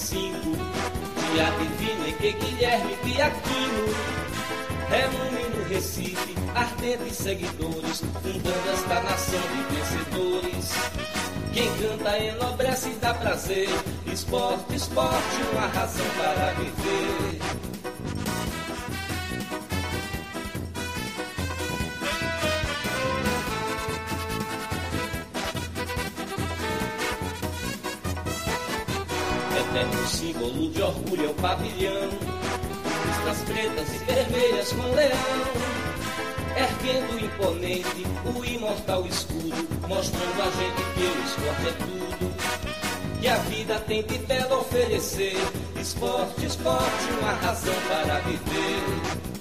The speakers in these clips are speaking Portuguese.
1905, dia divino em que Guilherme de Aquino reúne Recife ardentes seguidores, fundando esta nação de vencedores. Quem canta enobrece e dá prazer, esporte, esporte, uma razão para viver. Símbolo de orgulho é o pavilhão. Listras pretas e vermelhas com leão. Erguendo imponente o imortal escudo Mostrando a gente que o esporte é tudo. Que a vida tem de belo oferecer Esporte, esporte, uma razão para viver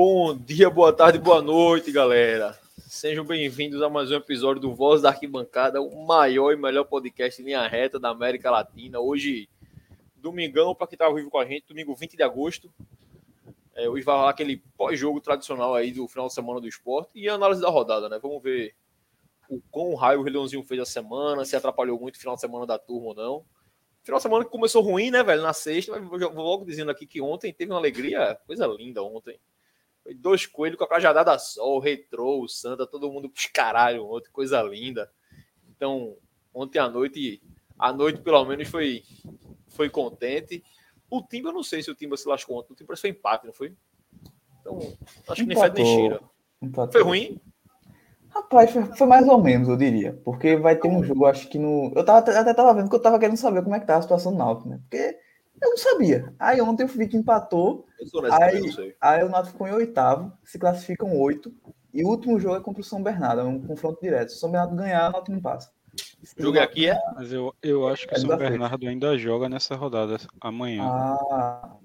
Bom dia, boa tarde, boa noite, galera. Sejam bem-vindos a mais um episódio do Voz da Arquibancada, o maior e melhor podcast em linha reta da América Latina. Hoje, domingão, para quem está ao vivo com a gente, domingo 20 de agosto. É, hoje vai rolar aquele pós-jogo tradicional aí do final de semana do esporte e a análise da rodada, né? Vamos ver o quão raio o Leãozinho fez a semana, se atrapalhou muito o final de semana da turma ou não. Final de semana que começou ruim, né, velho? Na sexta, mas vou logo dizendo aqui que ontem teve uma alegria, coisa linda ontem. Foi dois coelhos com a cajadada só, o retrô, o Santa, todo mundo pros caralho ontem, coisa linda. Então, ontem à noite, a noite pelo menos foi, foi contente. O Timba, eu não sei se o Timba se lascou ontem. O Timba foi empate, não foi? Então, acho que nem fede nem cheira. Foi ruim? Rapaz, foi, foi, mais ou menos, eu diria. Porque vai ter um jogo, acho que no. Eu tava, até tava vendo que eu tava querendo saber como é que tá a situação do Náutico, né? Porque eu não sabia. Aí ontem eu vi que empatou. Eu aí, aí o Náutico ficou em oitavo, se classificam oito. E o último jogo é contra o São Bernardo, é um confronto direto. Se o São Bernardo ganhar, o Náutico não passa. O jogo aqui é? Mas eu, eu acho que é o São Bernardo ainda joga nessa rodada amanhã. Ah,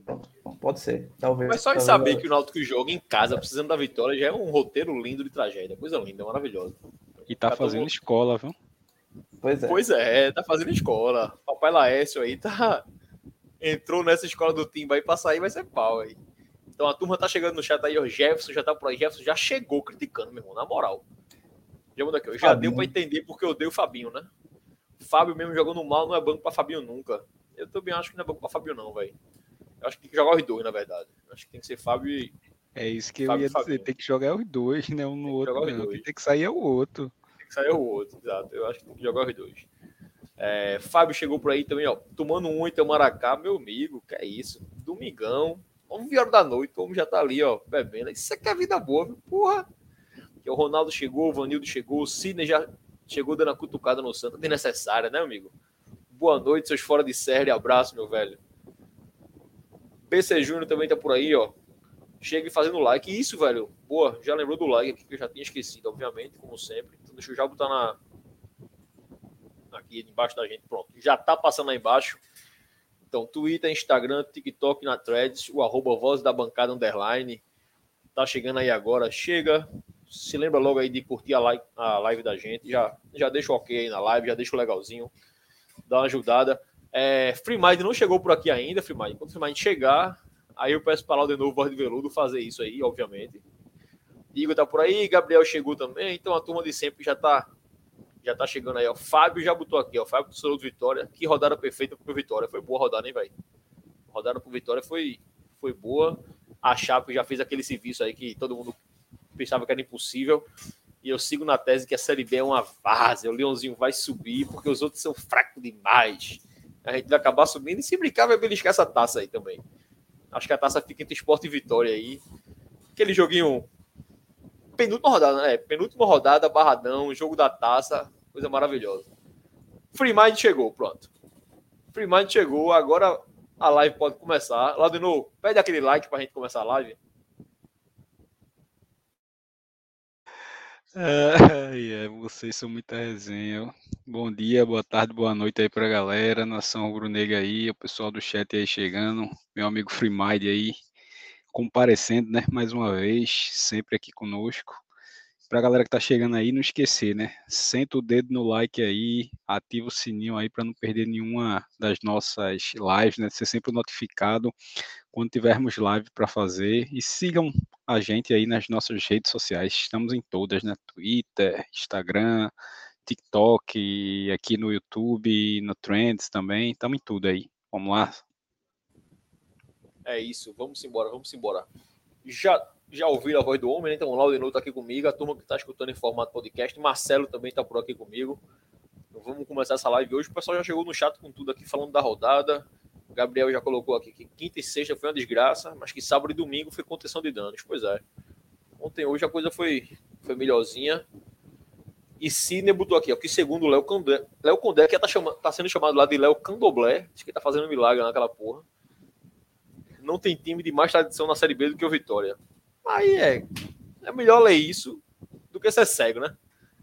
pode ser. Talvez. Mas só em saber que o Náutico joga em casa, precisando da vitória, já é um roteiro lindo de tragédia. Coisa linda, maravilhosa. E tá fazendo escola, viu? Pois é. Pois é, tá fazendo escola. Papai Laércio aí tá entrou nessa escola do Timba aí pra sair, vai ser pau aí. Então a turma tá chegando no chat aí, o Jefferson já tá por aí. Jefferson já chegou criticando, meu irmão, na moral. Já, aqui, já Fabinho. deu pra entender porque eu odeio o Fabinho, né? Fábio mesmo jogando mal não é banco pra Fabinho nunca. Eu também acho que não é banco pra Fabinho, não, velho. Eu acho que tem que jogar os dois, na verdade. Eu acho que tem que ser Fábio e. É isso que Fábio eu ia dizer, tem que jogar os dois, né? Um no outro. Não. Tem que sair é o outro. Tem que sair é o outro, exato. Eu acho que tem que jogar os dois. É, Fábio chegou por aí também, ó, tomando um em Maracá, meu amigo, que é isso? Domingão, 11 horas da noite, o homem já tá ali, ó, bebendo. Isso aqui é vida boa, viu? Porra. Que o Ronaldo chegou, o Vanildo chegou, o Sidney já chegou dando a cutucada no Santos, desnecessária, né, amigo? Boa noite, seus fora de série, abraço, meu velho. BC Júnior também tá por aí, ó. Chega fazendo like. Isso, velho. Boa, já lembrou do like aqui que eu já tinha esquecido, obviamente, como sempre. Então deixa eu já botar na, aqui embaixo da gente. Pronto, já tá passando lá embaixo. Então, Twitter, Instagram, TikTok na Threads, o arroba voz da bancada underline. Tá chegando aí agora. Chega, se lembra logo aí de curtir a live, a live da gente. Já, já deixa o ok aí na live, já deixa o legalzinho. Dá uma ajudada. É, Freemind não chegou por aqui ainda, Freemind. Quando o Freemind chegar, aí eu peço para lá de novo, Voz de Veludo, fazer isso aí, obviamente. Igor tá por aí, Gabriel chegou também, então a turma de sempre já tá já tá chegando aí, ó. Fábio já botou aqui, ó. Fábio do Vitória. Que rodada perfeita pro Vitória. Foi boa rodada, hein, velho? Rodada pro Vitória foi, foi boa. A Chape já fez aquele serviço aí que todo mundo pensava que era impossível. E eu sigo na tese que a Série B é uma várzea. O Leãozinho vai subir porque os outros são fracos demais. A gente vai acabar subindo e se brincar vai beliscar essa taça aí também. Acho que a taça fica entre esporte e vitória aí. Aquele joguinho penúltima rodada, né? Penúltima rodada, barradão, jogo da taça, coisa maravilhosa. Free Mind chegou, pronto. Free Mind chegou, agora a live pode começar. Lá de novo, pede aquele like para a gente começar a live. É, é, vocês são muita resenha. Bom dia, boa tarde, boa noite aí pra galera, nação rubro-negra aí, o pessoal do chat aí chegando, meu amigo Freemind aí, comparecendo, né, mais uma vez, sempre aqui conosco. Pra galera que tá chegando aí, não esquecer, né, senta o dedo no like aí, ativa o sininho aí para não perder nenhuma das nossas lives, né, ser sempre notificado quando tivermos live para fazer e sigam a gente aí nas nossas redes sociais, estamos em todas, né, Twitter, Instagram, TikTok, aqui no YouTube, no Trends também, estamos em tudo aí. Vamos lá. É isso, vamos embora, vamos embora. Já, já ouviram a voz do homem, né? Então o Laudinho está aqui comigo, a turma que está escutando em formato podcast, Marcelo também está por aqui comigo. Então, vamos começar essa live hoje. O pessoal já chegou no chat com tudo aqui, falando da rodada. O Gabriel já colocou aqui que quinta e sexta foi uma desgraça, mas que sábado e domingo foi contenção de danos. Pois é. Ontem, hoje, a coisa foi, foi melhorzinha. E Sidney botou aqui, ó, que segundo o Léo Condé, Léo Condé, que tá, chama, tá sendo chamado lá de Léo Candoblé, diz que tá fazendo milagre naquela porra não tem time de mais tradição na Série B do que o Vitória. Aí é, é melhor ler isso do que ser cego, né?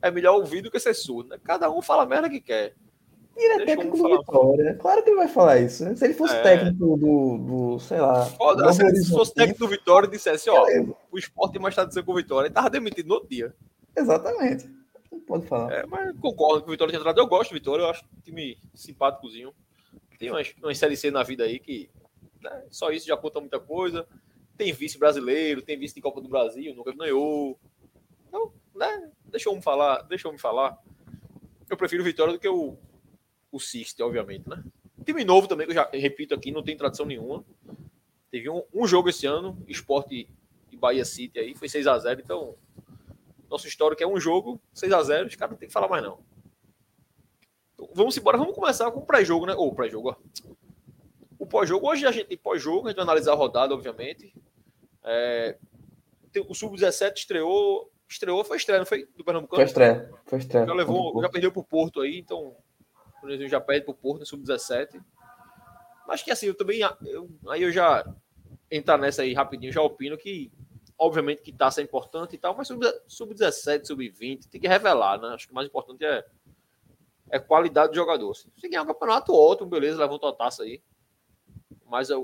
É melhor ouvir do que ser surdo, né? Cada um fala a merda que quer. Ele é técnico do Vitória. Claro que ele vai falar isso. Né? Se ele fosse é. técnico do, do, sei lá. Foda, se ele fosse técnico do Vitória e dissesse, ó, Beleza. o esporte tem mais tradição com o Vitória, ele tava demitido no outro dia. Exatamente. Não pode falar. É, mas concordo que o Vitória tem entrado. Eu gosto do Vitória, eu acho um time simpáticozinho. Tem umas, umas série C na vida aí que né? Só isso já conta muita coisa. Tem vice brasileiro, tem vice de Copa do Brasil, nunca ganhou. Então, né? Deixa eu me falar, deixa eu me falar. Eu prefiro Vitória do que o, o Ciste, obviamente, né? Time novo também, que eu já repito aqui, não tem tradição nenhuma. Teve um, um jogo esse ano, Esporte e Bahia City aí, foi 6 a 0 então nosso histórico é um jogo, 6 a 0 os caras não tem que falar mais não. Então, vamos embora, vamos começar com o pré-jogo, né? Ou pré-jogo, ó o pós-jogo, hoje a gente tem pós-jogo, a gente vai analisar a rodada, obviamente. É, o Sub-17 estreou. Estreou, foi estreia, não foi? Do Pernambucano? Foi estreia, foi estreia. Já, levou, já perdeu pro Porto aí, então. O Brasil já perde pro Porto no Sub-17. Mas que assim, eu também. Eu, aí eu já entrar nessa aí rapidinho, já opino que, obviamente, que taça é importante e tal, mas sub-17, sub-20, tem que revelar, né? Acho que o mais importante é, é qualidade do jogador. Se ganhar um campeonato, ótimo, beleza, levanta a taça aí mas a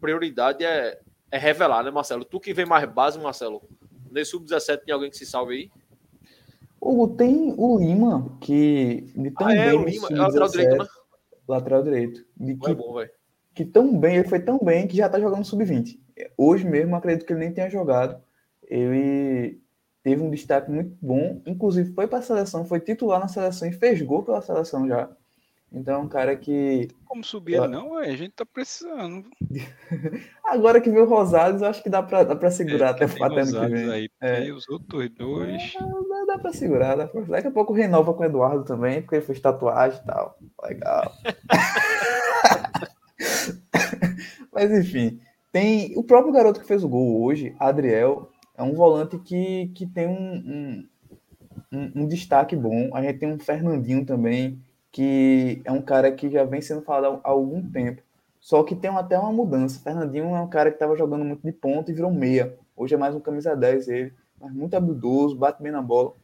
prioridade é, é revelar, né, Marcelo? Tu que vem mais base, Marcelo. Nesse sub-17 tem alguém que se salve aí? Hugo, tem o Lima, que de tão ah, é, bem o Lima, é lateral direito, né? Lateral direito. De que, é bom, velho. Que tão bem, ele foi tão bem que já tá jogando sub-20. Hoje mesmo, acredito que ele nem tenha jogado. Ele teve um destaque muito bom, inclusive foi para a seleção, foi titular na seleção e fez gol pela seleção já. Então, é um cara que. Como subir ele, não, ué, a gente tá precisando. Agora que veio o Rosales, eu acho que dá pra, dá pra segurar é, até o ano que vem. Aí, é. Tem os outros dois. É, dá, dá pra segurar, dá pra... daqui a pouco renova com o Eduardo também, porque ele fez tatuagem e tal. Legal. Mas enfim, tem o próprio garoto que fez o gol hoje, Adriel, é um volante que, que tem um, um, um, um destaque bom. A gente tem um Fernandinho também que é um cara que já vem sendo falado há algum tempo. Só que tem até uma mudança. Fernandinho é um cara que estava jogando muito de ponta e virou meia. Hoje é mais um camisa 10 ele, mas muito habilidoso, bate bem na bola.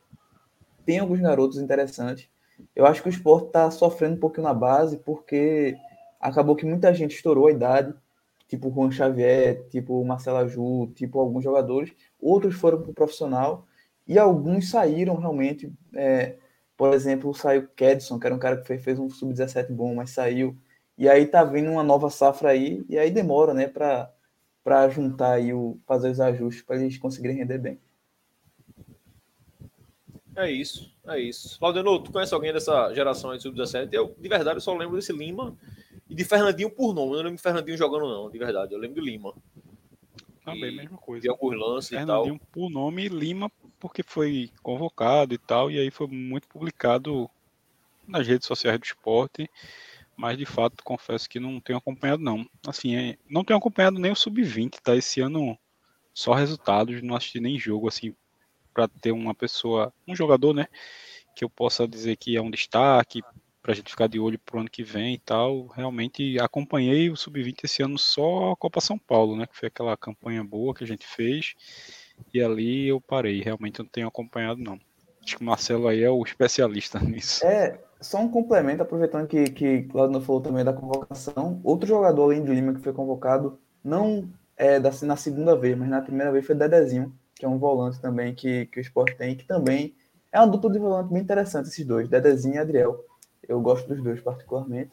Tem alguns garotos interessantes. Eu acho que o esporte está sofrendo um pouquinho na base, porque acabou que muita gente estourou a idade, tipo o Juan Xavier, tipo o Marcelo Aju, tipo alguns jogadores. Outros foram para o profissional e alguns saíram realmente. É, por exemplo, saiu Kedson, que era um cara que fez um sub-17 bom, mas saiu. E aí tá vindo uma nova safra aí, e aí demora, né, para para juntar aí o fazer os ajustes para eles conseguirem render bem. É isso, é isso. Claudeno, tu conhece alguém dessa geração aí sub-17? Eu, de verdade, eu só lembro desse Lima e de Fernandinho por nome. Eu não lembro de Fernandinho jogando, não, de verdade. Eu lembro de Lima. Também, e, mesma coisa. De alguns lances Fernandinho e tal. por nome e Lima porque foi convocado e tal, e aí foi muito publicado nas redes sociais do esporte, mas de fato confesso que não tenho acompanhado não. Assim, é, não tenho acompanhado nem o sub-20, tá? Esse ano só resultados, não assisti nem jogo assim para ter uma pessoa, um jogador, né, que eu possa dizer que é um destaque para gente ficar de olho para o ano que vem e tal. Realmente acompanhei o Sub-20 esse ano só a Copa São Paulo, né? Que foi aquela campanha boa que a gente fez. E ali eu parei. Realmente eu não tenho acompanhado, não. Acho que o Marcelo aí é o especialista nisso. É, só um complemento, aproveitando que, que Claudio falou também da convocação. Outro jogador além de Lima que foi convocado, não é da, na segunda vez, mas na primeira vez foi Dedezinho, que é um volante também que, que o Sport tem, que também é uma dupla de volante bem interessante, esses dois, Dedezinho e Adriel. Eu gosto dos dois particularmente.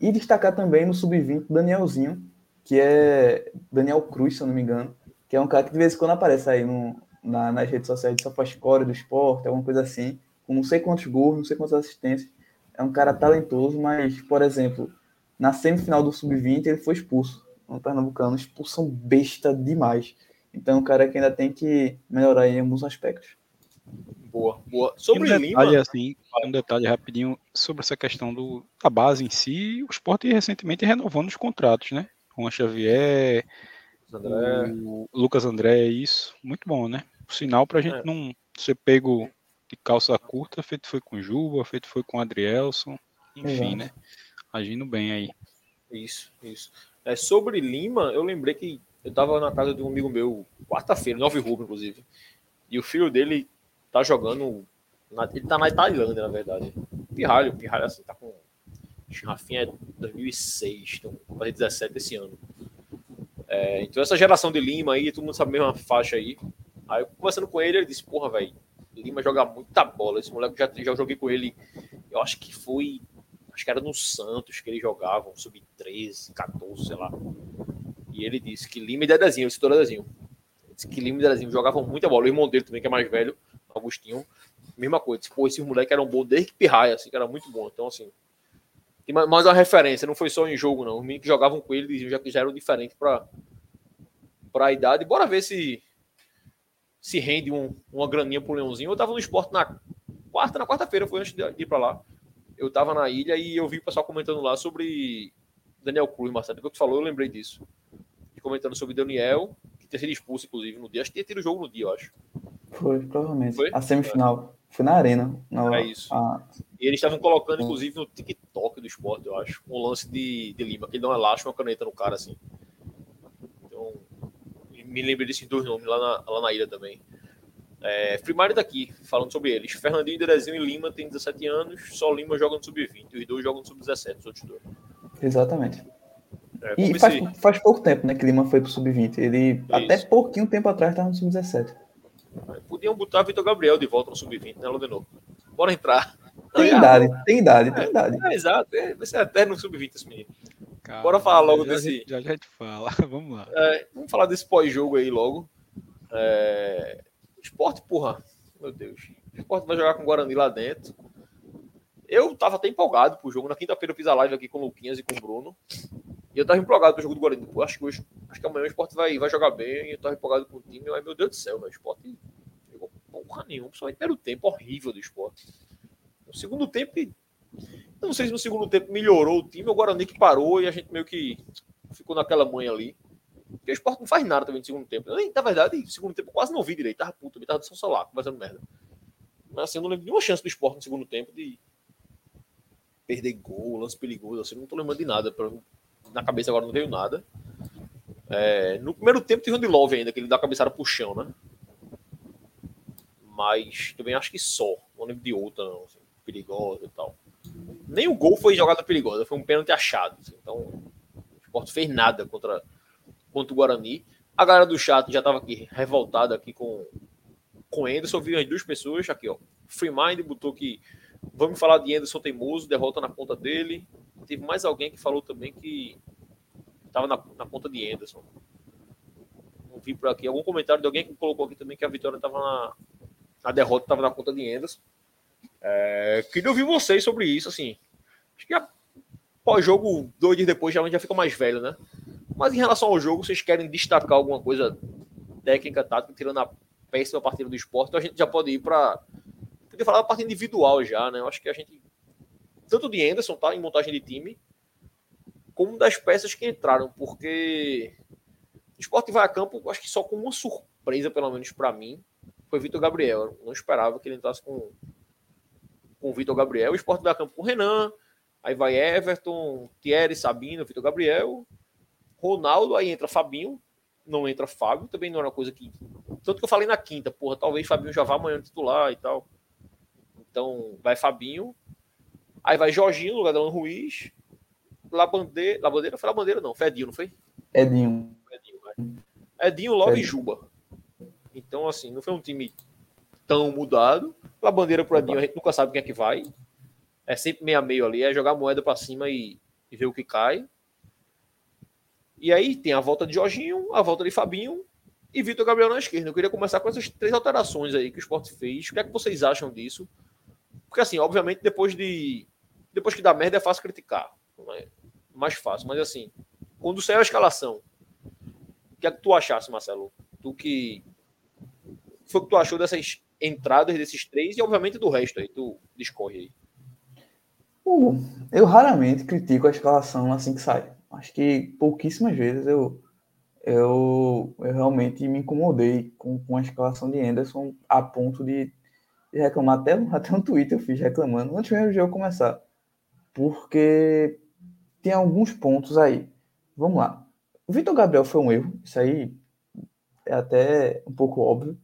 E destacar também no sub-20 Danielzinho, que é Daniel Cruz, se eu não me engano, que é um cara que de vez em quando aparece aí no, na, nas redes sociais de SofaScore do esporte, alguma coisa assim, com não sei quantos gols, não sei quantas assistências. É um cara talentoso, mas, por exemplo, na semifinal do sub-20 ele foi expulso no Pernambucano, expulsão besta demais. Então, é um cara que ainda tem que melhorar em alguns aspectos. Boa, boa. Sobre um detalhe, Lima... assim, um detalhe rapidinho sobre essa questão do, da base em si, o Sport recentemente renovando os contratos, né? Juan Xavier, André. o Lucas André, isso. Muito bom, né? O sinal pra gente é. não ser pego de calça curta, feito foi com Juba, feito foi com Adrielson, enfim, né? Agindo bem aí. Isso, isso. É, sobre Lima, eu lembrei que eu tava na casa de um amigo meu, quarta-feira, Nove Rubro, inclusive. E o filho dele tá jogando. Na, ele tá na Tailândia, na verdade. Pirralho, Pirralho assim, tá com. Rafinha é 2006, então vai fazer 17 esse ano. É, então essa geração de Lima aí, todo mundo sabe a mesma faixa aí. Aí eu conversando com ele, ele disse, porra, velho, Lima joga muita bola. Esse moleque já, já joguei com ele, eu acho que foi. Acho que era no Santos que eles jogavam, sub-13, 14, sei lá. E ele disse que Lima e Dedezinho, citou Dedezinho. Ele disse que Lima e Dedezinho jogavam muita bola. O irmão dele também, que é mais velho, Agostinho, mesma coisa. Pô, esses moleques eram bons desde que pirraia, assim, que era muito bom. Então, assim, tem mais uma referência, não foi só em jogo, não. Os meninos que jogavam com ele diziam já que já eram diferentes para a idade. Bora ver se se rende um, uma graninha pro Leãozinho. Eu tava no esporte na quarta, na quarta-feira, foi antes de ir para lá. Eu tava na ilha e eu vi o pessoal comentando lá sobre Daniel Cruz, Marcelo. O que tu falou, eu lembrei disso. E comentando sobre Daniel, que tinha sido expulso, inclusive, no dia. Acho que tinha tido o jogo no dia, eu acho. Foi, provavelmente. Foi? A semifinal. É. Foi na arena. Na, é isso. A... E eles estavam colocando, inclusive, no TikTok do esporte, eu acho, um lance de, de Lima, que ele dá um elástico, uma caneta no cara, assim. Então, me lembrei desses dois nomes lá na, lá na ilha também. É, Primário daqui, falando sobre eles. Fernandinho, Derezinho e Lima tem 17 anos, só Lima joga no sub-20, os dois jogam no sub-17, os outros dois. Exatamente. É, e faz, faz, pouco tempo, né, que Lima foi pro sub-20. Ele, Isso. até pouquinho tempo atrás, estava no sub-17. Podiam botar Vitor Gabriel de volta no sub-20, né, Lodenor? Bora entrar. Tem idade, tem idade, tem idade. É, exato, é, vai ser eterno sub-20 esse menino. Calma, Bora falar logo já, desse. Já, já gente fala, vamos lá. É, vamos falar desse pós-jogo aí logo. É... Esporte, porra, meu Deus. O esporte vai jogar com o Guarani lá dentro. Eu tava até empolgado pro jogo. Na quinta-feira eu fiz a live aqui com o Luquinhas e com o Bruno. E eu tava empolgado pro jogo do Guarani. Pô, acho que hoje, acho que amanhã o esporte vai, vai jogar bem. Eu tava empolgado com o time. Mas, meu Deus do céu, o esporte jogou porra nenhuma. Principalmente primeiro tempo horrível do esporte. No segundo tempo, eu não sei se no segundo tempo melhorou o time, o Guarani que parou e a gente meio que ficou naquela manha ali. Porque o esporte não faz nada também no segundo tempo. Eu, na verdade, no segundo tempo eu quase não vi direito. Tava puto, me tava do São Solar, conversando merda. Mas assim, eu não lembro nenhuma chance do esporte no segundo tempo de perder gol, lance perigoso. Assim, não tô lembrando de nada. Pra... Na cabeça agora não veio nada. É... no primeiro tempo teve o Love ainda, que ele dá a cabeçada pro chão, né? Mas também acho que só. Não lembro de outra, não. Assim perigosa e tal. Nem o gol foi jogada perigosa, foi um pênalti achado. Assim, então, o fez nada contra, contra o Guarani. A galera do chat já estava aqui revoltada aqui com com Anderson. Vi as duas pessoas aqui, ó. Free Mind botou que vamos falar de Anderson teimoso, derrota na conta dele. Teve mais alguém que falou também que estava na, na conta de Anderson. Não vi por aqui algum comentário de alguém que colocou aqui também que a vitória estava na a derrota estava na conta de Anderson. É, queria ouvir vocês sobre isso, assim. Acho que pós-jogo, dois dias depois, já já fica mais velho, né? Mas em relação ao jogo, vocês querem destacar alguma coisa técnica, tática, tirando a péssima partida do esporte, então a gente já pode ir para. Podia falar da parte individual já, né? Eu acho que a gente. Tanto de Anderson, tá? Em montagem de time, como das peças que entraram, porque o esporte vai a campo, acho que só com uma surpresa, pelo menos para mim, foi Vitor Gabriel. Eu não esperava que ele entrasse com com o Vitor Gabriel, o Sport vai a campo com o Renan, Aí vai Everton, Thierry, Sabino, Vitor Gabriel, Ronaldo, aí entra Fabinho, não entra Fábio, também não era uma coisa que. Tanto que eu falei na quinta, porra, talvez Fabinho já vá amanhã titular e tal. Então, vai Fabinho. Aí vai Jorginho no lugar da Ruiz. Labandeira. Labandeira? Foi Labandeira, não. Foi Edinho, não foi? Edinho. Edinho, vai. Edinho logo Edinho. e Juba. Então, assim, não foi um time tão mudado. Labandeira pro Edinho, a gente nunca sabe quem é que vai. É sempre meio a meio ali, é jogar moeda para cima e, e ver o que cai. E aí tem a volta de Jorginho, a volta de Fabinho e Vitor Gabriel na esquerda. Eu queria começar com essas três alterações aí que o Sport fez. O que é que vocês acham disso? Porque, assim, obviamente, depois de. Depois que dá merda é fácil criticar. É mais fácil. Mas, assim, quando saiu a escalação, o que é que tu achasse, Marcelo? Tu que. Foi o que tu achou dessas entradas desses três e, obviamente, do resto aí? Tu discorre aí. Uh, eu raramente critico a escalação assim que sai. Acho que pouquíssimas vezes eu, eu, eu realmente me incomodei com, com a escalação de Anderson a ponto de reclamar, até, até um Twitter eu fiz reclamando antes mesmo do jogo começar. Porque tem alguns pontos aí. Vamos lá. O Vitor Gabriel foi um erro, isso aí é até um pouco óbvio,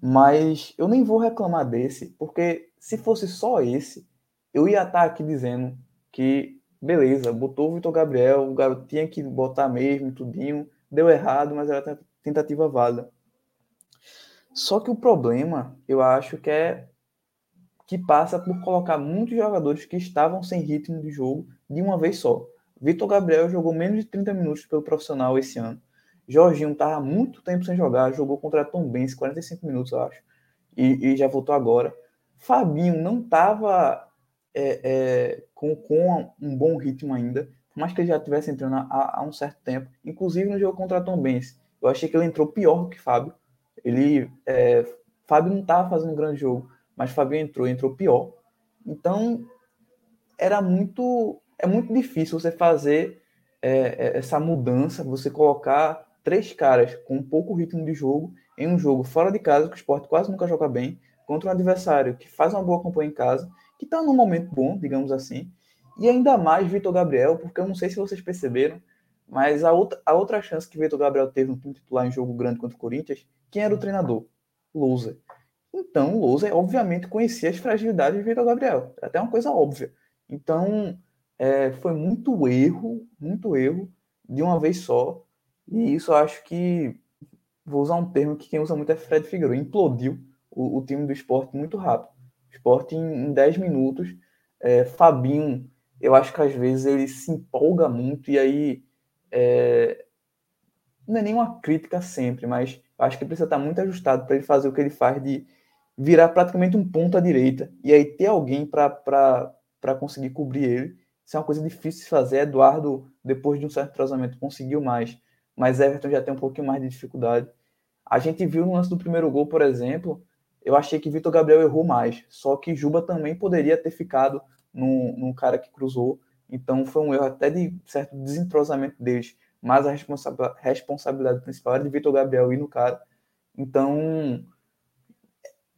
mas eu nem vou reclamar desse, porque se fosse só esse, eu ia estar aqui dizendo que, beleza, botou o Vitor Gabriel, o garoto tinha que botar mesmo, tudinho, deu errado, mas era tentativa válida. Só que o problema, eu acho que é que passa por colocar muitos jogadores que estavam sem ritmo de jogo de uma vez só. Vitor Gabriel jogou menos de 30 minutos pelo profissional esse ano. Jorginho estava muito tempo sem jogar, jogou contra Tom Benz 45 minutos, eu acho, e, e já voltou agora. Fabinho não estava é, é, com, com um bom ritmo ainda, mais que ele já estivesse entrando há, há, um certo tempo, inclusive no jogo contra Tom Benz. Eu achei que ele entrou pior que Fábio. Ele, é, Fábio não estava fazendo um grande jogo, mas Fábio entrou, entrou pior. Então era muito, é muito difícil você fazer é, é, essa mudança, você colocar três caras com pouco ritmo de jogo em um jogo fora de casa, que o esporte quase nunca joga bem, contra um adversário que faz uma boa campanha em casa, que está num momento bom, digamos assim, e ainda mais Vitor Gabriel, porque eu não sei se vocês perceberam, mas a outra, a outra chance que Vitor Gabriel teve no time titular em jogo grande contra o Corinthians, quem era o treinador? Lousa. Então, o Lousa, obviamente, conhecia as fragilidades de Vitor Gabriel. É até uma coisa óbvia. Então, é, foi muito erro, muito erro, de uma vez só. E isso acho que, vou usar um termo que quem usa muito é Fred Figueiredo, implodiu o, o time do esporte muito rápido. Esporte, em, em 10 minutos, é, Fabinho, eu acho que às vezes ele se empolga muito e aí é, não é nenhuma crítica sempre, mas acho que precisa estar muito ajustado para ele fazer o que ele faz de virar praticamente um ponto à direita e aí ter alguém para conseguir cobrir ele. Isso é uma coisa difícil de fazer. Eduardo, depois de um certo entrosamento, conseguiu mais, mas Everton já tem um pouquinho mais de dificuldade. A gente viu no lance do primeiro gol, por exemplo, eu achei que Vitor Gabriel errou mais, só que Juba também poderia ter ficado no, no cara que cruzou. Então foi um erro até de certo desentrosamento deles, mas a responsabilidade principal era de Vitor Gabriel ir no cara. Então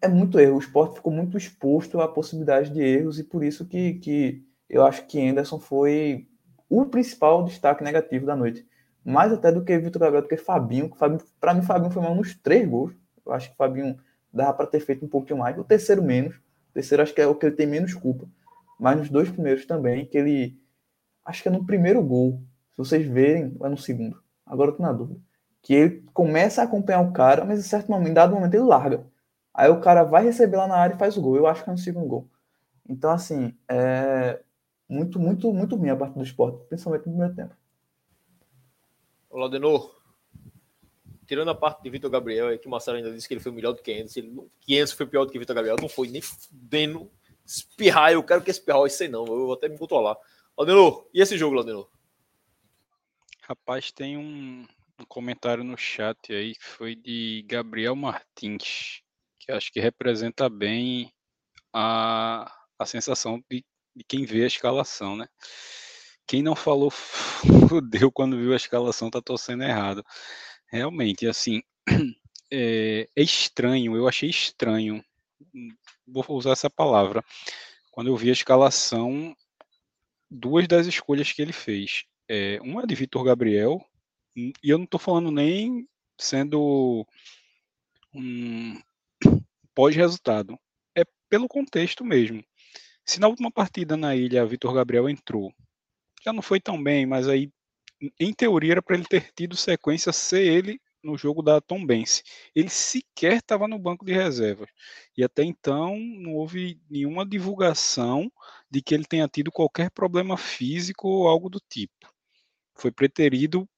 é muito erro. O esporte ficou muito exposto à possibilidade de erros e por isso que, que eu acho que Anderson foi o principal destaque negativo da noite. Mais até do que Vitor Gabriel, do que Fabinho. Fabinho para mim, Fabinho foi mal nos três gols. Eu acho que Fabinho dava para ter feito um pouquinho mais. O terceiro menos. O terceiro acho que é o que ele tem menos culpa. Mas nos dois primeiros também, que ele. Acho que é no primeiro gol. Se vocês verem, é no segundo. Agora eu tô na dúvida. Que ele começa a acompanhar o cara, mas em certo momento, em dado momento, ele larga. Aí o cara vai receber lá na área e faz o gol. Eu acho que é no segundo gol. Então, assim, é muito, muito, muito ruim a parte do esporte, principalmente no primeiro tempo. Olá, Denor tirando a parte de Vitor Gabriel, é que o Marcelo ainda disse que ele foi melhor do que Enzo. Ele, que Enzo foi pior do que Vitor Gabriel. Não foi nem fudendo espirrar. Eu quero que espirrar isso aí não. Eu vou até me controlar. Laudenor, e esse jogo, Laudenor? Rapaz, tem um, um, comentário no chat aí que foi de Gabriel Martins, que acho que representa bem a, a sensação de, de quem vê a escalação, né? Quem não falou fudeu quando viu a escalação tá torcendo errado. Realmente, assim, é, é, estranho, eu achei estranho, vou usar essa palavra, quando eu vi a escalação duas das escolhas que ele fez. É, uma é de Vitor Gabriel, e eu não estou falando nem sendo um pós-resultado. É pelo contexto mesmo. Se na última partida na ilha Vitor Gabriel entrou, já não foi tão bem, mas aí, em teoria, era para ele ter tido sequência ser ele no jogo da Tom Bense. Ele sequer estava no banco de reservas. E até então não houve nenhuma divulgação de que ele tenha tido qualquer problema físico ou algo do tipo. Foi preterido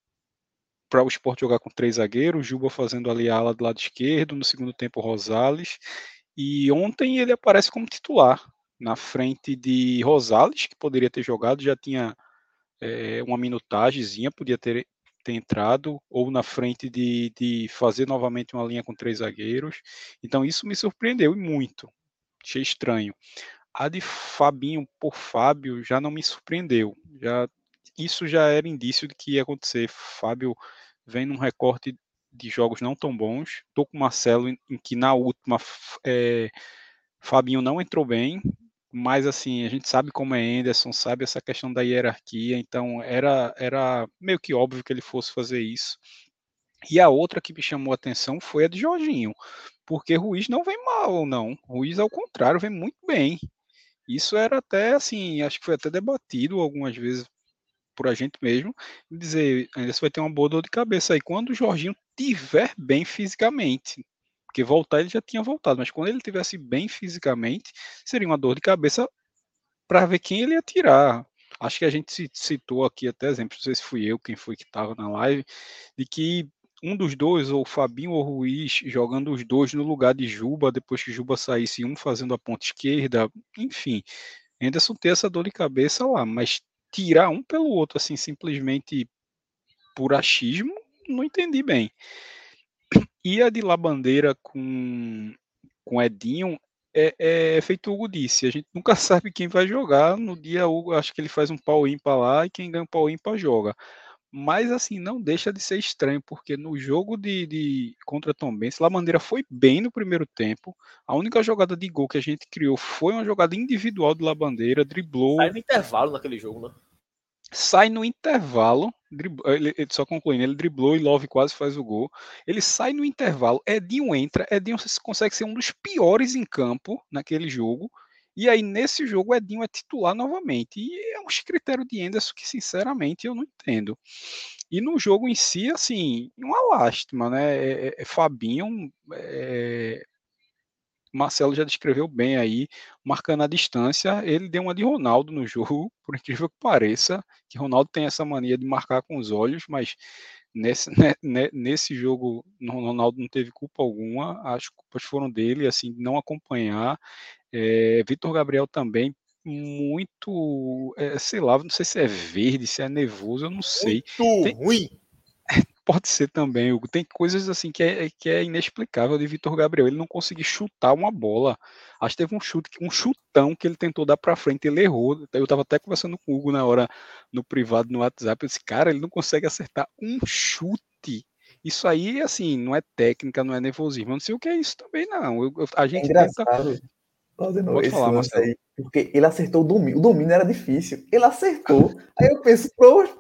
para o esporte jogar com três zagueiros, Juba fazendo ali a ala do lado esquerdo, no segundo tempo Rosales. E ontem ele aparece como titular, na frente de Rosales, que poderia ter jogado, já tinha é, uma minutagemzinha, podia ter ter entrado, ou na frente de, de fazer novamente uma linha com três zagueiros. Então isso me surpreendeu muito. Achei estranho. A de Fabinho por Fábio já não me surpreendeu. Já isso já era indício de que ia acontecer. Fábio vem num recorte de jogos não tão bons. Tô com o Marcelo em, em que na última é, Fabinho não entrou bem, mas assim, a gente sabe como é Anderson, sabe essa questão da hierarquia, então era, era meio que óbvio que ele fosse fazer isso. E a outra que me chamou a atenção foi a de Jorginho, porque Ruiz não vem mal, não. Ruiz, ao contrário, vem muito bem. Isso era até assim, acho que foi até debatido algumas vezes por a gente mesmo, dizer, ainda vai ter uma boa dor de cabeça aí quando o Jorginho tiver bem fisicamente. Porque voltar ele já tinha voltado, mas quando ele tivesse bem fisicamente, seria uma dor de cabeça para ver quem ele ia tirar. Acho que a gente citou aqui até exemplo, não sei se fui eu quem foi que estava na live, de que um dos dois, ou Fabinho ou Ruiz, jogando os dois no lugar de Juba, depois que Juba saísse, um fazendo a ponta esquerda, enfim. Anderson ter essa dor de cabeça lá, mas tirar um pelo outro, assim, simplesmente por achismo, não entendi bem. E a de Labandeira com, com Edinho é, é, feito o Hugo disse, a gente nunca sabe quem vai jogar. No dia Hugo, acho que ele faz um pau ímpar lá e quem ganha um pau ímpar joga. Mas assim, não deixa de ser estranho, porque no jogo de, de contra Tom Benz, Labandeira foi bem no primeiro tempo. A única jogada de gol que a gente criou foi uma jogada individual de Labandeira, driblou. Sai no intervalo naquele jogo, né? Sai no intervalo, ele, só concluindo, ele driblou e Love quase faz o gol. Ele sai no intervalo, Edinho entra, Edinho consegue ser um dos piores em campo naquele jogo. E aí, nesse jogo, Edinho é titular novamente. E é um critério de Anderson que, sinceramente, eu não entendo. E no jogo em si, assim, uma lástima, né? É, é, é Fabinho é, Marcelo já descreveu bem aí, marcando a distância, ele deu uma de Ronaldo no jogo, por incrível que pareça, que Ronaldo tem essa mania de marcar com os olhos, mas nesse, né, né, nesse jogo Ronaldo não teve culpa alguma, as culpas foram dele, assim, não acompanhar. É, Vitor Gabriel também muito, é, sei lá, não sei se é verde, se é nervoso, eu não sei. Muito tem, ruim. Pode ser também, Hugo. Tem coisas assim que é, que é inexplicável de Vitor Gabriel. Ele não conseguiu chutar uma bola. Acho que teve um chute, um chutão que ele tentou dar para frente, ele errou. Eu estava até conversando com o Hugo na hora no privado no WhatsApp. Eu disse, cara, ele não consegue acertar um chute. Isso aí, assim, não é técnica, não é nervosismo. Eu não sei o que é isso também, não. Eu, a gente é tenta fazendo Pode esse falar, aí, porque ele acertou o domínio. O domínio era difícil. Ele acertou. aí eu penso,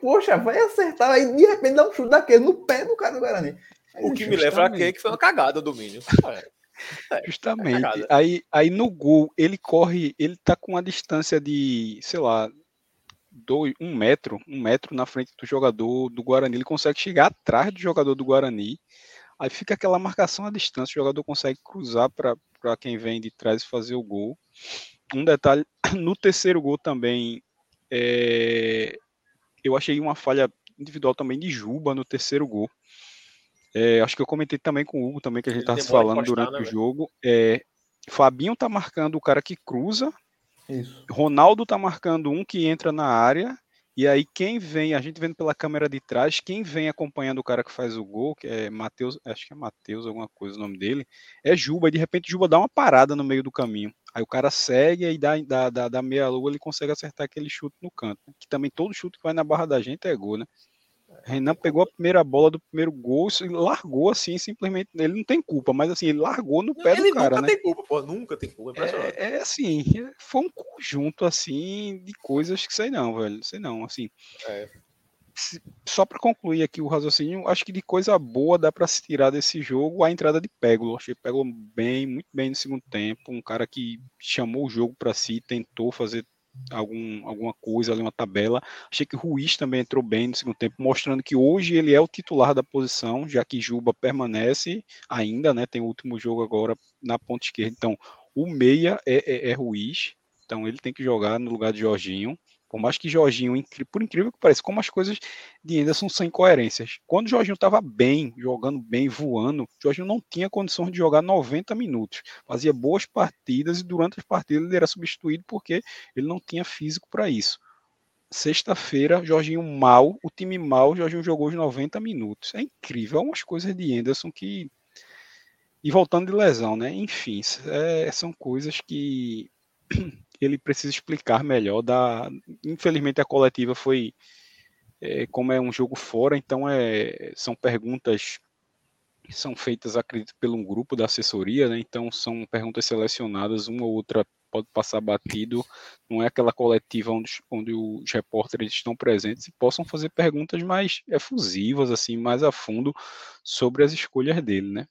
poxa, vai acertar. Aí de repente dá um chute daquele no pé do cara do Guarani. Aí, o que me leva a crer que foi uma cagada o domínio. É, justamente. Aí, aí no gol, ele corre, ele tá com uma distância de, sei lá, dois, um metro, um metro na frente do jogador do Guarani. Ele consegue chegar atrás do jogador do Guarani. Aí fica aquela marcação à distância, o jogador consegue cruzar para quem vem de trás e fazer o gol. Um detalhe, no terceiro gol também, é, eu achei uma falha individual também de Juba no terceiro gol. É, acho que eu comentei também com o Hugo também que a gente estava falando postar, durante né, o jogo. É, Fabinho tá marcando o cara que cruza. Isso. Ronaldo tá marcando um que entra na área e aí quem vem, a gente vendo pela câmera de trás, quem vem acompanhando o cara que faz o gol, que é Matheus, acho que é Matheus, alguma coisa o nome dele, é Juba, e de repente Juba dá uma parada no meio do caminho. Aí o cara segue e dá, dá, dá, dá meia lua, ele consegue acertar aquele chute no canto. Né? Que também todo chute que vai na barra da gente é gol, né? Renan pegou a primeira bola do primeiro gol e largou assim, simplesmente. Ele não tem culpa, mas assim, ele largou no pé ele do cara, nunca né? tem culpa, pô, nunca tem culpa. É, é, assim, foi um conjunto assim de coisas que sei não, velho. Sei não, assim. É. Só para concluir aqui o raciocínio, acho que de coisa boa dá para se tirar desse jogo a entrada de Pego. Achei Pego bem, muito bem no segundo tempo. Um cara que chamou o jogo para si, tentou fazer algum, alguma coisa ali, uma tabela. Achei que Ruiz também entrou bem no segundo tempo, mostrando que hoje ele é o titular da posição, já que Juba permanece ainda, né? Tem o último jogo agora na ponta esquerda. Então, o meia é, é, é Ruiz, então ele tem que jogar no lugar de Jorginho. Por mais que Jorginho, por incrível que pareça, como as coisas de Anderson são incoerências. Quando o Jorginho estava bem, jogando bem, voando, Jorginho não tinha condições de jogar 90 minutos. Fazia boas partidas e durante as partidas ele era substituído porque ele não tinha físico para isso. Sexta-feira, Jorginho mal, o time mal, Jorginho jogou os 90 minutos. É incrível, é umas coisas de Anderson que. E voltando de lesão, né? Enfim, é, são coisas que ele precisa explicar melhor. Da... Infelizmente a coletiva foi, é, como é um jogo fora, então é, são perguntas que são feitas, acredito, pelo um grupo da assessoria, né? então são perguntas selecionadas, uma ou outra pode passar batido, não é aquela coletiva onde, onde os repórteres estão presentes e possam fazer perguntas mais efusivas, assim, mais a fundo sobre as escolhas dele, né?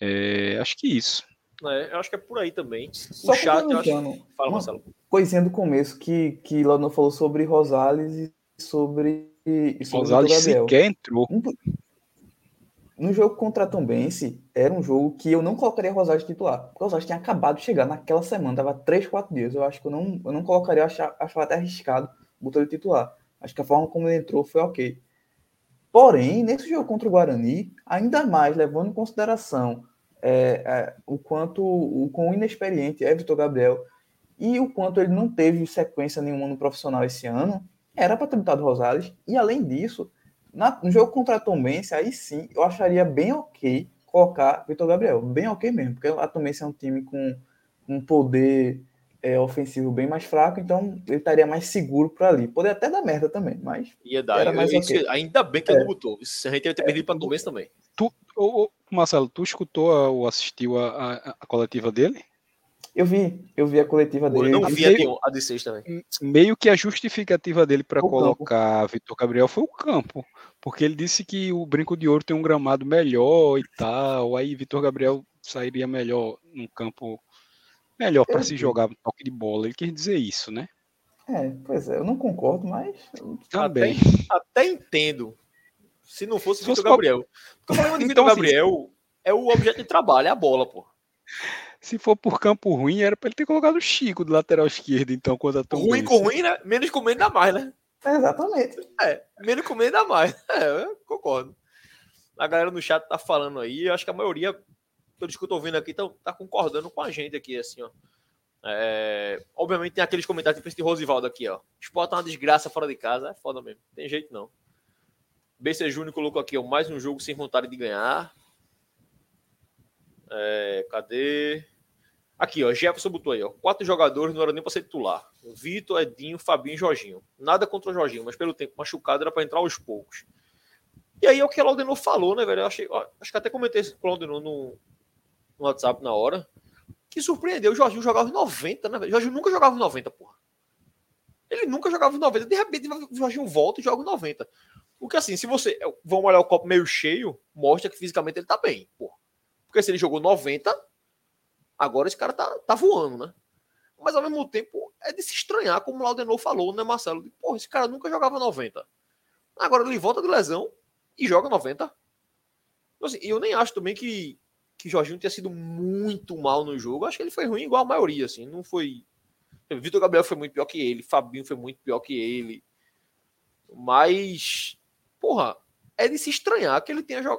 É, acho que isso. É, eu acho que é por aí também. Só o chat, eu acho... Fala, Marcelo. Coisinha do começo que, que Lano falou sobre Rosales e sobre. E sobre Rosales sequer entrou. No jogo contra a Tombense, era um jogo que eu não colocaria Rosales titular. Porque o Rosales tinha acabado de chegar naquela semana, tava 3, 4 dias. Eu acho que eu não, eu não colocaria, achava, achava até arriscado botar ele titular. Acho que a forma como ele entrou foi ok. Porém, nesse jogo contra o Guarani, ainda mais levando em consideração é, é, o quanto o quão inexperiente é Vitor Gabriel e o quanto ele não teve sequência nenhuma no profissional esse ano, era para ter botado Rosales. E além disso, na, no jogo contra a Tombense, aí sim, eu acharia bem ok colocar Vitor Gabriel. Bem ok mesmo, porque a Tombense é um time com um poder é, ofensivo bem mais fraco, então ele estaria mais seguro por ali. Poderia até dar merda também, mas. Ia dar, era mais eu, okay. ainda bem que é. ele não botou. A gente ia ter perdido para a Tombense também. Tu, Marcelo, tu escutou ou assistiu a, a, a, coletiva dele? Eu vi, eu vi a coletiva dele. Eu não vi meio, a de seis também. Meio que a justificativa dele para colocar campo. Vitor Gabriel foi o campo. Porque ele disse que o Brinco de Ouro tem um gramado melhor e tal. Aí Vitor Gabriel sairia melhor num campo melhor para se jogar um toque de bola. Ele quis dizer isso, né? É, pois é, eu não concordo, mas. Também. Até, até entendo. Se não fosse o Vitor Gabriel. Porque o problema de então, Vitor assim, Gabriel é o objeto de trabalho, é a bola, pô. Se for por campo ruim, era para ele ter colocado o Chico do lateral esquerdo, então, quando a Ruim com ruim, né? Menos com menos dá mais, né? É, exatamente. É, menos com menos dá mais. É, eu concordo. A galera no chat tá falando aí, eu acho que a maioria, todos que eu tô vendo aqui, tá, tá concordando com a gente aqui, assim, ó. É, obviamente tem aqueles comentários tipo de Rosivaldo aqui, ó. Sport é uma desgraça fora de casa, é foda mesmo. Tem jeito não. BC Júnior colocou aqui, ó, mais um jogo sem vontade de ganhar. É, cadê? Aqui, ó, Jefferson botou aí, ó. Quatro jogadores não era nem para ser titular. Vitor, Edinho, Fabinho e Jorginho. Nada contra o Jorginho, mas pelo tempo machucado era para entrar aos poucos. E aí é o que o Laudenor falou, né, velho? Eu achei, ó, acho que até comentei isso com o Laudenor no, no WhatsApp na hora. Que surpreendeu. O Jorginho jogava os 90, né, velho? O Jorginho nunca jogava os 90, porra. Ele nunca jogava os 90. De repente, o Jorginho volta e joga os 90. Porque assim, se você. Vamos olhar o copo meio cheio, mostra que fisicamente ele tá bem, porra. Porque se ele jogou 90, agora esse cara tá, tá voando, né? Mas ao mesmo tempo é de se estranhar, como o Laudenor falou, né, Marcelo? De, Porra, esse cara nunca jogava 90. Agora ele volta de lesão e joga 90. Então, assim, eu nem acho também que, que Jorginho tenha sido muito mal no jogo. Acho que ele foi ruim igual a maioria, assim. Não foi. Vitor Gabriel foi muito pior que ele, Fabinho foi muito pior que ele. Mas, porra, é de se estranhar que ele tenha, jo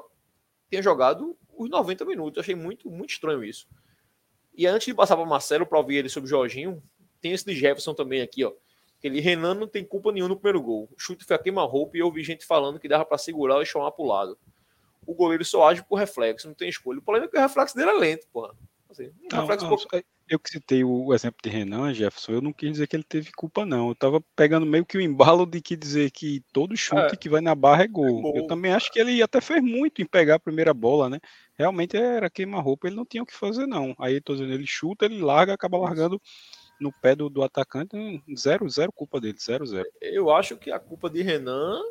tenha jogado os 90 minutos. Eu achei muito, muito estranho isso. E antes de passar para Marcelo para ouvir ele sobre o Jorginho, tem esse de Jefferson também aqui, ó. Ele, Renan não tem culpa nenhuma no primeiro gol. O chute foi a queima-roupa e eu ouvi gente falando que dava para segurar e chamar para o lado. O goleiro só age por reflexo, não tem escolha. O problema é que o reflexo dele é lento, porra. Assim, um não, reflexo não, pouco... eu que citei o exemplo de Renan, Jefferson, eu não quis dizer que ele teve culpa, não. Eu tava pegando meio que o embalo de que dizer que todo chute é, que vai na barra é gol. é gol. Eu também acho que ele até fez muito em pegar a primeira bola, né? Realmente era queima-roupa, ele não tinha o que fazer, não. Aí, tô dizendo, ele chuta, ele larga, acaba largando no pé do, do atacante, zero, zero culpa dele, zero, zero. Eu acho que a culpa de Renan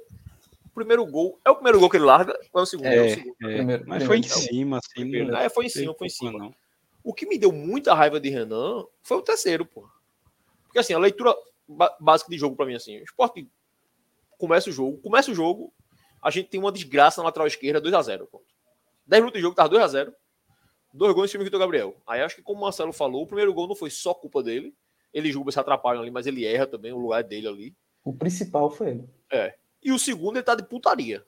o primeiro gol. É o primeiro gol que ele larga ou é o segundo? É, é o segundo. É, primeiro, mas foi em cima, assim. Não, é, foi em cima, foi em cima. Não. O que me deu muita raiva de Renan foi o terceiro, pô. Porque assim, a leitura básica de jogo para mim, assim, o esporte começa o jogo, começa o jogo, a gente tem uma desgraça na lateral esquerda, 2x0. 10 minutos de jogo, tava 2x0. Dois gols em cima do Vitor Gabriel. Aí acho que, como o Marcelo falou, o primeiro gol não foi só culpa dele. Ele e Juba se atrapalham ali, mas ele erra também, o lugar é dele ali. O principal foi ele. É. E o segundo ele tá de putaria.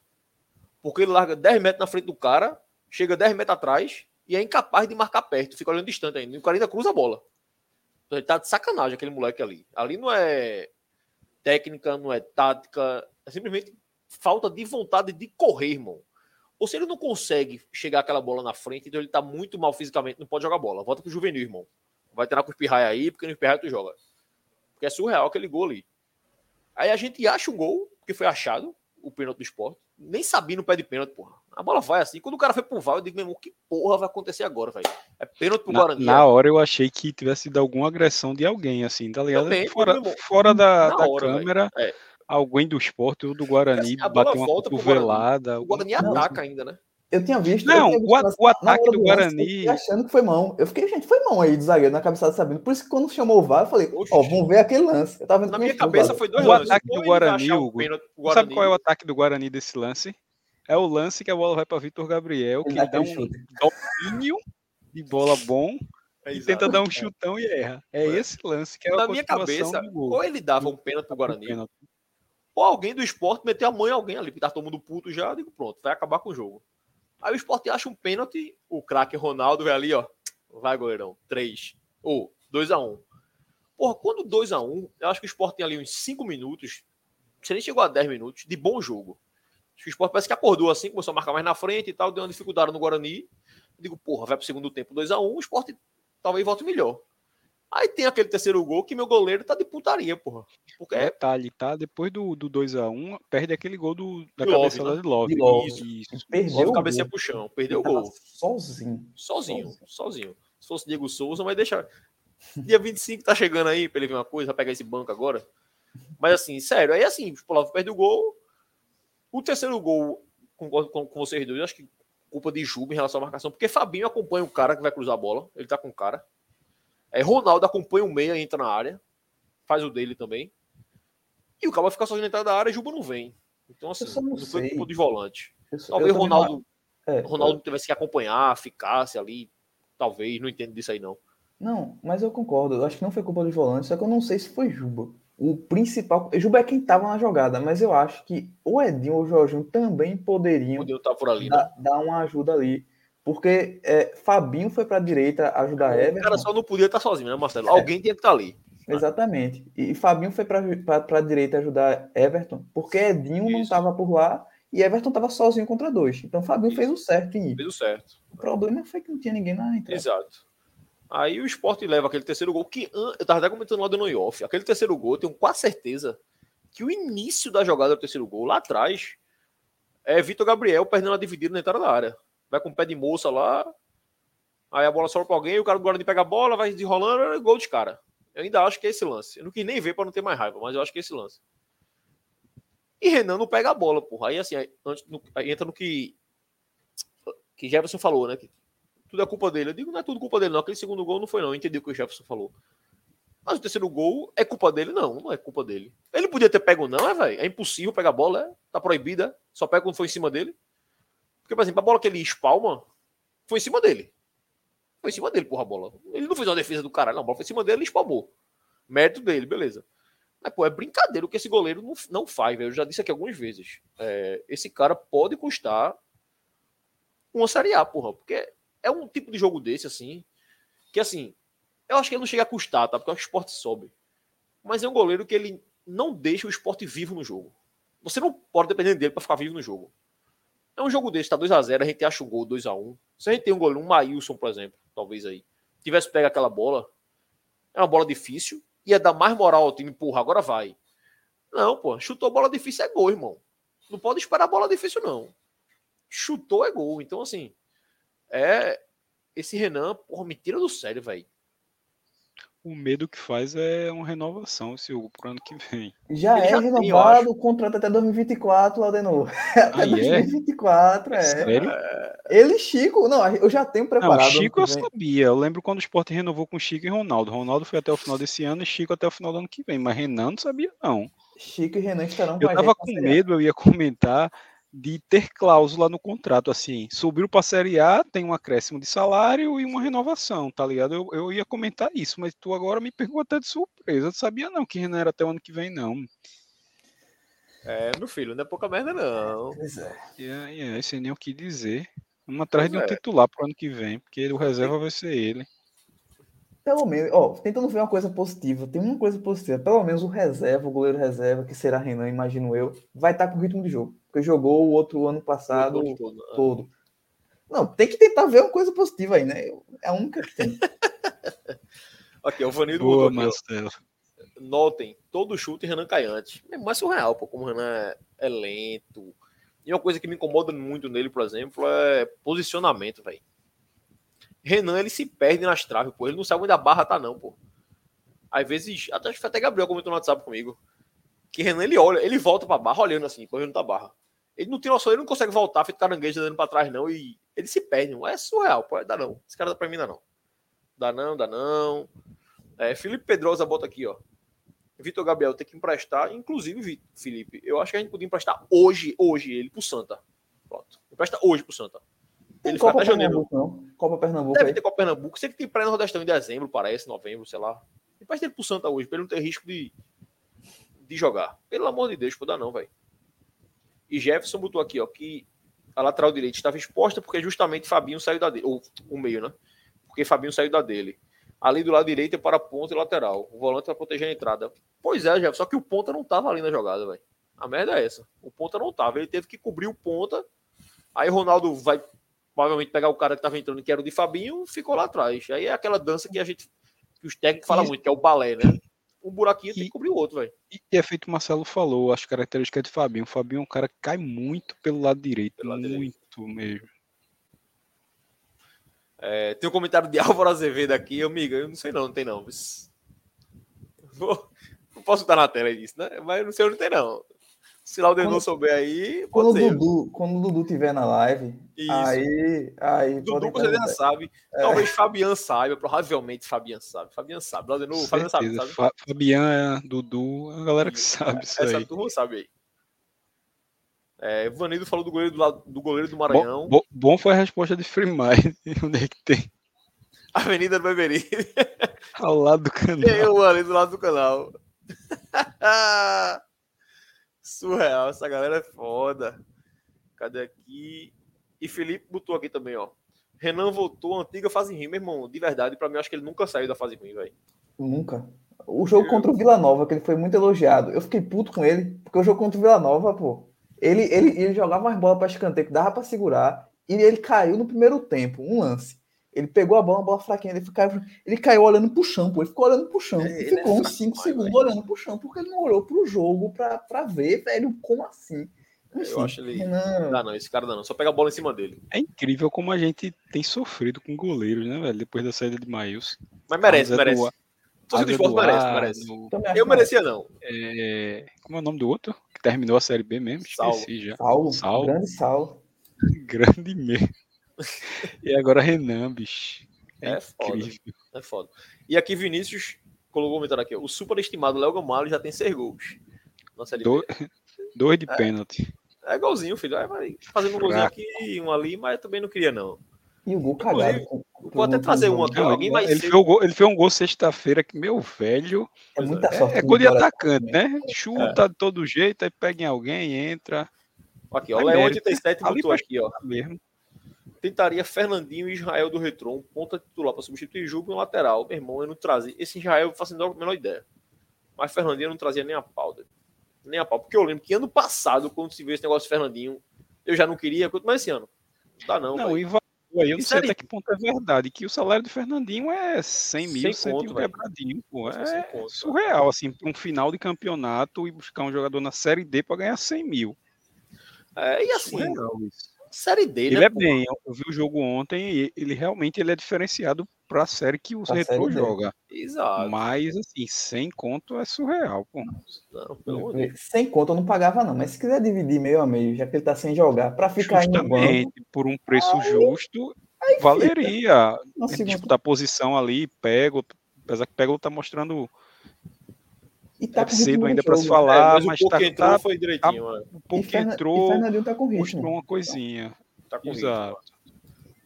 Porque ele larga 10 metros na frente do cara, chega 10 metros atrás e é incapaz de marcar perto, fica olhando distante ainda. E o cara ainda cruza a bola. Então ele tá de sacanagem, aquele moleque ali. Ali não é técnica, não é tática, é simplesmente falta de vontade de correr, irmão. Ou se ele não consegue chegar aquela bola na frente, então ele tá muito mal fisicamente, não pode jogar bola. Volta pro juvenil, irmão. Vai treinar com o Espirraia aí, porque no Espirraia tu joga. Porque é surreal aquele gol ali. Aí a gente acha um gol, porque foi achado, o pênalti do esporte. Nem sabia no pé de pênalti, porra. A bola vai assim. Quando o cara foi pro VAR, eu digo, meu irmão, que porra vai acontecer agora, velho? É pênalti pro na, Guarani. Na hora eu achei que tivesse sido alguma agressão de alguém, assim, tá ligado? Também, fora, fora da, da hora, câmera, é. alguém do esporte ou do Guarani assim, bateu uma cotovelada. O Guarani ataca ainda, né? Eu tinha visto. Não, tinha visto o, o ataque do, Guarani. achando que foi mão. Eu fiquei, gente, foi mão aí do zagueiro na cabeçada sabendo. Por isso que quando chamou o VAR, eu falei, ó, oh, vamos ver aquele lance. Eu tava vendo na minha cabeça foi dois o lances. Ataque do Guarani, Hugo, Guarani. Sabe qual é o ataque do Guarani desse lance? É o lance que a bola vai para Vitor Gabriel, que dá um chute. domínio de bola bom é, e tenta dar um chutão e erra. É, é. esse lance que é Na minha cabeça, ou ele dava um pênalti pro Guarani, ou alguém do esporte meteu a mão em alguém ali, porque tá todo mundo puto já, eu digo, pronto, vai acabar com o jogo. Aí o esporte acha um pênalti, o craque Ronaldo vai ali, ó. Vai, goleirão. 3. Ou 2x1. Porra, quando 2x1, eu acho que o esporte tem ali uns 5 minutos. Você nem chegou a 10 minutos de bom jogo. O esporte parece que acordou assim, começou a marcar mais na frente e tal, deu uma dificuldade no Guarani. Eu digo, porra, vai pro segundo tempo 2x1, o esporte talvez volte melhor. Aí tem aquele terceiro gol que meu goleiro tá de putaria, porra. Porque é... Detalhe, tá? Depois do, do 2x1, perde aquele gol do, da Love, cabeça né? lá de Love. De Love. Isso, isso. Perdeu o cabeça pro chão. Perdeu o gol. Sozinho. sozinho. Sozinho, sozinho. Se fosse Diego Souza, mas deixa. Dia 25 tá chegando aí pra ele ver uma coisa, vai pegar esse banco agora. Mas assim, sério, aí assim, o Love perde o gol. O terceiro gol, com, com, com vocês dois, acho que culpa de Juba em relação à marcação, porque Fabinho acompanha o cara que vai cruzar a bola. Ele tá com o cara. É, Ronaldo acompanha o meia, entra na área, faz o dele também. E o cara vai ficar sozinho na entrada da área e Juba não vem. Então, assim, não, não foi culpa de volante. Eu, talvez o Ronaldo, é, Ronaldo eu... tivesse que acompanhar, ficasse ali. Talvez, não entendo disso aí, não. Não, mas eu concordo. Eu acho que não foi culpa de volante, só que eu não sei se foi Juba. O principal. Juba é quem estava na jogada, mas eu acho que o Edinho ou o Jorginho também poderiam tá ali, dar, né? dar uma ajuda ali. Porque é, Fabinho foi para a direita ajudar Everton. O cara só não podia estar sozinho, né, Marcelo? É. Alguém tinha que estar ali. Exatamente. E Fabinho foi para a direita ajudar Everton, porque Edinho Isso. não estava por lá e Everton estava sozinho contra dois. Então Fabinho Isso. fez o certo em ir. Fez o certo. O problema foi que não tinha ninguém na entrada. Exato. Aí o esporte leva aquele terceiro gol, que eu estava até comentando lá do Noyoff. Aquele terceiro gol, eu tenho quase certeza que o início da jogada do terceiro gol, lá atrás, é Vitor Gabriel perdendo a dividida na entrada da área vai com o pé de moça lá, aí a bola sobra para alguém, o cara do Guarani pega a bola, vai desenrolando, gol de cara. Eu ainda acho que é esse lance. Eu não quis nem ver para não ter mais raiva, mas eu acho que é esse lance. E Renan não pega a bola, porra. Aí assim, antes, no, aí entra no que que Jefferson falou, né? Que tudo é culpa dele. Eu digo, não é tudo culpa dele, não. Aquele segundo gol não foi, não. Eu entendi o que o Jefferson falou. Mas o terceiro gol é culpa dele? Não, não é culpa dele. Ele podia ter pego, não, é, velho? É impossível pegar a bola, é? Tá proibida. Só pega quando foi em cima dele. Porque, por exemplo, a bola que ele espalma foi em cima dele. Foi em cima dele, porra, a bola. Ele não fez uma defesa do caralho, não. A bola foi em cima dele e espalmou. Mérito dele, beleza. Mas, pô, é brincadeira o que esse goleiro não, não faz, velho. Eu já disse aqui algumas vezes. É, esse cara pode custar uma Série A, porra. Porque é um tipo de jogo desse, assim, que, assim, eu acho que ele não chega a custar, tá? Porque o esporte sobe. Mas é um goleiro que ele não deixa o esporte vivo no jogo. Você não pode depender dele para ficar vivo no jogo. É um jogo desse, tá 2x0, a, gente acha o gol 2x1. Se a gente tem um goleiro, um Maílson, por exemplo, talvez aí, tivesse pego aquela bola, É uma bola difícil. Ia dar mais moral ao time, porra, agora vai. Não, pô. Chutou bola difícil é gol, irmão. Não pode esperar bola difícil, não. Chutou é gol. Então, assim, é. Esse Renan, porra, me tira do sério, velho o medo que faz é uma renovação esse Hugo pro ano que vem. Já Ele é já renovado o contrato até 2024, Laudenor. Até ah, 2024, é? é. Sério? Ele, Chico, não, eu já tenho preparado. Não, Chico eu sabia. Eu lembro quando o Sport renovou com Chico e Ronaldo. Ronaldo foi até o final desse ano e Chico até o final do ano que vem. Mas Renan não sabia, não. Chico e Renan estarão com Eu tava com medo, eu ia comentar de ter cláusula no contrato, assim, subiu para a Série A, tem um acréscimo de salário e uma renovação, tá ligado? Eu, eu ia comentar isso, mas tu agora me pegou até de surpresa. Eu sabia não que não era até o ano que vem, não. É, meu filho, não é pouca merda, não. Pois é. É, é, sem nem o que dizer. Vamos atrás pois de um é. titular pro ano que vem, porque o reserva vai ser ele. Pelo menos, ó, tentando ver uma coisa positiva, tem uma coisa positiva. Pelo menos o reserva, o goleiro reserva, que será Renan, imagino eu, vai estar com ritmo de jogo porque jogou o outro ano passado todo. todo. É. todo. Não, tem que tentar ver uma coisa positiva aí, né? É a única que tem. aqui, o Vanildo Boa, Marcelo. Notem, todo chute Renan Caiante. É mais surreal, pô, como o Renan é, lento. E uma coisa que me incomoda muito nele, por exemplo, é posicionamento, velho. Renan, ele se perde nas traves, pô. Ele não sabe onde a barra tá, não, pô. Às vezes, até, até Gabriel comentou no WhatsApp comigo. Que Renan, ele olha, ele volta pra barra olhando assim, correndo da barra. Ele não tem noção, ele não consegue voltar, feito caranguejo andando pra trás, não. E ele se perde. Não é surreal, pô. Dá não. Esse cara dá pra mim, dá não. Dá não, dá não. É, Felipe Pedrosa bota aqui, ó. Vitor Gabriel tem que emprestar. Inclusive, Felipe, eu acho que a gente podia emprestar hoje, hoje, ele pro Santa. Pronto. Empresta hoje pro Santa. Tem ele Copa fica até janeiro. Não. Copa Pernambuco. Deve aí. ter Copa Pernambuco. Sei que tem pré-nordestão em dezembro, parece, novembro, sei lá. Empresta ele pro Santa hoje, pra ele não ter risco de, de jogar. Pelo amor de Deus, pô, dá não, velho. E Jefferson botou aqui, ó, que a lateral direita estava exposta porque justamente Fabinho saiu da dele. Ou o meio, né? Porque Fabinho saiu da dele. Ali do lado direito é para ponta e lateral. O volante para proteger a entrada. Pois é, Jefferson, só que o ponta não tava ali na jogada, velho. A merda é essa. O ponta não tava. Ele teve que cobrir o ponta. Aí Ronaldo vai provavelmente pegar o cara que tava entrando, que era o de Fabinho, ficou lá atrás. Aí é aquela dança que a gente. que os técnicos falam muito, que é o balé, né? Um buraquinho e, tem que cobrir o outro, velho. E é feito o Marcelo falou, as características de Fabinho. O Fabinho é um cara que cai muito pelo lado direito, pelo lado muito direito. mesmo. É, tem um comentário de Álvaro Azevedo aqui, amiga, eu não sei não, não tem não. Vou, não posso estar na tela disso, né? Mas não sei onde tem não. Se lá o Denô souber aí. Quando o, Dudu, quando o Dudu tiver na live, Isso. aí. aí Dudu com certeza sabe. É. Talvez Fabian saiba, provavelmente Fabian sabe. Fabian sabe. Lá Denô, Fabian sabe. sabe? Fabian, Dudu, a galera que sabe isso Essa aí. turma sabe aí. É, Vanildo falou do goleiro do, do, goleiro do Maranhão. Bom, bom foi a resposta de Freemine. Onde é que tem? Avenida do Beberi. Ao lado do canal. Eu ali do lado do canal. Surreal, essa galera é foda. Cadê aqui? E Felipe botou aqui também, ó. Renan voltou antiga fase ruim, meu irmão. De verdade, para mim, acho que ele nunca saiu da fase ruim, velho. Nunca. O jogo contra o Vila Nova, que ele foi muito elogiado. Eu fiquei puto com ele, porque o jogo contra o Vila Nova, pô. Ele, ele, ele jogava mais bola para escanteio, que dava para segurar. E ele caiu no primeiro tempo, um lance. Ele pegou a bola, uma bola fraquinha, ele, ficou, ele caiu olhando pro chão, pô. Ele ficou olhando pro chão. É, ficou é uns 5 segundos véio. olhando pro chão, porque ele não olhou pro jogo pra, pra ver, velho, como assim? Enfim, eu acho ele. Não. Dá não, esse cara dá não. Só pega a bola em cima dele. É incrível como a gente tem sofrido com goleiros, né, velho? Depois da saída de Maílson. Mas merece, merece. Do... Torcida do esporte merece, merece. No... Eu merecia, não. É... Como é o nome do outro? Que terminou a Série B mesmo? Esqueci já. Saulo. Saulo. Grande Saulo. Grande mesmo. E agora Renan, bicho. É, é foda. É foda. E aqui Vinícius colocou um comentário aqui. O superestimado Léo Gamalho já tem seis gols. Nossa, Do... Dois de é, pênalti. É igualzinho, filho. É, vai fazendo um golzinho aqui um ali, mas também não queria, não. E o gol cagado. Vou até trazer um aqui. alguém vai ele, ser... fez um gol, ele fez um gol sexta-feira que, meu velho. É muita é, sorte. É, gol de atacante, né? Chuta é. de todo jeito, aí pega em alguém, entra. Aqui, ó. O Leão 87 botou aqui, ó. Mesmo tentaria Fernandinho e Israel do Retro, um ponta titular para substituir Juba e um lateral. Meu irmão, eu não trazia. Esse Israel eu faço a menor ideia. Mas Fernandinho não trazia nem a pau. Nem a pau. Porque eu lembro que ano passado, quando se viu esse negócio de Fernandinho, eu já não queria, quanto mais esse ano. Não dá não. Não, e eu não sei até que ponto é verdade, que o salário do Fernandinho é 100 mil, 100 mil quebradinho, pô. É conto, surreal, assim, um final de campeonato e buscar um jogador na Série D para ganhar 100 mil. É, e assim, surreal, Série D, ele né, é pô? bem, eu vi o jogo ontem e ele realmente ele é diferenciado para a série que o Retro joga. Exato. Mas, assim, sem conto é surreal, pô. Não, sem conto eu não pagava, não. Mas se quiser dividir meio a meio, já que ele tá sem jogar, para ficar Justamente, banco, por um preço aí, justo, aí valeria. Tipo, da posição ali, pego, apesar que pego tá mostrando. E tá é cedo ainda para se falar, é, mas, mas o tá, entrou tá, foi direitinho. Tá, um pouco que entrou, tá com ritmo. mostrou uma coisinha. Tá com Exato. Ritmo.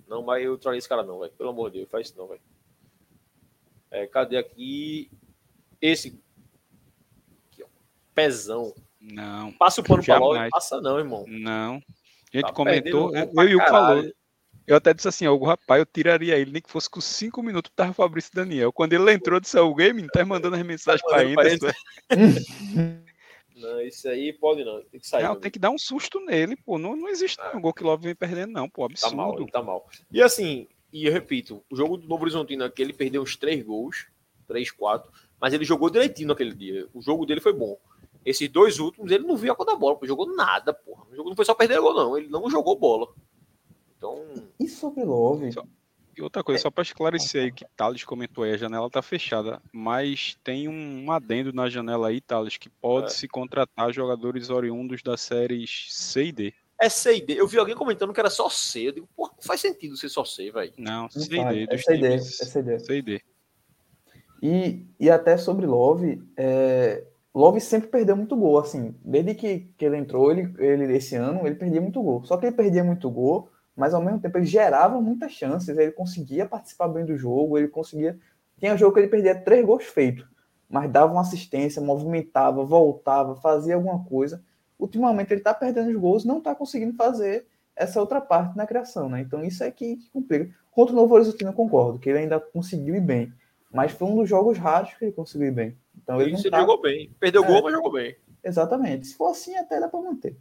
Não, mas eu trolei esse cara não, velho. Pelo amor de Deus, faz isso não, velho. É, cadê aqui? Esse. Aqui, ó. Pezão. Não. Passa o pano pra logo. Passa não, irmão. Não. A gente tá comentou, eu e o falou. Eu até disse assim, o rapaz, eu tiraria ele, nem que fosse com 5 minutos, tava Fabrício Daniel. Quando ele entrou, disse, o game, tá mandando as mensagens tá pra ainda. Não, isso aí pode não, tem que sair. Não, tem que dar um susto nele, pô. Não, não existe não. O gol que Love vem perdendo, não, pô. Absurdo. Tá mal, tá mal. E assim, e eu repito, o jogo do Novo Horizontino aqui, ele perdeu uns três gols, três, quatro, mas ele jogou direitinho naquele dia. O jogo dele foi bom. Esses dois últimos, ele não viu a cor da bola, pô. Jogou nada, porra. O jogo não foi só perder gol, não. Ele não jogou bola. Então. E sobre Love? Só... E outra coisa, é. só para esclarecer aí que Thales comentou aí, a janela tá fechada, mas tem um adendo na janela aí, Thales, que pode é. se contratar jogadores oriundos das séries C e D. É C e D. Eu vi alguém comentando que era só C. Eu digo, porra, não faz sentido ser só C, velho. Não, C e D. É C e D. É C e D. C e D. E, e até sobre Love, é... Love sempre perdeu muito gol, assim, desde que, que ele entrou, ele, ele, esse ano, ele perdia muito gol. Só que ele perdia muito gol mas ao mesmo tempo ele gerava muitas chances, ele conseguia participar bem do jogo, ele conseguia. Tinha jogo que ele perdia três gols feitos, mas dava uma assistência, movimentava, voltava, fazia alguma coisa. Ultimamente ele está perdendo os gols, não está conseguindo fazer essa outra parte na criação, né? Então isso é que, que complica. Contra o Novo Horizontino eu concordo, que ele ainda conseguiu ir bem, mas foi um dos jogos raros que ele conseguiu ir bem. Então ele, ele tá... jogou bem, perdeu é, gol, mas jogou bem. Exatamente. Se for assim, até dá para manter.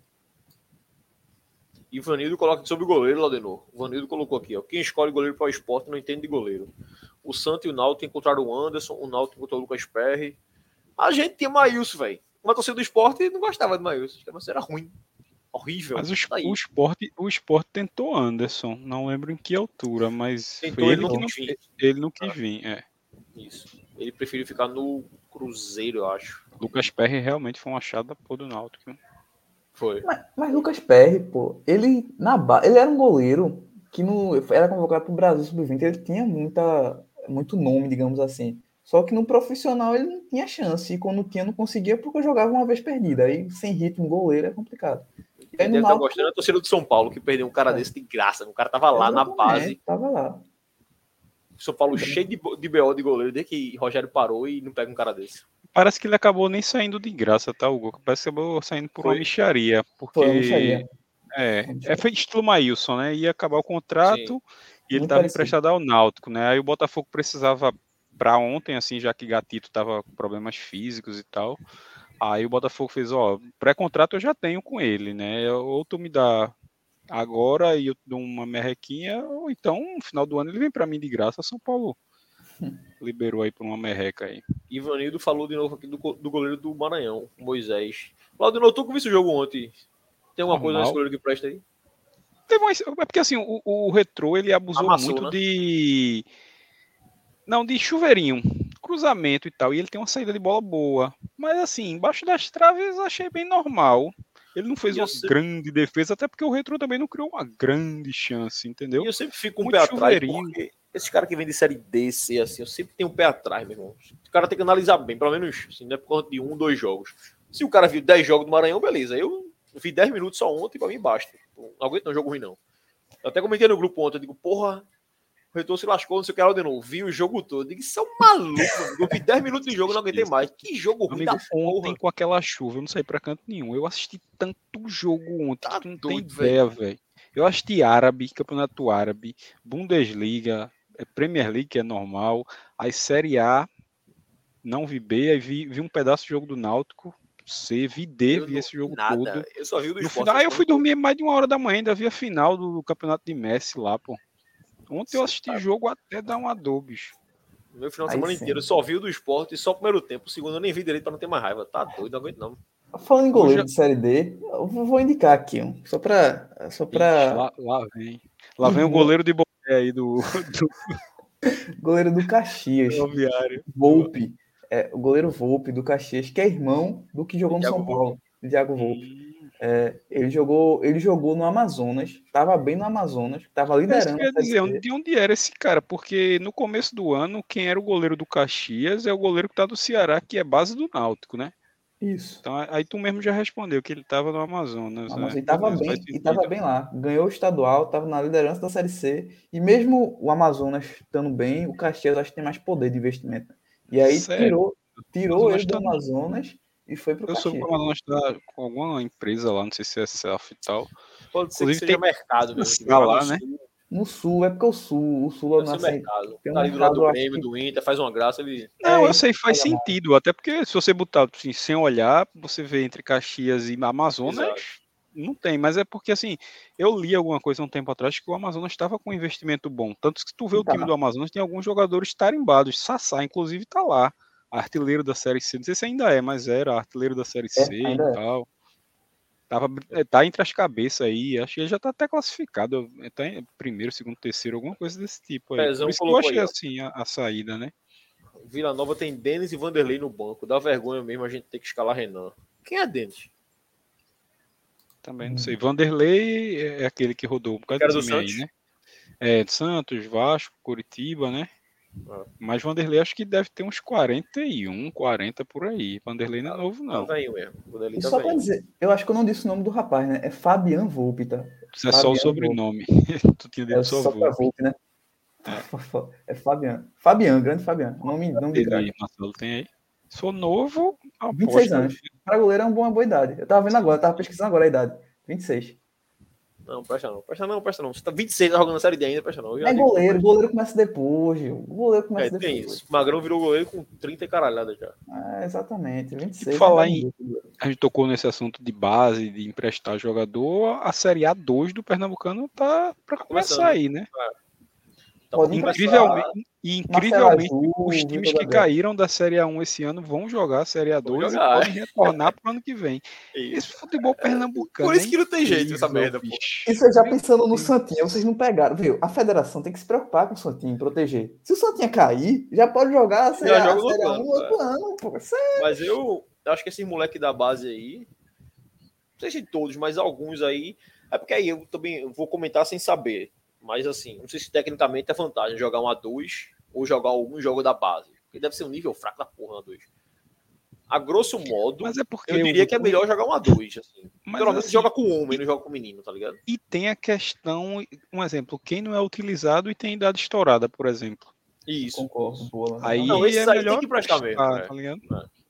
E Vanildo coloca sobre o goleiro, Laudenor. O Vanildo colocou aqui, ó. Quem escolhe goleiro para o esporte não entende de goleiro. O Santo e o Náutico encontraram o Anderson, o Náutico encontrou o Lucas Perry. A gente tinha Maílson, velho. Uma torcida do esporte não gostava de Maílson. Mas era ruim. Horrível. Mas o, tá o, esporte, o esporte tentou Anderson. Não lembro em que altura, mas tentou, ele, ele, não, vir. ele não quis vir. É. Isso. Ele preferiu ficar no Cruzeiro, eu acho. Lucas Perry realmente foi uma achada por do Náutico. Foi. Mas, mas Lucas Perry, pô, ele, na ele era um goleiro que no, era convocado para o Brasil Sub-20, ele tinha muita, muito nome, digamos assim. Só que no profissional ele não tinha chance. E quando tinha, não conseguia porque jogava uma vez perdida. Aí, sem ritmo, goleiro é complicado. E aí, no Náutico... gostando da torcida do São Paulo, que perdeu um cara é. desse de graça. O cara tava lá na base. Tava lá. São Paulo cheio de, de BO de goleiro, desde que Rogério parou e não pega um cara desse. Parece que ele acabou nem saindo de graça, tá, Hugo? Parece que acabou saindo por Foi. uma micharia. Porque... Foi uma micharia. É, é feito estilo Maílson, né? Ia acabar o contrato Sim. e ele estava emprestado ao Náutico, né? Aí o Botafogo precisava para ontem, assim, já que Gatito tava com problemas físicos e tal. Aí o Botafogo fez, ó, pré-contrato eu já tenho com ele, né? Ou tu me dá agora e eu dou uma merrequinha, ou então no final do ano ele vem para mim de graça, São Paulo liberou aí para uma merreca aí. Ivanildo falou de novo aqui do, do goleiro do Maranhão, Moisés. Claudio, tu que viu esse jogo ontem? Tem alguma Normal. coisa nesse goleiro que presta aí? Tem mais, é porque assim, o, o Retro ele abusou Amassou, muito né? de. Não, de chuveirinho, cruzamento e tal. E ele tem uma saída de bola boa. Mas assim, embaixo das traves achei bem normal. Ele não fez uma sempre... grande defesa, até porque o Retro também não criou uma grande chance, entendeu? E eu sempre fico um Muito pé atrás, porque esses caras que vêm de série D, C, assim, eu sempre tenho um pé atrás, meu irmão. O cara tem que analisar bem, pelo menos, assim, não é por conta de um, dois jogos. Se o cara viu 10 jogos do Maranhão, beleza. Eu vi 10 minutos só ontem, pra mim basta. Não aguento não jogo ruim, não. Eu até comentei no grupo ontem, eu digo, porra, o Retor se lascou, não sei o que era de novo. Vi o jogo todo. Eu digo, isso é um maluco, Eu vi 10 minutos de jogo não aguentei mais. Que jogo ruim Amigo, Ontem com aquela chuva, eu não saí pra canto nenhum. Eu assisti tanto jogo ontem, tá tu não doido, tem ideia, velho. Eu assisti árabe, campeonato árabe, Bundesliga, Premier League, que é normal. Aí Série A, não vi B, aí vi, vi um pedaço de jogo do Náutico. C, vi D, eu vi esse jogo nada. todo. Eu só vi o do no final, Aí eu fui dormir mais de uma hora da manhã, ainda vi a final do campeonato de Messi lá, pô. Ontem eu assisti jogo até dar um adobe. Meu final de semana sim. inteiro só vi o do esporte e só o primeiro tempo. O segundo eu nem vi direito para não ter mais raiva. Tá doido, não aguento não. Falando em goleiro já... de Série D, eu vou indicar aqui um. Só para. Só pra... Lá, lá, vem. Lá vem o goleiro de aí do. do... goleiro do Caxias. Volpe. É, o goleiro Volpe do Caxias, que é irmão do que jogou no São Paulo. Thiago Volpe. É, ele jogou, ele jogou no Amazonas, estava bem no Amazonas, estava liderando. É dizer, de onde era esse cara? Porque no começo do ano, quem era o goleiro do Caxias é o goleiro que está do Ceará, que é base do Náutico, né? Isso. Então aí tu mesmo já respondeu que ele estava no Amazonas. Né? Ele estava bem, e estava bem lá. Ganhou o estadual, estava na liderança da Série C. E mesmo o Amazonas estando bem, o Caxias acho que tem mais poder de investimento. E aí Sério? tirou, tirou ele do tá Amazonas e foi pro Eu Caxias. soube que o Amazonas está com alguma empresa lá, não sei se é self e tal. Pode ser Inclusive, que seja tem mercado mesmo. Tá lá, né? No sul, é porque o sul, o sul é nosso mercado. Tem um tá ali do lado do Grêmio, que... do Inter, faz uma graça, ele. Não, é, eu sei, faz sentido, mais. até porque se você botar assim, sem olhar, você vê entre Caxias e Amazonas, Exato. não tem, mas é porque assim, eu li alguma coisa um tempo atrás que o Amazonas estava com um investimento bom. Tanto que tu vê tá. o time do Amazonas, tem alguns jogadores tarimbados. Sassá, inclusive, tá lá. Artilheiro da Série C. Não sei se ainda é, mas era artilheiro da Série é, C e é. Tava, eh, tá entre as cabeças aí, acho que ele já tá até classificado, tá em primeiro, segundo, terceiro, alguma coisa desse tipo aí. Pezão Por isso que eu achei aí, assim a, a, saída, né? Vila Nova tem Denis e Vanderlei no banco, dá vergonha mesmo a gente ter que escalar Renan. Quem é Denis? Também não sei. Vanderlei é aquele que rodou um bocado de time aí, né? É, Santos, Vasco, Curitiba, né? Ah. Mas Vanderlei acho que deve ter uns 41, 40 por aí. Vanderlei não é novo, não. Tá mesmo. e tá só para dizer, eu acho que eu não disse o nome do rapaz, né? É Fabian Volpe, tá? Isso é Fabian só o sobrenome. tu tinha dito é só Volpe. Volpe, né? É. é Fabian. Fabian, grande Fabian. Nome, nome de grande. Marcelo tem aí. Sou novo. 26 anos. Para goleiro é uma boa, boa idade. Eu tava vendo agora, tava pesquisando agora a idade. 26. Não, presta não. Presta não, presta não. Você tá 26 tá jogando a série D ainda, presta não. É goleiro, goleiro começa depois, Gil. O goleiro começa é, depois. Tem isso. O Magrão virou goleiro com 30 e caralhada já. É, exatamente. 26. E falar em. A gente tocou nesse assunto de base, de emprestar jogador. A Série A2 do Pernambucano tá pra tá começar aí, né? É. Então, incrivelmente, e incrivelmente Azul, os times que caíram da Série A1 esse ano vão jogar a Série A2 e podem retornar para o ano que vem. Esse futebol pernambucano. Por isso que não tem jeito essa merda, pô. Isso já pensando no Santinha, vocês não pegaram, viu? A federação tem que se preocupar com o Santinha, proteger. Se o Santinha cair, já pode jogar a Série, a, a série A1 no outro ano, pô. Sério. Mas eu acho que esses moleques da base aí, não sei se todos, mas alguns aí, é porque aí eu também vou comentar sem saber. Mas assim, não sei se tecnicamente é vantagem jogar um A2 ou jogar algum jogo da base. Porque deve ser um nível fraco da porra A2. A grosso modo, mas é porque eu diria que é melhor jogar um A2. Assim. Mas Pelo menos assim, joga com homem, não joga com menino, tá ligado? E tem a questão, um exemplo, quem não é utilizado e tem idade estourada, por exemplo. Isso. Concordo. Boa, aí não, é aí melhor tem que prestar mesmo. Tá, tá ligado? É.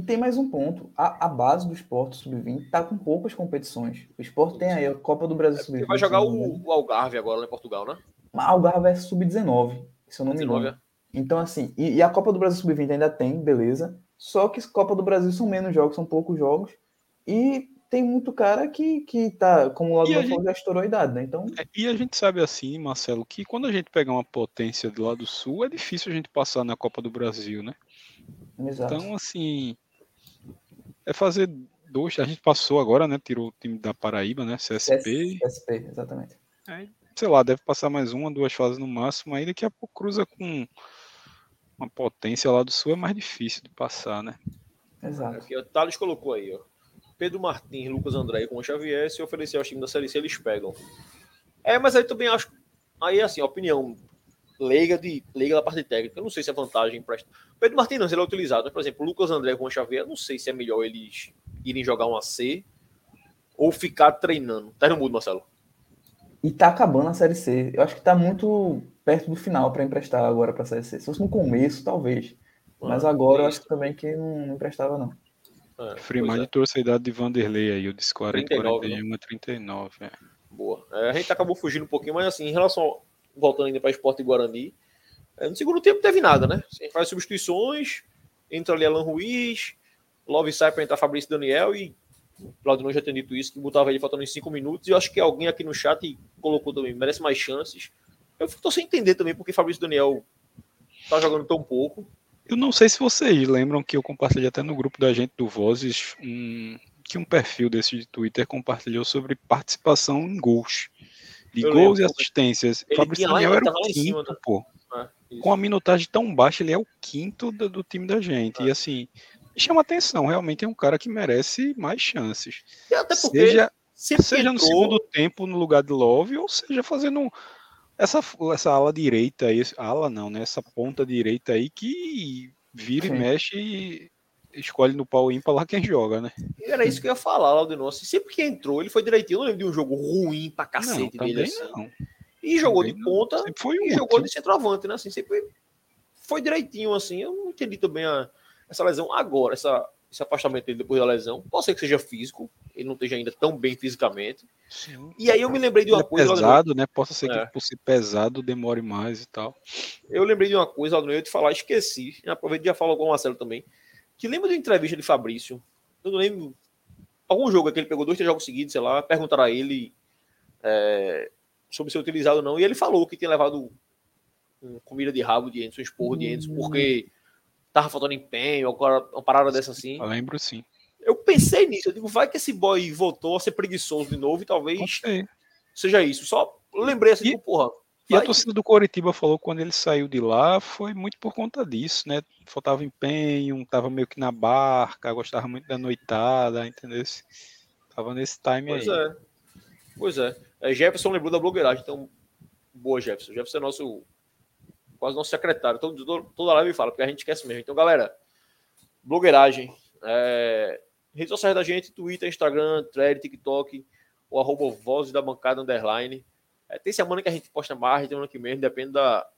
E tem mais um ponto. A, a base do esporte sub-20 está com poucas competições. O esporte tem aí a Copa do Brasil é sub-20. Vai jogar o, o, Algarve agora lá em Portugal, né? Mas Algarve é sub-19, se eu não me engano. É? Então, assim, e, e, a Copa do Brasil sub-20 ainda tem, beleza. Só que Copa do Brasil são menos jogos, são poucos jogos. E tem muito cara que, que tá, como o lado do gente... já estourou a idade, né? Então... É, e a gente sabe assim, Marcelo, que quando a gente pegar uma potência do lado sul, é difícil a gente passar na Copa do Brasil, né? Exato. Então, assim, é fazer dois. A gente passou agora, né? Tirou o time da Paraíba, né? CSP. CSP, exatamente. Aí, sei lá, deve passar mais uma, duas fases no máximo. Aí daqui a pouco cruza com uma potência lá do sul, é mais difícil de passar, né? Exato. Aqui, o Thales colocou aí, ó. Pedro Martins, Lucas André com o Xavier, se oferecer ao time da Série C, eles pegam. É, mas aí também acho. Aí, assim, a opinião leiga, de, leiga da parte técnica. Eu não sei se é vantagem para. Pedro Martins ele é utilizado. Mas, por exemplo, Lucas André com o Xavier, não sei se é melhor eles irem jogar um AC ou ficar treinando. Tá no mudo, Marcelo. E tá acabando a Série C. Eu acho que tá muito perto do final para emprestar agora para a Série C. Se fosse no começo, talvez. Mas ah, agora eu acho também que não, emprestava, não. É, Freeman é. trouxe a idade de Vanderlei aí, eu disse 40, 39, 41, né? 39. É. Boa. É, a gente acabou fugindo um pouquinho, mas assim, em relação voltando ainda para Esporte Guarani. É, no segundo tempo teve nada, né? Faz substituições, entra ali Alan Ruiz, Love sai para entrar Fabrício Daniel e Claudio já tinha dito isso, que botava ele faltando em cinco minutos. E eu acho que alguém aqui no chat colocou também, merece mais chances. Eu tô sem entender também porque Fabrício Daniel tá jogando tão pouco. Eu não sei se vocês lembram que eu compartilhei até no grupo da gente do Vozes um, que um perfil desse de Twitter compartilhou sobre participação em gols. De eu gols lembro. e assistências. Ele Fabrício Daniel era o quinto, cima, né? pô. É, Com a minutagem tão baixa, ele é o quinto do, do time da gente. É. E assim, chama atenção. Realmente é um cara que merece mais chances. E até porque seja, seja no segundo tempo no lugar de Love, ou seja fazendo essa, essa ala direita aí, ala não, né? Essa ponta direita aí que vira Sim. e mexe e escolhe no pau ímpar lá quem joga, né? Era isso que eu ia falar, Laudenossi. Sempre que entrou, ele foi direitinho. Eu não lembro de um jogo ruim pra cacete não, dele assim. Não. E jogou de ponta foi e jogou de centroavante, né? Assim, sempre foi direitinho, assim. Eu não entendi também a, essa lesão agora, essa, esse afastamento dele depois da lesão. Pode ser que seja físico, ele não esteja ainda tão bem fisicamente. Sim. E aí eu me lembrei de uma é coisa. É pesado, né? Possa ser é. que por ser pesado demore mais e tal. Eu lembrei de uma coisa, eu ia te falar, esqueci. Aproveitei e já falo com o Marcelo também. Que lembra da entrevista de Fabrício? Eu não lembro. Algum jogo que ele pegou dois, três jogos seguidos, sei lá, perguntaram a ele é, sobre ser utilizado ou não. E ele falou que tinha levado comida de rabo de Enzo, um esporro de Enzo, porque tava faltando empenho, agora uma parada dessa assim. Eu lembro sim. Eu pensei nisso, eu digo, vai que esse boy voltou a ser preguiçoso de novo e talvez seja isso. Só lembrei assim, e, porra. E a torcida do Coritiba falou que quando ele saiu de lá foi muito por conta disso, né? Faltava empenho, tava meio que na barca, gostava muito da noitada, entendeu? Tava nesse time pois aí. Pois é. Pois é. é. Jefferson lembrou da blogueiragem, então boa, Jefferson. Jefferson é nosso quase nosso secretário. Todo, todo, toda live fala, porque a gente esquece mesmo. Então, galera, blogueiragem. É, redes sociais da gente, Twitter, Instagram, Thread, TikTok, o arroba Vozes da Bancada Underline. É, tem semana que a gente posta mais, tem ano que mesmo, depende da,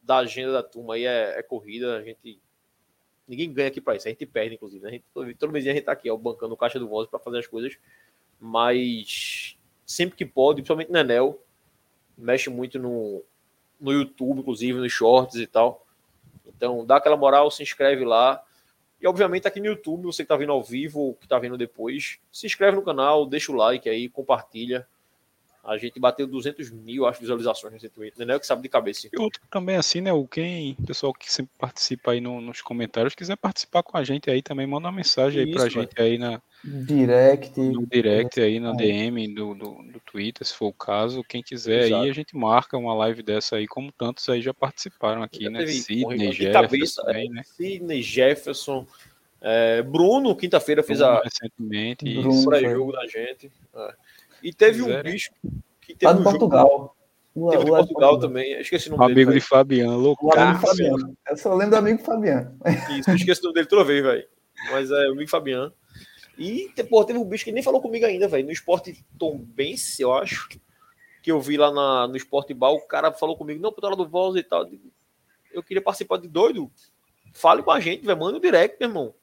da agenda da turma. Aí é, é corrida, a gente. Ninguém ganha aqui para isso, a gente perde, inclusive. Né? A gente, todo, todo mês a gente tá aqui, ó, bancando o caixa do Vozes para fazer as coisas. Mas sempre que pode, principalmente no Enel, mexe muito no, no YouTube, inclusive, nos shorts e tal. Então, dá aquela moral, se inscreve lá. E, obviamente, aqui no YouTube, você que está vendo ao vivo ou que está vendo depois, se inscreve no canal, deixa o like aí, compartilha. A gente bateu 200 mil, acho, visualizações recentemente, né? Que sabe de cabeça. E outro também assim, né? O quem, pessoal que sempre participa aí no, nos comentários, quiser participar com a gente aí também, manda uma mensagem aí Isso, pra gente aí na direct, no direct aí na DM do, do, do, Twitter, se for o caso. Quem quiser Exato. aí, a gente marca uma live dessa aí, como tantos aí já participaram aqui, já né? Sidney Jefferson, cabeça, também, né? Sidney Jefferson. É, Bruno, quinta-feira, fez a. Recentemente, Bruno, pré-jogo da gente. É. E teve um bicho que teve lá um Portugal. Jogo, teve de Portugal também. esqueci o nome amigo dele, de Fabiano, louco. Fabiano. Eu só lembro do amigo Fabiano. Isso, eu esqueci o nome dele toda vez, velho. Mas é o amigo Fabiano. E pô, teve um bicho que nem falou comigo ainda, velho. No esporte Tombense, eu acho. Que eu vi lá na, no Esporte Bal, o cara falou comigo, não, puta do Voz e tal. Eu queria participar de doido. Fale com a gente, velho. Manda o direct, meu irmão.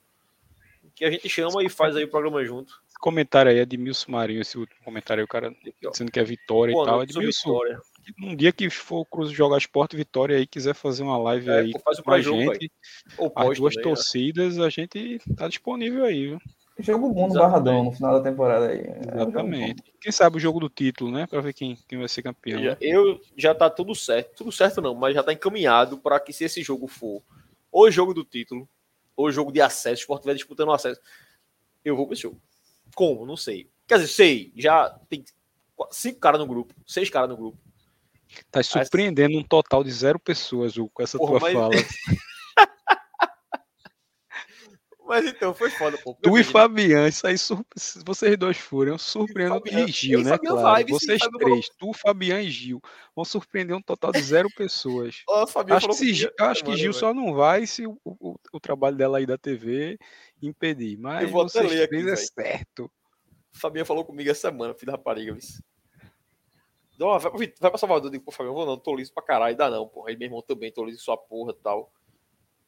Que a gente chama e faz aí o programa junto comentário aí é de Milson Marinho, esse último comentário aí, o cara dizendo que é vitória Pô, e tal. É de Milson. Um dia que for o Cruz jogar esporte Vitória aí, quiser fazer uma live é, aí com a gente, as duas também, né? torcidas, né? a gente tá disponível aí, viu? Jogo bom no Barradão no final da temporada aí. Exatamente. É quem sabe o jogo do título, né? Para ver quem, quem vai ser campeão. Eu, eu já tá tudo certo. Tudo certo não, mas já tá encaminhado para que se esse jogo for ou jogo do título, ou jogo de acesso, o Sport vai disputando o acesso, eu vou para esse jogo. Como? Não sei. Quer dizer, sei. Já tem cinco caras no grupo, seis caras no grupo. Tá surpreendendo um total de zero pessoas, Hugo, com essa Porra, tua mas... fala. mas então, foi foda, pô. Tu e Fabian, isso aí, vocês dois foram, surpreendendo e Gil, e né, claro. Vai, vocês sim, três, tu, Fabian e Gil, vão surpreender um total de zero pessoas. oh, acho que, Gil, acho que Gil só não vai se o, o, o, trabalho dela aí da TV impedir. Mas eu vou vocês três aqui, é certo. Fabinho falou comigo essa semana, filho da rapariga, viu? Não, vai, vai pra Salvador, eu digo, pô, Fabinho, vou não, tô liso pra caralho, dá não, porra. Aí meu irmão também, tô liso sua porra e tal.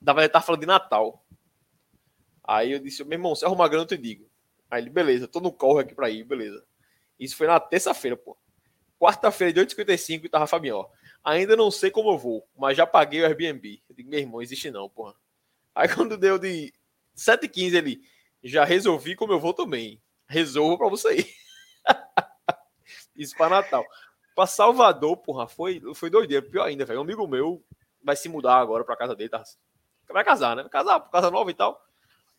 Da verdade, tá falando de Natal. Aí eu disse, meu irmão, se arrumar grana, eu te digo. Aí ele, beleza, tô no corre aqui pra ir, beleza. Isso foi na terça-feira, pô. Quarta-feira, de 8h55, tava Fabinho, ó. Ainda não sei como eu vou, mas já paguei o Airbnb. Eu digo, meu irmão, existe não, porra. Aí quando deu de 7h15 ele, já resolvi como eu vou também. Resolvo para você ir. Isso para Natal. Pra Salvador, porra, foi, foi doideira. Pior ainda, velho. Um amigo meu vai se mudar agora pra casa dele. Tá? Vai casar, né? Vai casar, casa nova e tal.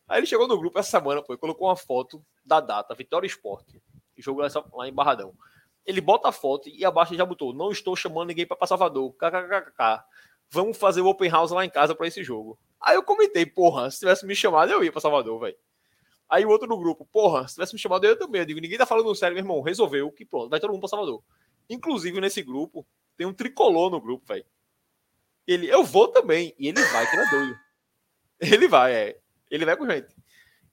Aí ele chegou no grupo essa semana, pô, e colocou uma foto da data, Vitória Esporte. Jogo lá em Barradão. Ele bota a foto e abaixo já botou: Não estou chamando ninguém para Salvador. KKKK. Vamos fazer o open house lá em casa para esse jogo. Aí eu comentei: Porra, se tivesse me chamado, eu ia para Salvador, velho. Aí o outro no grupo: Porra, se tivesse me chamado, eu também. Eu digo: Ninguém tá falando sério, meu irmão. Resolveu que pronto, vai todo mundo para Salvador. Inclusive nesse grupo, tem um tricolor no grupo, velho. Ele, eu vou também. E ele vai, que não é doido. Ele vai, é. Ele vai com gente.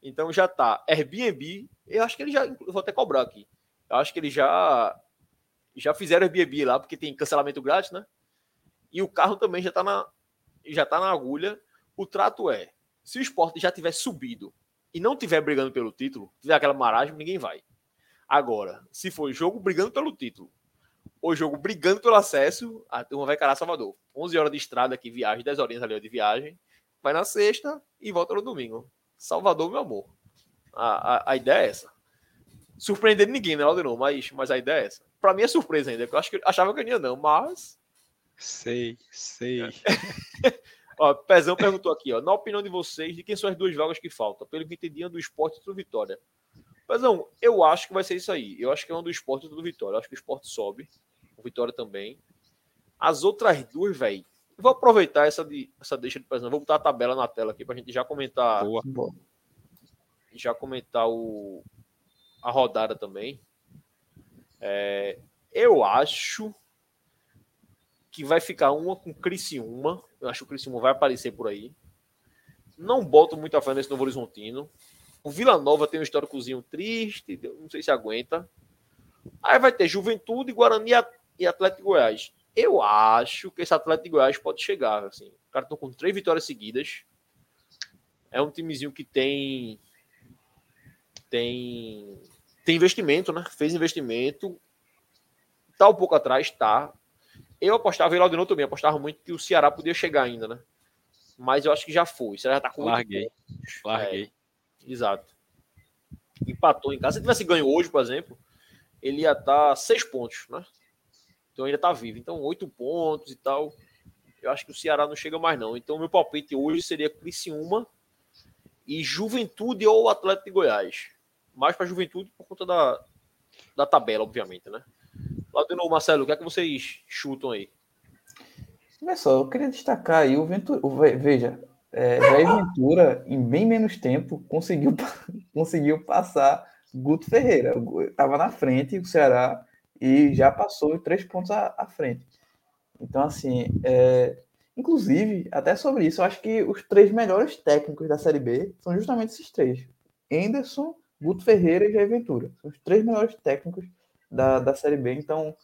Então já tá. Airbnb, eu acho que ele já. Vou até cobrar aqui. Eu acho que ele já. Já fizeram Airbnb lá, porque tem cancelamento grátis, né? E o carro também já tá na, já tá na agulha. O trato é: se o esporte já tiver subido e não tiver brigando pelo título, tiver aquela maragem, ninguém vai. Agora, se for jogo brigando pelo título, ou jogo brigando pelo acesso, a turma vai carar Salvador. 11 horas de estrada aqui, viagem, 10 horinhas ali de viagem. Vai na sexta e volta no domingo. Salvador, meu amor. A, a, a ideia é essa. Surpreender ninguém, né, Aldenor? Mas, mas a ideia é essa. Pra mim é surpresa ainda, porque eu acho que, achava que eu ia não, mas. Sei, sei. ó, Pezão perguntou aqui, ó. Na opinião de vocês, de quem são as duas vagas que faltam? Pelo que entendiam do esporte e do Vitória. Pezão, eu acho que vai ser isso aí. Eu acho que é um do esporte e do Vitória. Eu acho que o esporte sobe. O Vitória também. As outras duas, velho. Vou aproveitar essa, de, essa deixa de Pezão. Vou botar a tabela na tela aqui pra gente já comentar. Boa. Já comentar o, a rodada também. É, eu acho que vai ficar uma com Criciúma. Eu acho que o Criciúma vai aparecer por aí. Não boto muita fé nesse Novo Horizontino. O Vila Nova tem um históricozinho triste, não sei se aguenta. Aí vai ter Juventude, Guarani e Atlético Goiás. Eu acho que esse Atlético de Goiás pode chegar. Assim. Os caras estão com três vitórias seguidas. É um timezinho que tem. Tem. Tem investimento, né? Fez investimento. Tá um pouco atrás, tá. Eu apostava, e de novo também, apostava muito que o Ceará podia chegar ainda, né? Mas eu acho que já foi. O Ceará já tá com. Larguei. Larguei. É, exato. Empatou em casa. Se tivesse ganho hoje, por exemplo, ele ia estar tá seis pontos, né? Então ainda está vivo. Então, oito pontos e tal. Eu acho que o Ceará não chega mais, não. Então, meu palpite hoje seria Criciúma e Juventude ou Atlético de Goiás. Mais para Juventude por conta da, da tabela, obviamente, né? Lá de novo, Marcelo, o que é que vocês chutam aí? Olha só, eu queria destacar aí o Ventura. Veja, é, Jair Ventura, em bem menos tempo, conseguiu, conseguiu passar Guto Ferreira. Estava na frente, o Ceará e já passou três pontos à, à frente. Então, assim, é... inclusive, até sobre isso, eu acho que os três melhores técnicos da Série B são justamente esses três: Anderson, Guto Ferreira e Jair Ventura. São os três melhores técnicos da, da Série B. Então,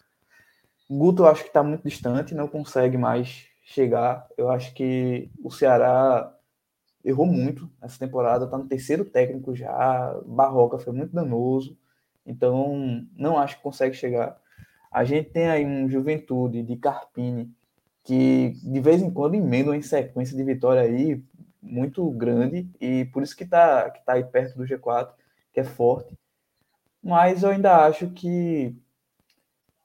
Guto eu acho que está muito distante, não consegue mais chegar. Eu acho que o Ceará errou muito nessa temporada, está no terceiro técnico já. Barroca foi muito danoso. Então, não acho que consegue chegar. A gente tem aí um Juventude de Carpini que de vez em quando emenda em sequência de vitória aí muito grande e por isso que está que tá aí perto do G4, que é forte. Mas eu ainda acho que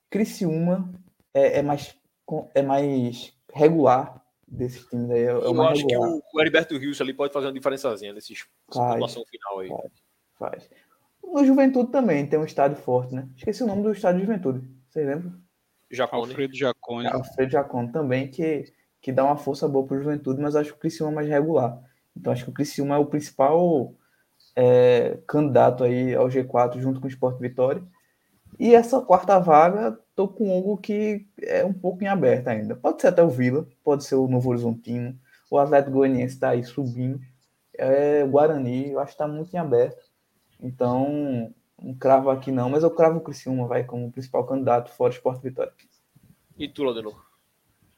Criciúma é, é mais é mais regular desses times aí. É, é eu acho regular. que o, o Heriberto Rios ali pode fazer uma diferençazinha nessa situação final aí. Faz, faz. O Juventude também tem um estádio forte, né? Esqueci o nome do estádio de Juventude. Você lembra? Jacone. Alfredo Jacone. Alfredo Jacone também, que, que dá uma força boa para o Juventude, mas acho que o Criciúma é mais regular. Então acho que o Criciúma é o principal é, candidato aí ao G4 junto com o Sport Vitória. E essa quarta vaga, tô com algo que é um pouco em aberto ainda. Pode ser até o Vila, pode ser o Novo Horizontino, o Atlético Goianiense está aí subindo. É, o Guarani, eu acho que está muito em aberto. Então, não cravo aqui não, mas eu cravo o Criciúma, vai, como principal candidato fora Esporte Vitória. E tu, Ladenor?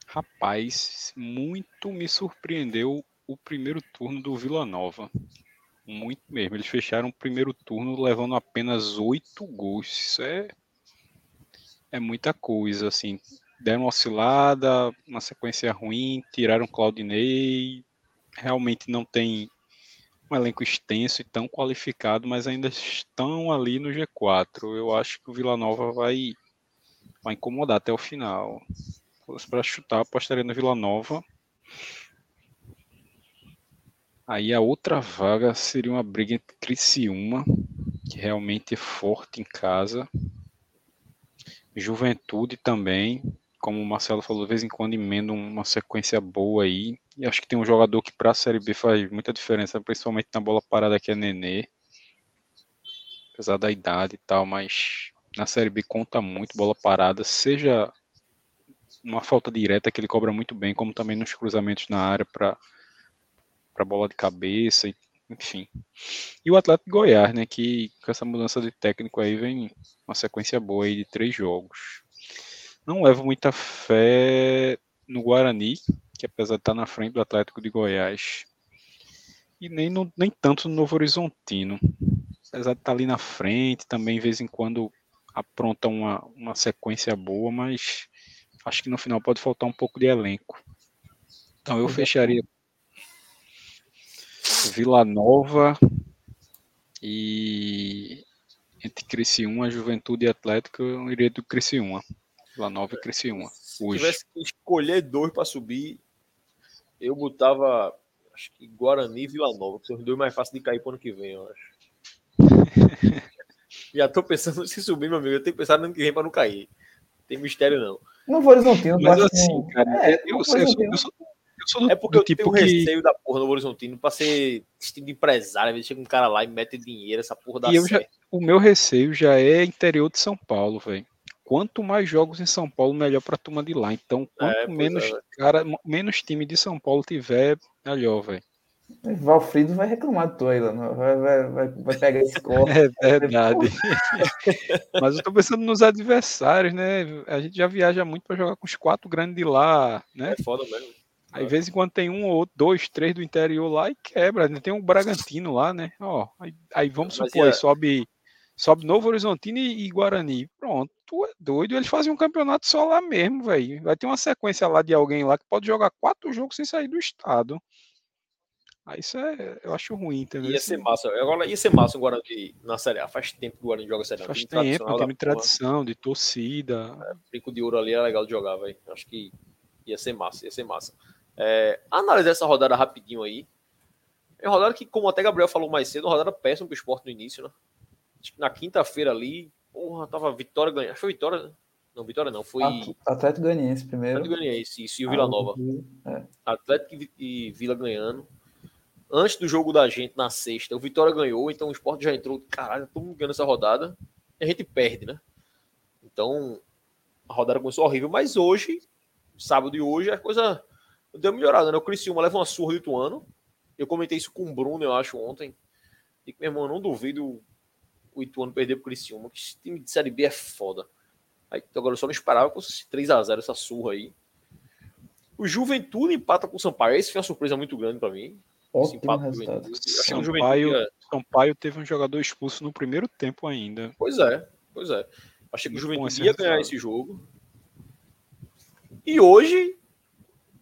Rapaz, muito me surpreendeu o primeiro turno do Vila Nova. Muito mesmo. Eles fecharam o primeiro turno levando apenas oito gols. Isso é, é muita coisa, assim. Deram uma oscilada, uma sequência ruim, tiraram Claudinei. Realmente não tem um elenco extenso e tão qualificado, mas ainda estão ali no G4. Eu acho que o Vila Nova vai vai incomodar até o final. Para chutar, apostaria no Vila Nova. Aí a outra vaga seria uma briga entre Criciúma, que realmente é forte em casa. Juventude também, como o Marcelo falou, de vez em quando emenda uma sequência boa aí. E acho que tem um jogador que para a Série B faz muita diferença, principalmente na bola parada que é Nenê. Apesar da idade e tal, mas na Série B conta muito bola parada, seja uma falta direta que ele cobra muito bem, como também nos cruzamentos na área para para bola de cabeça, enfim. E o Atlético Goiás, né, que com essa mudança de técnico aí vem uma sequência boa aí de três jogos. Não levo muita fé no Guarani, que apesar de estar na frente do Atlético de Goiás, e nem, no, nem tanto no Novo Horizontino. Apesar de estar ali na frente, também de vez em quando apronta uma, uma sequência boa, mas acho que no final pode faltar um pouco de elenco. Então eu fecharia Vila Nova e entre Criciúma, Juventude e Atlético, eu iria do Criciúma. Vila Nova e Criciúma. Se hoje. tivesse que escolher dois para subir, eu botava acho que Guarani e Vila Nova, que são os dois mais fáceis de cair para o ano que vem, eu acho. Já tô pensando se subir, meu amigo. Eu tenho que pensar no ano que vem para não cair. Tem mistério, não. Não vou horizontino, mas assim, cara, é, eu, eu, sou, eu, sou, é porque eu tipo tenho que... receio da porra do Horizontino pra ser estilo de empresário. Às vezes chega um cara lá e mete dinheiro, essa porra da já, O meu receio já é interior de São Paulo, velho. Quanto mais jogos em São Paulo, melhor pra turma de lá. Então, quanto é, menos é, cara, menos time de São Paulo tiver, melhor, velho. Valfrido vai reclamar de tu aí, vai, vai, vai, vai pegar esse corpo. É verdade. Mas eu tô pensando nos adversários, né? A gente já viaja muito para jogar com os quatro grandes de lá, né? É foda mesmo. Aí, de vez em quando tem um ou dois, três do interior lá e quebra. Tem um Bragantino lá, né? Ó, aí, aí vamos Mas supor, é... sobe, sobe Novo Horizontino e, e, Guarani. Pronto, tu é doido. Eles fazem um campeonato só lá mesmo, velho. Vai ter uma sequência lá de alguém lá que pode jogar quatro jogos sem sair do estado. Aí isso é, eu acho ruim, entendeu? Ia ser massa. Agora ia ser massa o Guarani na Série A. Faz tempo que o Guarani joga Série A. Faz tempo, tem tradição, de torcida. É, brinco de ouro ali é legal de jogar, velho. Acho que ia ser massa, ia ser massa. É, analisar essa rodada rapidinho aí. É uma rodada que, como até Gabriel falou mais cedo, uma rodada péssima pro esporte no início, né? Acho que na quinta-feira ali, porra, tava Vitória ganhando. Acho que foi Vitória. Não, Vitória não, foi. Atlético Goianiense primeiro. Atlético Goianiense, isso, e o Vila Nova. É. Atlético e Vila ganhando. Antes do jogo da gente, na sexta, o Vitória ganhou, então o esporte já entrou. Caralho, todo mundo ganhando essa rodada. E a gente perde, né? Então, a rodada começou horrível, mas hoje, sábado e hoje, a coisa deu melhorada, né? O Criciúma leva uma surra do Ituano. Eu comentei isso com o Bruno, eu acho, ontem. E que, meu irmão, não duvido o Ituano perder pro Criciúma, que esse time de Série B é foda. Aí, então, agora eu só não esperava fosse 3x0 essa surra aí. O Juventude empata com o Sampaio. Esse foi uma surpresa muito grande para mim. Ótimo resultado. Sampaio, Sampaio teve um jogador expulso no primeiro tempo ainda. Pois é, pois é. Achei que o Juventude ia ganhar esse jogo. E hoje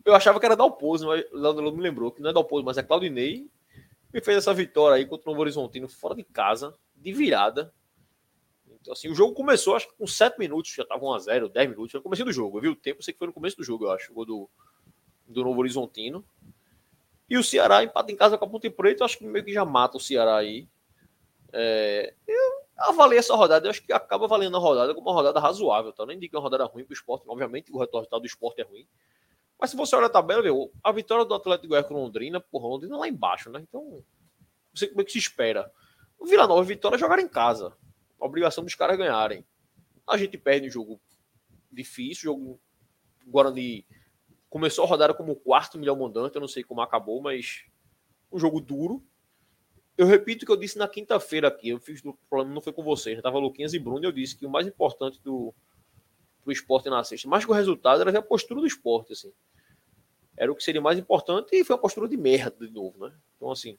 eu achava que era Dalpozo, mas Leandro me lembrou que não é Dalpozo, mas é Claudinei. E fez essa vitória aí contra o Novo Horizontino fora de casa, de virada. Então, assim, o jogo começou, acho que com 7 minutos, já tava 1x0, 10 minutos, foi no começo do jogo. Eu vi o tempo, sei que foi no começo do jogo, eu acho, o gol do, do Novo Horizontino. E o Ceará empata em casa com a Ponte Preta, eu acho que meio que já mata o Ceará aí. É, eu avaliei essa rodada, eu acho que acaba valendo a rodada como uma rodada razoável, tá? Nem digo que é uma rodada ruim para o esporte, obviamente o resultado do esporte é ruim. Mas se você olhar a tabela, viu, a vitória do Atlético Goiás com Londrina, porra, Londrina lá embaixo, né? Então, não sei como é que se espera. O Vila Nova e Vitória jogaram em casa. A obrigação dos caras ganharem. A gente perde um jogo difícil, jogo Guarani começou a rodada como o quarto melhor mandante, eu não sei como acabou, mas um jogo duro. Eu repito o que eu disse na quinta-feira aqui, eu fiz o problema não foi com vocês, já tava Luquinhas e Bruno, eu disse que o mais importante do pro esporte na sexta, mais que o resultado, era a postura do esporte, assim era o que seria mais importante e foi uma postura de merda de novo, né? Então, assim,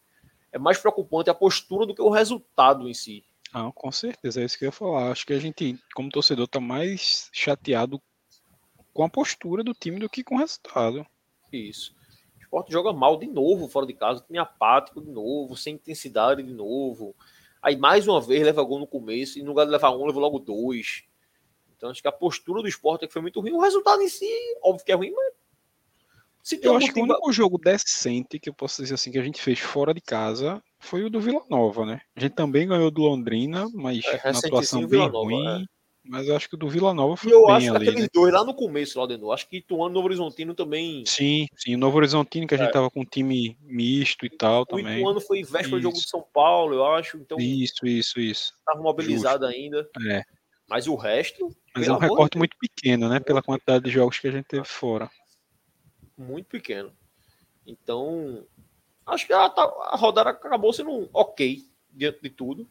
é mais preocupante a postura do que o resultado em si. Ah, com certeza, é isso que eu ia falar. Acho que a gente, como torcedor, tá mais chateado com a postura do time do que com o resultado. Isso. O esporte joga mal de novo fora de casa, time apático de novo, sem intensidade de novo. Aí mais uma vez leva gol no começo e no lugar de levar um, leva logo dois. Então acho que a postura do esporte é que foi muito ruim. O resultado em si, óbvio que é ruim, mas. Se eu acho que o único jogo decente que eu posso dizer assim que a gente fez fora de casa foi o do Vila Nova, né? A gente também ganhou do Londrina, mas é, uma atuação bem Nova, ruim. É. Mas eu acho que o do Vila Nova foi e eu bem acho ali, aqueles né? dois lá no começo, lá dentro. Acho que Ituano e Novo Horizontino também. Sim, sim. O Novo Horizontino, que a gente é. tava com um time misto e tal o também. O Ituano foi véspera do jogo de São Paulo, eu acho. Então, isso, isso, isso. Tava mobilizado Justo. ainda. É. Mas o resto. Mas é um recorte muito pequeno, né? Pela quantidade de jogos que a gente teve fora. Muito pequeno. Então, acho que a, a rodada acabou sendo ok diante de tudo.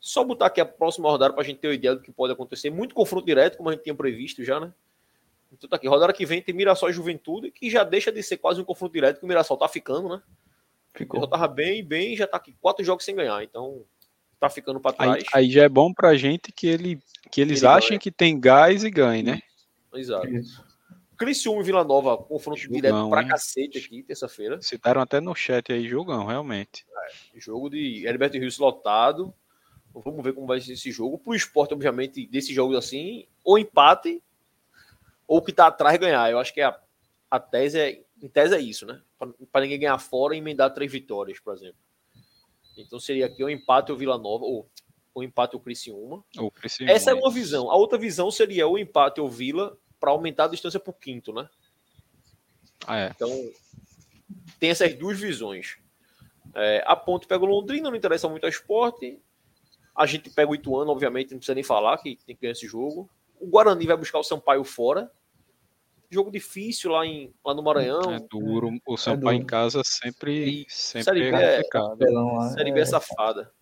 Só botar aqui a próxima rodada para a gente ter uma ideia do que pode acontecer. Muito confronto direto, como a gente tinha previsto já, né? Então tá aqui. Rodada que vem tem Mirassol e Juventude, que já deixa de ser quase um confronto direto, que o Mirassol tá ficando, né? Ficou. Já tava bem, bem, já tá aqui quatro jogos sem ganhar. Então tá ficando para trás. Aí, aí, já é bom pra gente que, ele, que eles ele achem ganha. que tem gás e ganhe, né? Exato. Isso. Criciúma e Vila Nova, confronto jogão, direto pra hein? cacete aqui, terça-feira. Citaram até no chat aí, jogão, realmente. É, jogo de Heriberto Rios lotado. Vamos ver como vai ser esse jogo. Pro esporte, obviamente, desses jogos assim, ou empate, ou o que tá atrás ganhar. Eu acho que a, a tese é. Em tese é isso, né? Para ninguém ganhar fora e emendar três vitórias, por exemplo. Então seria aqui o empate ou Vila Nova, ou o empate ou Criciúma. Ou Criciúma. Essa é uma visão. A outra visão seria o empate ou Vila para aumentar a distância para o quinto, né? Ah, é. Então tem essas duas visões. É, a ponte pega o Londrina, não interessa muito a esporte. A gente pega o Ituano, obviamente, não precisa nem falar que tem que ganhar esse jogo. O Guarani vai buscar o Sampaio fora. Jogo difícil lá, em, lá no Maranhão. É duro. O é Sampaio é em casa sempre, sempre Série B é complicado. É, Série B é safada.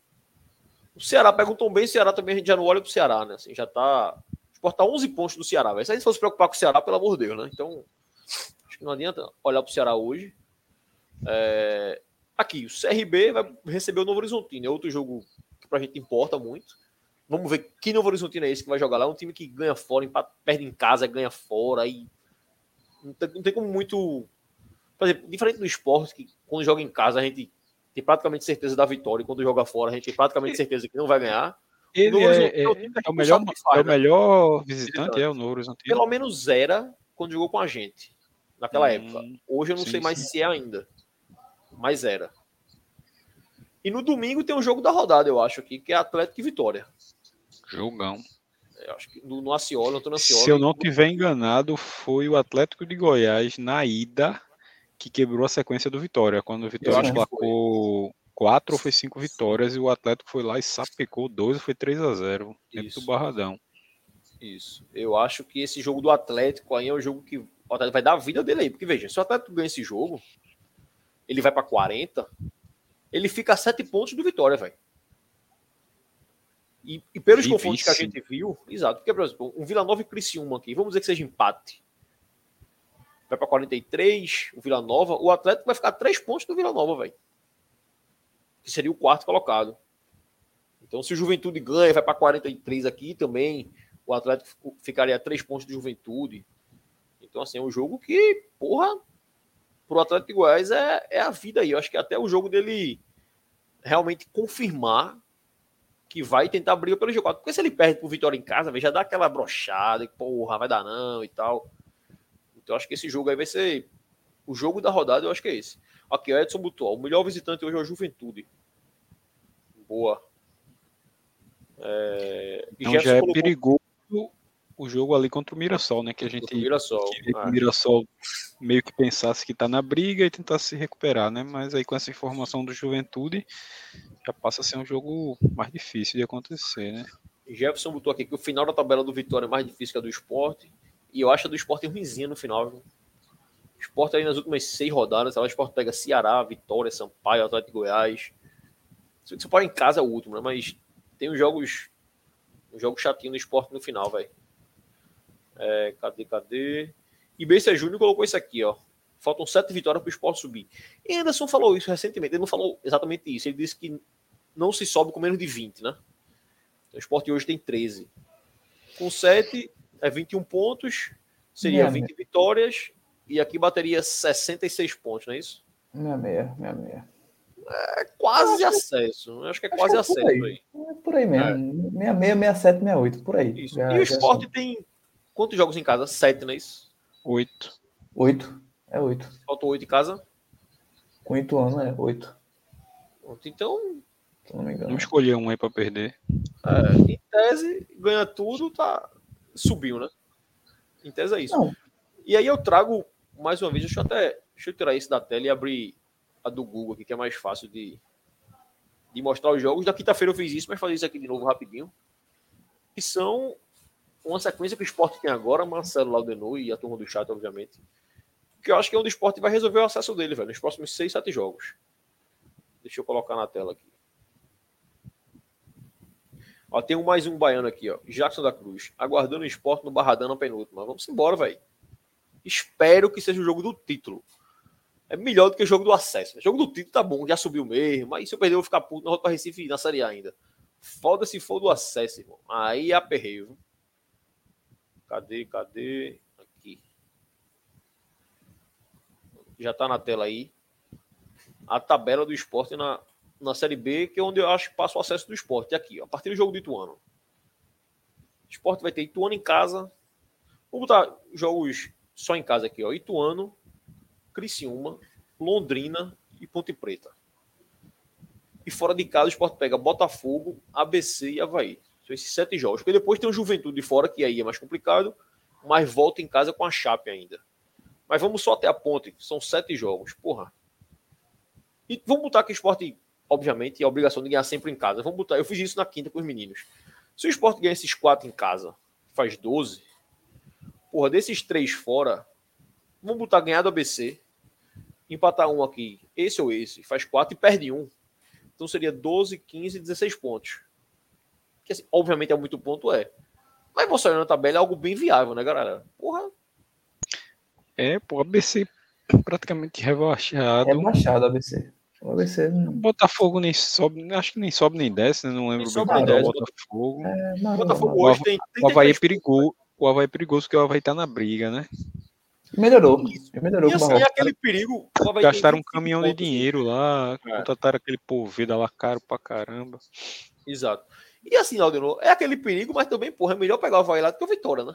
O Ceará pega um tom bem, o Ceará também a gente já não olha pro Ceará, né? Assim, já tá. Exportar 11 pontos do Ceará. Véio. Se a gente fosse preocupar com o Ceará, pelo amor de Deus, né? Então, acho que não adianta olhar pro Ceará hoje. É... Aqui, o CRB vai receber o Novo Horizontino. É outro jogo pra gente importa muito. Vamos ver que Novo Horizontino é esse que vai jogar lá. É um time que ganha fora, empata, perde em casa, ganha fora. E não tem, não tem como muito. Por exemplo, diferente do esporte, que quando joga em casa a gente tem praticamente certeza da vitória, e quando joga fora a gente tem praticamente certeza que não vai ganhar. Ele o é, é, é, é, o melhor, faz, é o né? melhor visitante, é o Novo Horizontino. Pelo menos era quando jogou com a gente, naquela hum, época. Hoje eu não sim, sei mais sim. se é ainda, mas era. E no domingo tem um jogo da rodada, eu acho aqui, que é Atlético e Vitória. Jogão. Eu acho que no, no Aciola, eu tô no Aciola. Se eu não tiver enganado, foi o Atlético de Goiás na ida que quebrou a sequência do Vitória. Quando o Vitória placou quatro ou foi cinco vitórias e o Atlético foi lá e sapecou dois ou foi 3 a 0 dentro do Barradão. Isso. Eu acho que esse jogo do Atlético aí é o jogo que o Atlético vai dar a vida dele aí. Porque veja, se o Atlético ganha esse jogo, ele vai para 40, ele fica a sete pontos do Vitória, velho. E, e, pelos Difícil. confrontos que a gente viu, exato, porque, por exemplo, um Vila Nova e Criciúma aqui, vamos dizer que seja empate. Vai para 43, o Vila Nova, o Atlético vai ficar três pontos do Vila Nova, velho. Que seria o quarto colocado. Então, se o Juventude ganha, vai para 43 aqui também, o Atlético ficaria a três pontos do Juventude. Então, assim, é um jogo que, porra, pro Atlético de Goiás é, é a vida aí. Eu acho que até o jogo dele realmente confirmar que vai tentar briga pelo G4. Porque se ele perde pro Vitória em casa, já dá aquela brochada, que porra, vai dar não e tal. Então acho que esse jogo aí vai ser o jogo da rodada, eu acho que é esse. Aqui, o Edson Butual, o melhor visitante hoje é o Juventude. Boa. É... Então já é colocou... perigoso o jogo ali contra o Mirassol, né? Que a gente. O Mirassol. Que o Mirassol meio que pensasse que tá na briga e tentasse se recuperar, né? Mas aí com essa informação do Juventude, já passa a ser um jogo mais difícil de acontecer, né? Jefferson botou aqui que o final da tabela do Vitória é mais difícil que a do esporte. E eu acho a do esporte ruimzinha no final. Viu? O esporte aí nas últimas seis rodadas, o esporte pega Ceará, Vitória, Sampaio, Atlético de Goiás. Se você pode em casa é o último, né? Mas tem uns jogos. Um jogo chatinho no esporte no final, velho. É, cadê, cadê? E Bessa Júnior colocou isso aqui, ó. Faltam sete vitórias para o esporte subir. E Anderson falou isso recentemente. Ele não falou exatamente isso. Ele disse que não se sobe com menos de 20, né? Então, o esporte hoje tem 13. Com 7 é 21 pontos, seria meia 20 meia. vitórias, e aqui bateria 66 pontos, não é isso? Meia meia, meia meia. É quase acesso. Acho que é quase acesso aí. aí. Por aí mesmo. É. 66, 67, 68, por aí. Já, e o esporte tem quantos jogos em casa? Sete, não é isso? Oito. Oito. É oito. Faltou oito em casa? Com oito anos, é oito. Então. Não me engano. Vamos escolher um aí pra perder. É, em tese, ganha tudo, tá. Subiu, né? Em tese é isso. Não. E aí eu trago, mais uma vez, deixa eu até. Deixa eu tirar isso da tela e abrir a do Google aqui, que é mais fácil de, de mostrar os jogos. Da quinta-feira eu fiz isso, mas fazer isso aqui de novo rapidinho. Que são uma sequência que o esporte tem agora, Marcelo Laudenor e a turma do chat, obviamente. Que eu acho que é onde o esporte vai resolver o acesso dele, velho, nos próximos 6, 7 jogos. Deixa eu colocar na tela aqui. Ó, tem um, mais um baiano aqui, ó. Jackson da Cruz. Aguardando o esporte no Barradão na penúltima. Vamos embora, velho. Espero que seja o jogo do título. É melhor do que o jogo do acesso. O jogo do título tá bom, já subiu mesmo. Mas se eu perder, eu vou ficar puto na rota para Recife na Série A ainda. Foda se for do acesso, irmão. Aí é aperreio. Cadê, cadê? Aqui. Já tá na tela aí. A tabela do esporte na, na Série B, que é onde eu acho que passa o acesso do esporte. Aqui, ó, a partir do jogo do Ituano. O esporte vai ter Ituano em casa. Vou botar jogos só em casa aqui, ó. Ituano, Criciúma, Londrina e Ponte Preta. E fora de casa, o esporte pega Botafogo, ABC e Havaí. São esses sete jogos. Porque depois tem o Juventude fora, que aí é mais complicado, mas volta em casa com a Chape ainda. Mas vamos só até a ponte, são sete jogos. Porra. E vamos botar que o esporte, obviamente, é a obrigação de ganhar sempre em casa. Vamos botar, eu fiz isso na quinta com os meninos. Se o esporte ganha esses quatro em casa, faz 12. Porra, desses três fora, vamos botar ganhar do ABC, empatar um aqui, esse ou esse, faz quatro e perde um. Então seria 12, 15, 16 pontos. Que assim, obviamente é muito ponto, é. Mas você olhando na tabela é algo bem viável, né, galera? Porra. É, pô, ABC praticamente rebaixado. Rebaixado ABC. O ABC não... Botafogo nem sobe, acho que nem sobe nem desce, né? Não lembro nem bem qual é o Botafogo. É, não, Botafogo não, hoje tem, tem. O Havaí é perigoso. O Havaí é perigoso porque o Havaí tá na briga, né? Melhorou. Melhorou e assim, é aquele perigo. Gastaram um caminhão de dinheiro lá, é. contrataram aquele povo lá caro pra caramba. Exato. E assim, Aldenor, é aquele perigo, mas também, porra, é melhor pegar o Havaí lá do que o Vitória, né?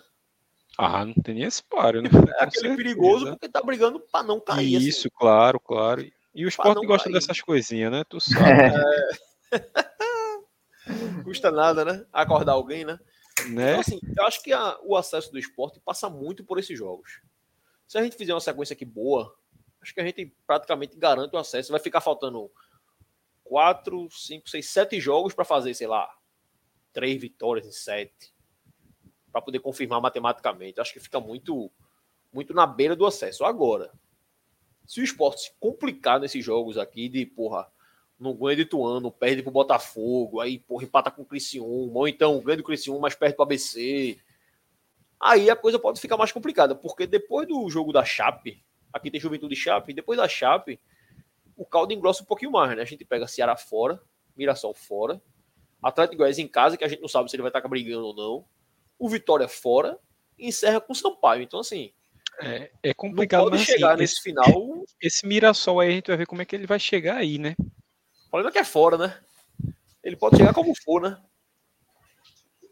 Ah, não tem nem esse páreo, né? É aquele certeza. perigoso porque tá brigando pra não cair. Assim. Isso, assim. claro, claro. E o esporte gosta cair. dessas coisinhas, né? Tu sabe. É. Custa nada, né? Acordar alguém, né? Né? Então, assim, eu acho que a, o acesso do esporte passa muito por esses jogos. Se a gente fizer uma sequência aqui boa, acho que a gente praticamente garante o acesso. Vai ficar faltando quatro, cinco, seis, sete jogos para fazer, sei lá, três vitórias em sete, para poder confirmar matematicamente. Acho que fica muito, muito na beira do acesso. Agora, se o esporte se complicar nesses jogos aqui, de porra, não ganha de Tuano, perde pro Botafogo, aí porra, empata com o Criciúma, ou então ganha do Criciúma, mas perde pro ABC aí a coisa pode ficar mais complicada, porque depois do jogo da Chape, aqui tem Juventude Chape, depois da Chape, o caldo engrossa um pouquinho mais, né? A gente pega Ceará fora, Mirassol fora, Atlético Goiás em casa, que a gente não sabe se ele vai estar brigando ou não, o Vitória fora, e encerra com Sampaio. Então, assim. É, é complicado não pode chegar assim, nesse esse, final. Esse Mirassol aí a gente vai ver como é que ele vai chegar aí, né? O problema é que é fora, né? Ele pode chegar como for, né?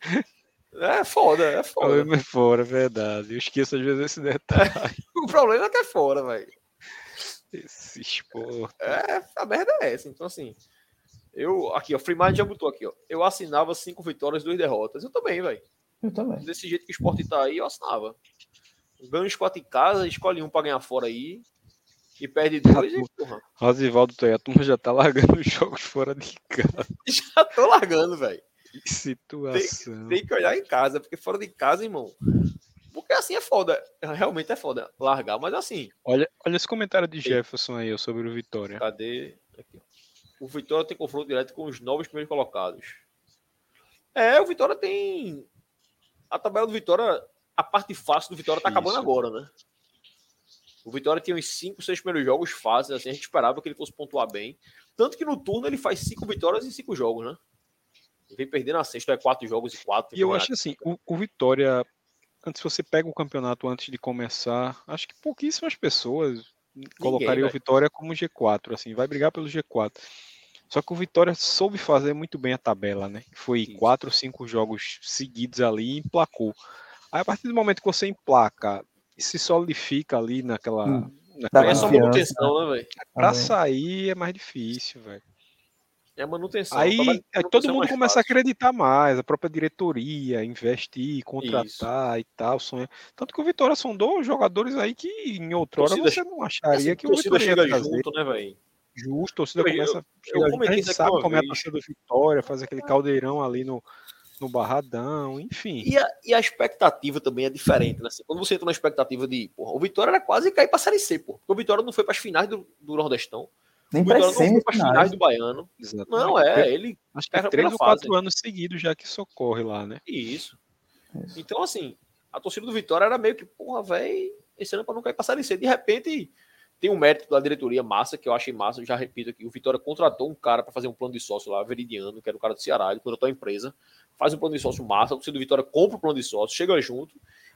É foda, é foda. É fora, é verdade. Eu esqueço às vezes esse detalhe. o problema é que é fora, velho. Esse esporte. É, a merda é essa. Então, assim, eu, aqui, ó, Freeman já botou aqui, ó. Eu assinava cinco vitórias, duas derrotas. Eu também, velho. Eu também. Desse jeito que o esporte tá aí, eu assinava. Ganha os quatro em casa, escolhe um pra ganhar fora aí. E perde dois e, porra. Rosivaldo a turma já tá largando os jogos fora de casa. Já tô largando, velho. Que situação. Tem, tem, que olhar em casa, porque fora de casa, irmão. Porque assim é foda. Realmente é foda largar, mas assim. Olha, olha esse comentário de Jefferson aí sobre o Vitória. Cadê? Aqui. O Vitória tem confronto direto com os novos primeiros colocados. É, o Vitória tem. A tabela do Vitória, a parte fácil do Vitória tá acabando agora, né? O Vitória tinha uns 5, 6 primeiros jogos fáceis, assim, a gente esperava que ele fosse pontuar bem. Tanto que no turno ele faz 5 vitórias em 5 jogos, né? vem perdendo a sexta, é quatro jogos e quatro. E eu acho assim, o, o, Vitória, antes você pega o campeonato antes de começar, acho que pouquíssimas pessoas Ninguém, colocariam o Vitória como G4, assim, vai brigar pelo G4. Só que o Vitória soube fazer muito bem a tabela, né? Foi Isso. quatro cinco jogos seguidos ali e emplacou. Aí a partir do momento que você emplaca e se solidifica ali naquela. Hum, naquela é só manutenção, né, velho? Pra sair é mais difícil, velho. É manutenção. Aí, aí todo mundo começa fácil. a acreditar mais, a própria diretoria, investir, contratar Isso. e tal. Sonha. Tanto que o Vitória sondou jogadores aí que em outrora você não acharia assim, que o Vitória chega junto, né, velho? Justo, a torcida começa. Eu, eu, eu a gente sabe como é a torcida do Vitória, fazer aquele caldeirão ali no, no Barradão, enfim. E a, e a expectativa também é diferente, né? Assim, quando você entra na expectativa de, porra, o Vitória era quase cair pra Série C, pô. Porque o Vitória não foi para as finais do, do Nordestão. Nem para as finais do Baiano. Exatamente. Não, é, ele. Acho que é três ou quatro fase. anos seguidos já que socorre lá, né? Isso. Isso. Então, assim, a torcida do Vitória era meio que, porra, velho, esse ano para não cair pra Série C. De repente, tem um mérito da diretoria massa, que eu achei massa, eu já repito aqui. O Vitória contratou um cara para fazer um plano de sócio lá, Veridiano, que era o cara do Ceará, ele contratou a empresa, faz um plano de sócio massa, a torcida do Vitória compra o plano de sócio, chega junto.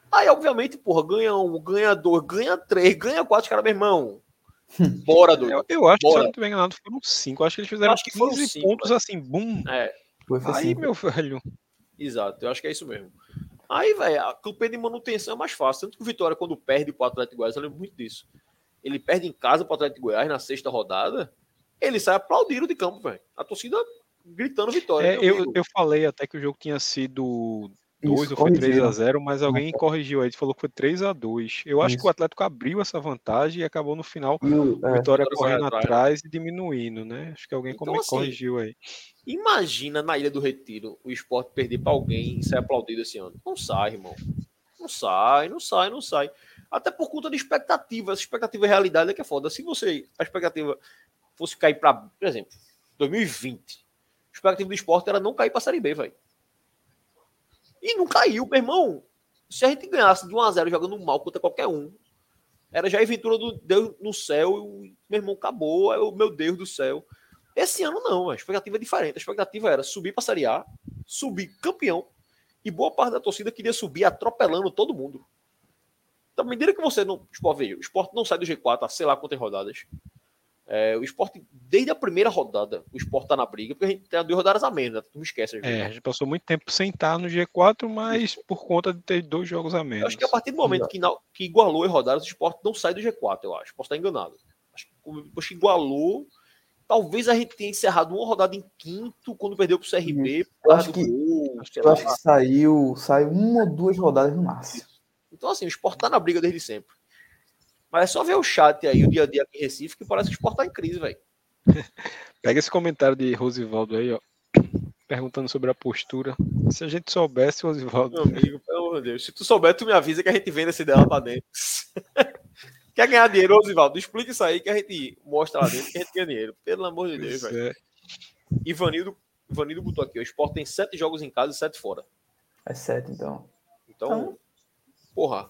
Aí, obviamente, porra, ganha um, ganha dois, ganha três, ganha quatro, cara, meu irmão. Bora, doido. Eu, eu acho Bora. que, se eu não estiver enganado, foram cinco. Acho que eles fizeram acho que 15 cinco, pontos véio. assim, bum. É. Aí, meu velho. Exato, eu acho que é isso mesmo. Aí, velho, a campanha de manutenção é mais fácil. Tanto que o Vitória, quando perde para o Atlético Goiás, eu lembro muito disso. Ele perde em casa para o Atlético Goiás na sexta rodada. Ele sai aplaudindo de campo, velho. A torcida gritando vitória. É, eu, eu falei até que o jogo tinha sido 2 ou foi 3 a 0 mas alguém corrigiu aí, falou que foi 3 a 2 Eu acho Isso. que o Atlético abriu essa vantagem e acabou no final é, Vitória correndo atrás, atrás e diminuindo, né? Acho que alguém então, assim, corrigiu aí. Imagina na Ilha do Retiro o esporte perder para alguém e ser aplaudido esse ano. Não sai, irmão. Não sai, não sai, não sai. Até por conta de expectativa. Essa expectativa e realidade é que é foda. Se você, a expectativa fosse cair para, por exemplo, 2020, a expectativa do esporte era não cair para a Série B, velho. E não caiu, meu irmão. Se a gente ganhasse de 1 a 0 jogando mal contra qualquer um, era já a aventura do Deus no céu, e meu irmão acabou, é o meu Deus do céu. Esse ano não, a expectativa é diferente. A expectativa era subir para a Série A, subir campeão, e boa parte da torcida queria subir atropelando todo mundo. Da medida que você não. Esporte, veio, o esporte não sai do G4 há sei lá quantas rodadas. É, o esporte, desde a primeira rodada, o esporte tá na briga, porque a gente tem duas rodadas a menos, né? Tu não esquece. É, a gente passou muito tempo sem estar no G4, mas por conta de ter dois jogos a menos. Eu acho que a partir do momento que, que igualou as rodadas, o esporte não sai do G4, eu acho. Posso estar enganado. Acho que depois que igualou, talvez a gente tenha encerrado uma rodada em quinto, quando perdeu pro CRB. Eu acho que, gol, eu acho que saiu, saiu uma ou duas rodadas no máximo. Então, assim, o esporte tá na briga desde sempre. Mas é só ver o chat aí, o dia a dia aqui em Recife, que parece que o esporte tá em crise, velho. Pega esse comentário de Rosivaldo aí, ó. Perguntando sobre a postura. Se a gente soubesse, Rosivaldo. Meu amigo, pelo amor de Deus. Se tu souber, tu me avisa que a gente vende essa ideia pra dentro. Quer ganhar dinheiro, Rosivaldo? Explica isso aí que a gente mostra lá dentro que a gente ganha dinheiro. Pelo amor de Deus, velho. É. Ivanildo, Ivanildo botou aqui, o esporte tem sete jogos em casa e sete fora. É sete, então. Então, então porra,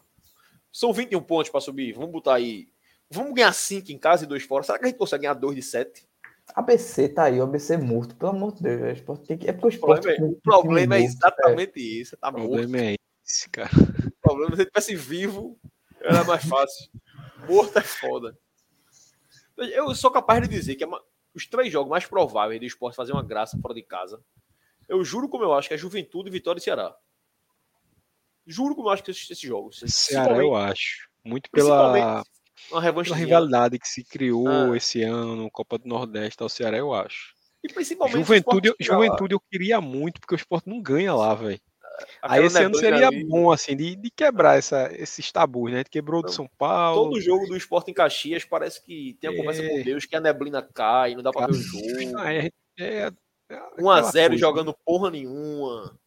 são 21 pontos para subir. Vamos botar aí. Vamos ganhar 5 em casa e 2 fora. Será que a gente consegue ganhar 2 de 7? ABC tá aí, o ABC morto, pelo amor de Deus. Tem que... É porque o esporte. O problema, é, o problema é exatamente é. isso. Tá o problema é esse, cara. O problema é se ele tivesse vivo, era mais fácil. Morto é foda. Eu sou capaz de dizer que é uma... os três jogos mais prováveis do esporte fazer uma graça fora de casa. Eu juro como eu acho que é Juventude, Vitória e Ceará. Juro que eu acho que esses jogos. Ceará, eu acho. Muito pela, pela rivalidade que se criou ah. esse ano, Copa do Nordeste ao Ceará, eu acho. E principalmente. Juventude, Juventude eu queria muito, porque o esporte não ganha lá, velho. Aí esse ano seria ali. bom, assim, de, de quebrar essa, esses tabus, né? Quebrou do São Paulo. Todo jogo do esporte em Caxias parece que tem a conversa é... com Deus que a neblina cai, não dá pra ver o jogo. Ah, é, é, é 1x0 jogando porra nenhuma.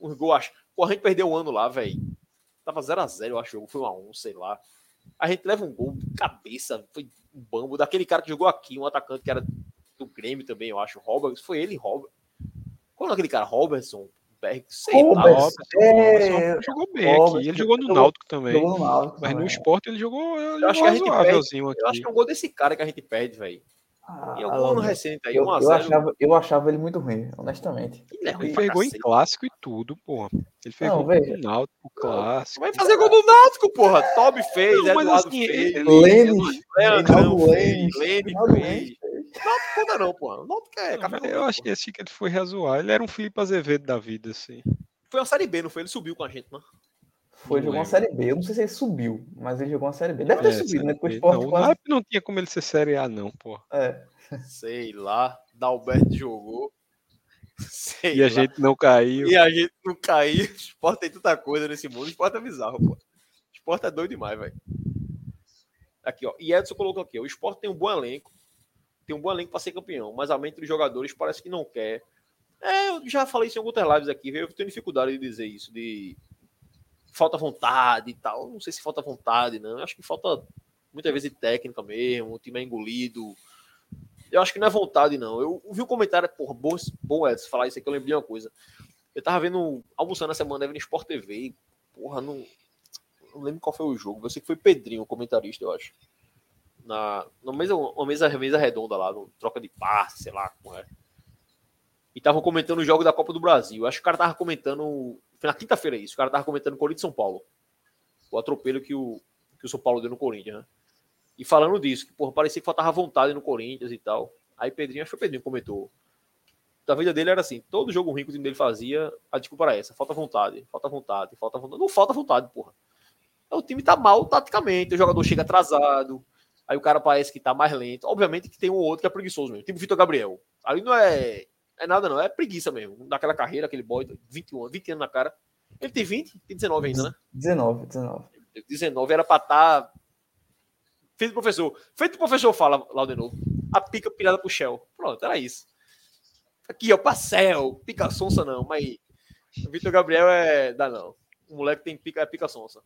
Os gols Pô, a gente perdeu um ano lá, velho. Tava 0x0, eu acho, o jogo foi 1x1, sei lá. A gente leva um gol de cabeça, foi um bambo, daquele cara que jogou aqui, um atacante que era do Grêmio também, eu acho. Robert, foi ele, Robert. Qual é aquele cara? Robertson? Berg, sei lá. É... jogou bem Robert, aqui. Ele jogou no Náutico também. Jogou no Náutico mas também. no esporte ele jogou, ele eu acho que a gente perde, Eu acho que é um gol desse cara que a gente perde, velho. Ah, em algum ano recente aí, eu, eu, achava, eu achava ele muito ruim, honestamente. Ele, é ruim ele fez gol em clássico e tudo, porra. Ele fez não, gol no Náutico, clássico. Vai fazer gol no Náutico, porra. Toby fez, não, mas Eduardo assim, fez. Lênin, Lênin fez. Lênin fez. Náutico conta não. O Náutico é café com Eu acho que esse que ele foi razoar. Ele era um Felipe Azevedo da vida, assim. Foi uma Série B, não foi? Ele subiu com a gente, não? Foi, não jogou uma Série B. Eu não sei se ele subiu, mas ele jogou uma Série B. Deve ter é, subido, né? Porque o Sport não, quase... não tinha como ele ser Série A, não, pô. É. Sei lá. Dalberto jogou. Sei e lá. a gente não caiu. E a gente não caiu. O Sport tem tanta coisa nesse mundo. O Sport é bizarro, pô. O Sport é doido demais, velho. Aqui, ó. E Edson colocou aqui: o Sport tem um bom elenco. Tem um bom elenco para ser campeão, mas a mente dos jogadores parece que não quer. É, eu já falei isso em algumas lives aqui, eu tenho dificuldade de dizer isso, de falta vontade e tal. Não sei se falta vontade, não. Eu acho que falta muitas vezes técnica mesmo, o time é engolido. Eu acho que não é vontade, não. Eu vi um comentário, porra, bom, bom Edson, falar isso aqui, eu lembrei uma coisa. Eu tava vendo, almoçando essa semana, vendo Sport TV, e, porra, não, não lembro qual foi o jogo. Eu sei que foi Pedrinho, o comentarista, eu acho. Na, na mesa, uma mesa, mesa redonda lá, no troca de passe, sei lá como é. E estavam comentando o jogo da Copa do Brasil. Eu acho que o cara tava comentando. Foi na quinta-feira isso. O cara tava comentando Corinthians São Paulo. O atropelo que o, que o São Paulo deu no Corinthians, né? E falando disso, que porra, parecia que faltava vontade no Corinthians e tal. Aí Pedrinho, acho que o Pedrinho comentou. Da vida dele era assim: todo jogo ruim que o time dele fazia, a desculpa era essa: falta vontade, falta vontade, falta vontade. Não falta vontade, porra. O time tá mal taticamente, o jogador chega atrasado, aí o cara parece que tá mais lento. Obviamente que tem um outro que é preguiçoso mesmo, tipo Vitor Gabriel. Ali não é, é nada, não, é preguiça mesmo. Daquela carreira, aquele boy, 21, 20 anos na cara. Ele tem 20, tem 19 ainda, né? 19, 19. 19 era pra estar. Tá... Feito professor. Feito o professor fala lá de novo. A pica pirada pro Shell. Pronto, era isso. Aqui, ó, Parcel, pica sonsa não, mas o Vitor Gabriel é. dá não. O moleque tem pica, é pica sonsa.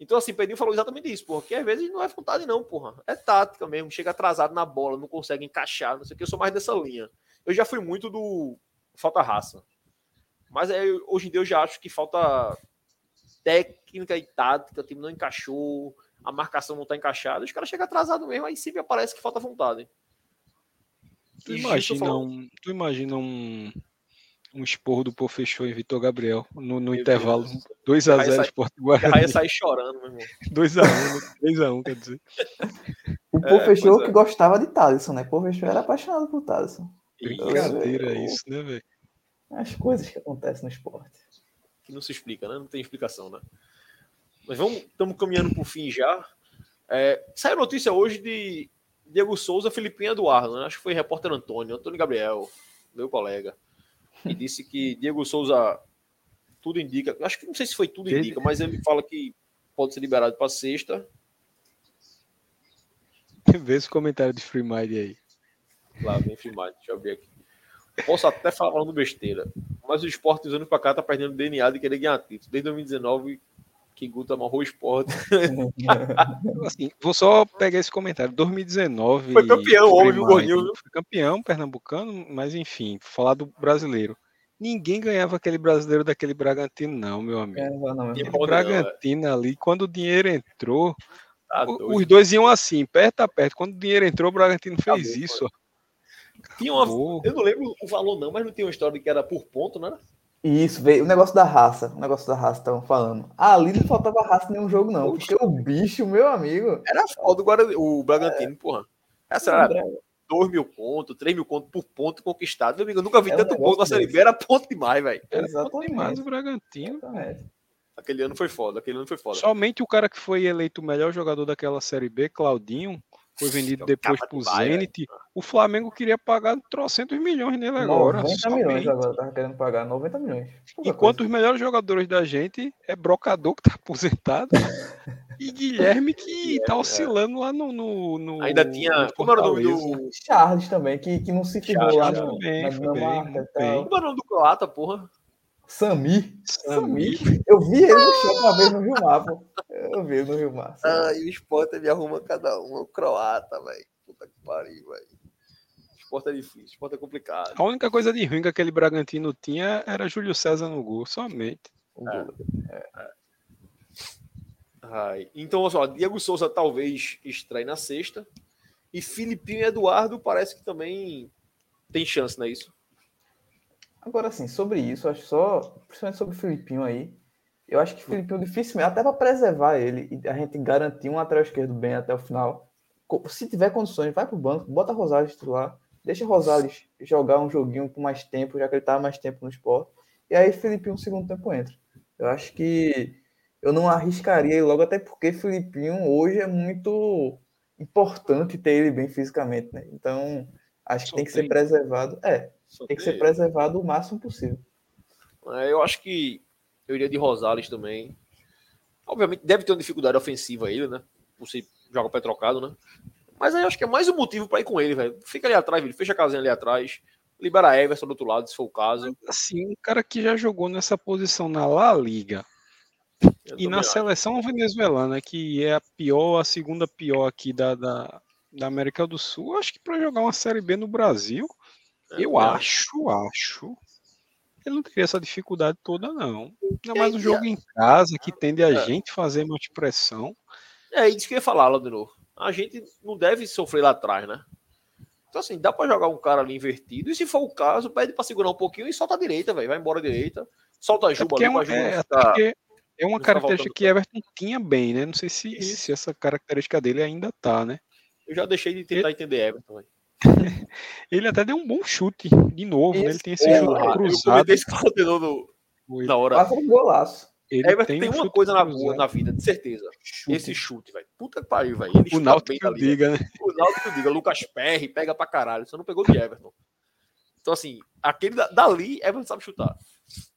Então, assim, Pedrinho falou exatamente isso, porque às vezes não é vontade, não, porra. É tática mesmo. Chega atrasado na bola, não consegue encaixar, não sei o que. Eu sou mais dessa linha. Eu já fui muito do falta raça. Mas é, hoje em dia eu já acho que falta técnica e tática, o time não encaixou, a marcação não tá encaixada, os caras chegam atrasado mesmo, aí sempre aparece que falta vontade. Tu imagina, um, tu imagina um, um esporro do Pô fechou em Vitor Gabriel no, no intervalo. 2x0 Sport Guarani. Aí sair chorando, meu irmão. 2x1, 3x1, quer dizer. O Pô é, fechou é. que gostava de Thaleson, né? Pô fechou era apaixonado por Thaleson. Brincadeira é isso, né, velho? As coisas que acontecem no esporte. Que não se explica, né? Não tem explicação, né? Mas vamos, estamos caminhando para o fim já. É, saiu notícia hoje de Diego Souza, Filipinho Eduardo, né? Acho que foi repórter Antônio, Antônio Gabriel, meu colega e disse que Diego Souza tudo indica, acho que não sei se foi tudo indica, mas ele fala que pode ser liberado para sexta. Vê esse comentário de Free Mind aí. Lá vem Mind, deixa eu ver aqui. Posso até falar falando besteira, mas o esporte dos anos para cá tá perdendo DNA de querer ganhar título. Desde 2019 que Guta amarrou o esporte. assim, vou só pegar esse comentário. 2019. Foi campeão, homem, viu, Gordinho? Foi campeão pernambucano, mas enfim, falar do brasileiro. Ninguém ganhava aquele brasileiro daquele Bragantino, não, meu amigo. É, não, o Bragantino ali, quando o dinheiro entrou, tá os dois iam assim, perto a perto. Quando o dinheiro entrou, o Bragantino fez Acabou, isso. Tinha uma, eu não lembro o valor, não, mas não tinha uma história de que era por ponto, né? Isso, veio o negócio da raça. O negócio da raça, estavam falando. Ali não faltava raça em nenhum jogo, não. Porque o bicho, meu amigo. Era foda o, Guarani, o Bragantino, é. porra. Essa era 2 mil pontos, 3 mil pontos por ponto conquistado. Meu amigo, eu nunca vi é tanto ponto na Série B. Era ponto demais, velho. Exatamente. demais o Bragantino. Exatamente. Aquele ano foi foda, aquele ano foi foda. Somente o cara que foi eleito o melhor jogador daquela Série B, Claudinho, foi vendido depois pro Zenit. O Flamengo queria pagar trocentos milhões nele agora. 90 somente. milhões agora, tava querendo pagar 90 milhões. Enquanto coisa. os melhores jogadores da gente é Brocador, que tá aposentado, e Guilherme, que tá oscilando lá no. no, no Ainda tinha. Como era o nome do. Charles também, que, que não se firmou lá no, bem, na Dinamarca. Como era o nome do Croata, porra? Sami. Sami. Eu vi ele no chão uma vez no Rio Mar, pô. Eu vi ele no Rio Mar. Ah, e o Sport me arruma cada um. O croata, velho. Puta que pariu, velho. O Sport é difícil, o Sport é complicado. A única coisa de ruim que aquele Bragantino tinha era Júlio César no gol, somente. É. É. Ai. Então, olha só, Diego Souza talvez estreie na sexta. E Filipinho e Eduardo parece que também tem chance, não é isso? Agora, assim, sobre isso, acho só, principalmente sobre o Filipinho aí, eu acho que o Filipinho dificilmente, até para preservar ele e a gente garantir um lateral esquerdo bem até o final, se tiver condições, vai pro banco, bota Rosales titular, deixa Rosales jogar um joguinho por mais tempo, já que ele tá mais tempo no esporte. E aí Filipinho, no segundo tempo, entra. Eu acho que eu não arriscaria logo, até porque Filipinho hoje é muito importante ter ele bem fisicamente, né? Então, acho que Só tem que tem... ser preservado. É, Só tem que ser preservado o máximo possível. É, eu acho que eu iria de Rosales também. Obviamente, deve ter uma dificuldade ofensiva ele, né? Você joga pé trocado, né? Mas aí eu acho que é mais um motivo para ir com ele, velho. Fica ali atrás, velho. Fecha a casinha ali atrás. Libera Everson do outro lado, se for o caso. Assim, um cara que já jogou nessa posição na La Liga e na acho. seleção venezuelana, que é a pior, a segunda pior aqui da, da, da América do Sul, acho que para jogar uma Série B no Brasil, é, eu acho, acho, ele não teria essa dificuldade toda, não. Ainda mais um jogo em casa, que tende a é. gente fazer mais pressão. É isso que eu ia falar lá de novo. A gente não deve sofrer lá atrás, né? Então, assim, dá para jogar um cara ali invertido. E se for o caso, pede para segurar um pouquinho e solta a direita, velho. Vai embora a direita. Solta a é Juba é ali, é, é, porque é uma característica que Everton tinha bem, né? Não sei se, se essa característica dele ainda tá, né? Eu já deixei de tentar ele... entender Everton, ele até deu um bom chute de novo, né? Ele tem esse chute cruzado. Eu esse no, na hora. Passa um golaço. Ele Everton tem, tem um uma coisa na, rua, na vida, de certeza. Chute. Esse chute, velho. Puta que pariu, velho. O Náutico que diga, né? O Náutico que diga. Lucas Perry pega pra caralho. Você não pegou de Everton. Então, assim, aquele dali, Everton sabe chutar.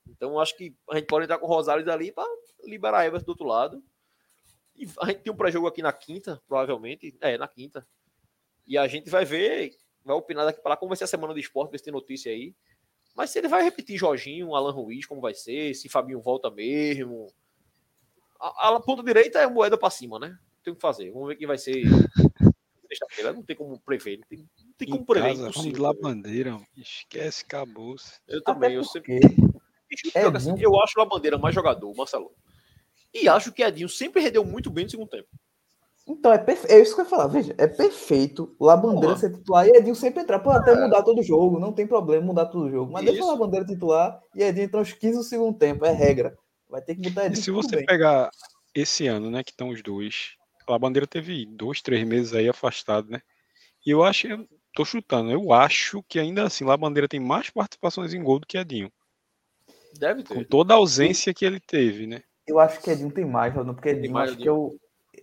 Então, acho que a gente pode entrar com o Rosário dali pra liberar Everton do outro lado. E a gente tem um pré-jogo aqui na quinta, provavelmente. É, na quinta. E a gente vai ver, vai opinar daqui para lá como vai ser a semana de esporte, ver se tem notícia aí. Mas se ele vai repetir Jorginho, Alan Ruiz, como vai ser, se Fabinho volta mesmo. A, a ponta direita é moeda para cima, né? Tem o que fazer. Vamos ver quem vai ser sexta-feira. Não tem como prever. Não tem, não tem como prever. Casa, vamos lá, bandeira. Esquece, acabou. Eu também. Eu sempre. É, assim, eu acho a bandeira mais jogador, Marcelo. E acho que Edinho sempre rendeu muito bem no segundo tempo. Então, é, perfe... é isso que eu ia falar. Veja, é perfeito o bandeira ser titular e Edinho sempre entrar. Pode até é. mudar todo o jogo, não tem problema mudar todo o jogo. Mas isso. deixa o bandeira titular e Edinho entrar uns 15 no segundo tempo, é regra. Vai ter que botar Edinho. E se você bem. pegar esse ano, né, que estão os dois, a bandeira teve dois, três meses aí afastado, né? E eu acho, eu tô chutando, eu acho que ainda assim, lá a bandeira tem mais participações em gol do que Edinho. Deve ter. Com toda a ausência que ele teve, né? Eu acho que Edinho tem mais, porque Edinho acho que é o,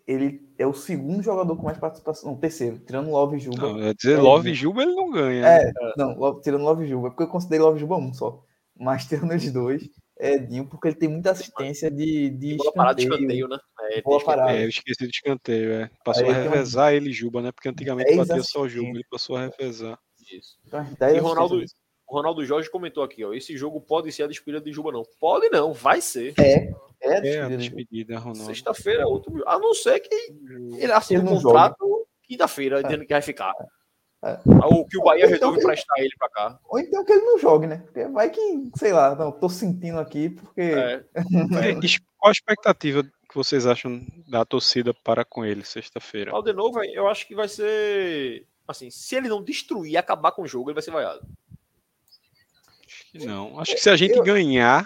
ele é o segundo jogador com mais participação. Não, terceiro, tirando Love Juba. Não, dizer, é, Love Juba ele não ganha. É, né? não, tirando Love Juba, porque eu considero Love Juba um só. Mas tirando os dois, é Edinho, porque ele tem muita assistência de, de bola parada de escanteio, né? É, bola parada. É, eu esqueci de escanteio, é. Passou Aí a revezar um... ele Juba, né? Porque antigamente batia só Juba, ele passou a revezar. Isso. Então, e Ronaldo, o Ronaldo Jorge comentou aqui, ó, esse jogo pode ser a despedida de Juba, não. Pode não, vai ser. É, é a despedida, é a despedida Ronaldo. Sexta-feira é outro. A não ser que ele assine um contrato quinta-feira, é. dizendo que vai ficar. É. Ou que o Bahia então resolve emprestar ele pra cá. Ou então que ele não jogue, né? Porque vai que, sei lá, não, tô sentindo aqui, porque. É. Qual a expectativa que vocês acham da torcida para com ele sexta-feira? De novo, eu acho que vai ser. Assim, se ele não destruir e acabar com o jogo, ele vai ser vaiado. Que não. Acho que se a gente eu... ganhar,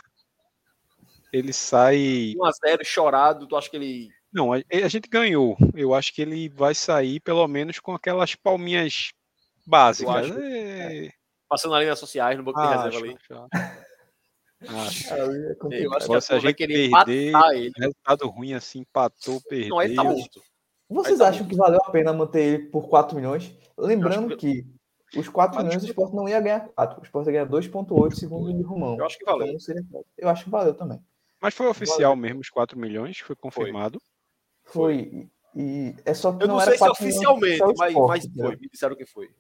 ele sai. 1x0 chorado, tu acha que ele. Não, a, a, gente ganhou. Eu acho que ele vai sair pelo menos com aquelas palminhas básicas. Acho, é... Passando ali nas sociais, no banco de reserva ali. Acho. É eu acho que se a gente perder, ele. resultado ruim assim, empatou, perdeu. Não, ele tá morto. Vocês tá acham que valeu a pena manter ele por 4 milhões? Lembrando que... que os 4 milhões o Sport não ia ganhar 4. O Sport ia ganhar 2,8 segundo o Romão. Eu acho que valeu. Então, eu acho que valeu também. Mas foi oficial valeu. mesmo os 4 milhões? Foi confirmado? Foi. foi. E é só que eu não, não sei se oficialmente, mas, Sport, mas foi. Me disseram que foi.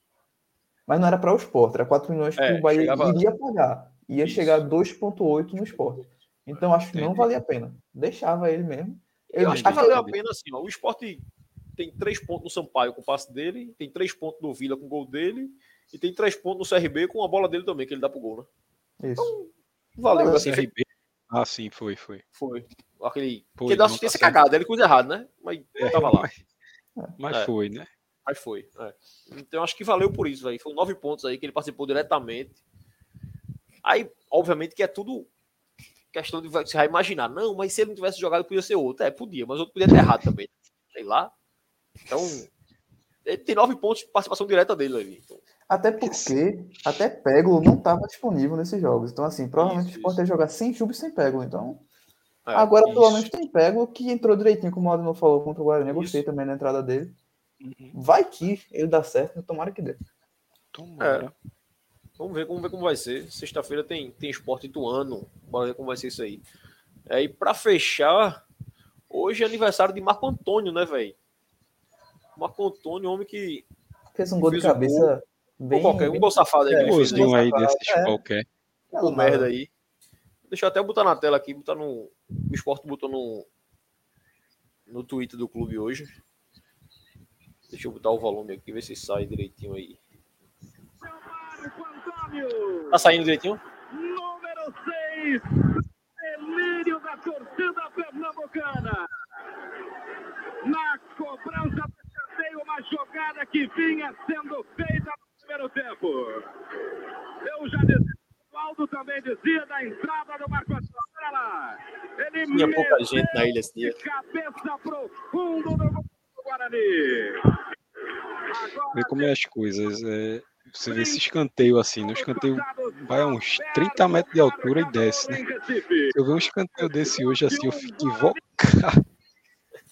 Mas não era para o Sport, era 4 milhões que é, o Bahia chegava... iria pagar. Ia Isso. chegar a 2,8 no Sport. Então acho que não valia a pena. Deixava ele mesmo. Eu, eu acho que valeu a pena assim. Ó. O Sport tem 3 pontos no Sampaio com o passe dele, tem 3 pontos no Vila com o gol dele, e tem 3 pontos no CRB com a bola dele também, que ele dá pro gol, né? Isso. Então, valeu. Assim, CRB. Ah, sim, foi, foi. Foi. Aquele. Foi, que deu assistência tá cagada, ele coisa errada, né? Mas é, tava lá. Mas, mas é. foi, né? Mas foi. É. Então acho que valeu por isso, aí. Foram nove pontos aí que ele participou diretamente. Aí, obviamente, que é tudo questão de você vai imaginar. Não, mas se ele não tivesse jogado, podia ser outro. É, podia, mas outro podia ter errado também. Sei lá. Então, Ele tem nove pontos de participação direta dele, Levi. Então, Até porque, até Peglo não estava disponível nesses jogos. Então, assim, provavelmente Isso, o Sport ia jogar sem Chubb e sem Peglo. Então, é, agora pelo isso. menos tem Peglo que entrou direitinho, como o Adno falou contra o Guarani. Eu gostei também da entrada dele. Uhum. Vai que ele dá certo, tomara que dê. Tomara. Vamos ver, vamos ver como vai ser. Sexta-feira tem, tem esporte ituano. Bora ver como vai ser isso aí. É, e pra fechar, hoje é aniversário de Marco Antônio, né, velho? Marco Antônio, homem que. Fez um gol de Fez um cabeça bem. qualquer, um bem- gol safado É, ele fez aí. Golzinho aí desses é. qualquer. Merda aí. Deixa eu até botar na tela aqui, botar no. O esporte botou no. No Twitter do clube hoje. Deixa eu botar o volume aqui, ver se sai direitinho aí. Tá saindo direitinho? Número 6, delírio da torcida pernambucana. Na cobrança do escanteio, uma jogada que vinha sendo feita no primeiro tempo. Eu já dizia, o Aldo também dizia da entrada do Marco Antônio. Olha lá. Ele Tinha pouca gente na ilha esse dia. cabeça profundo gol do Guarani. Vê como é as coisas. É, você vê esse escanteio assim, no escanteio vai a uns 30 metros de altura e desce, né? Se eu ver um escanteio desse hoje assim, eu fico invocado.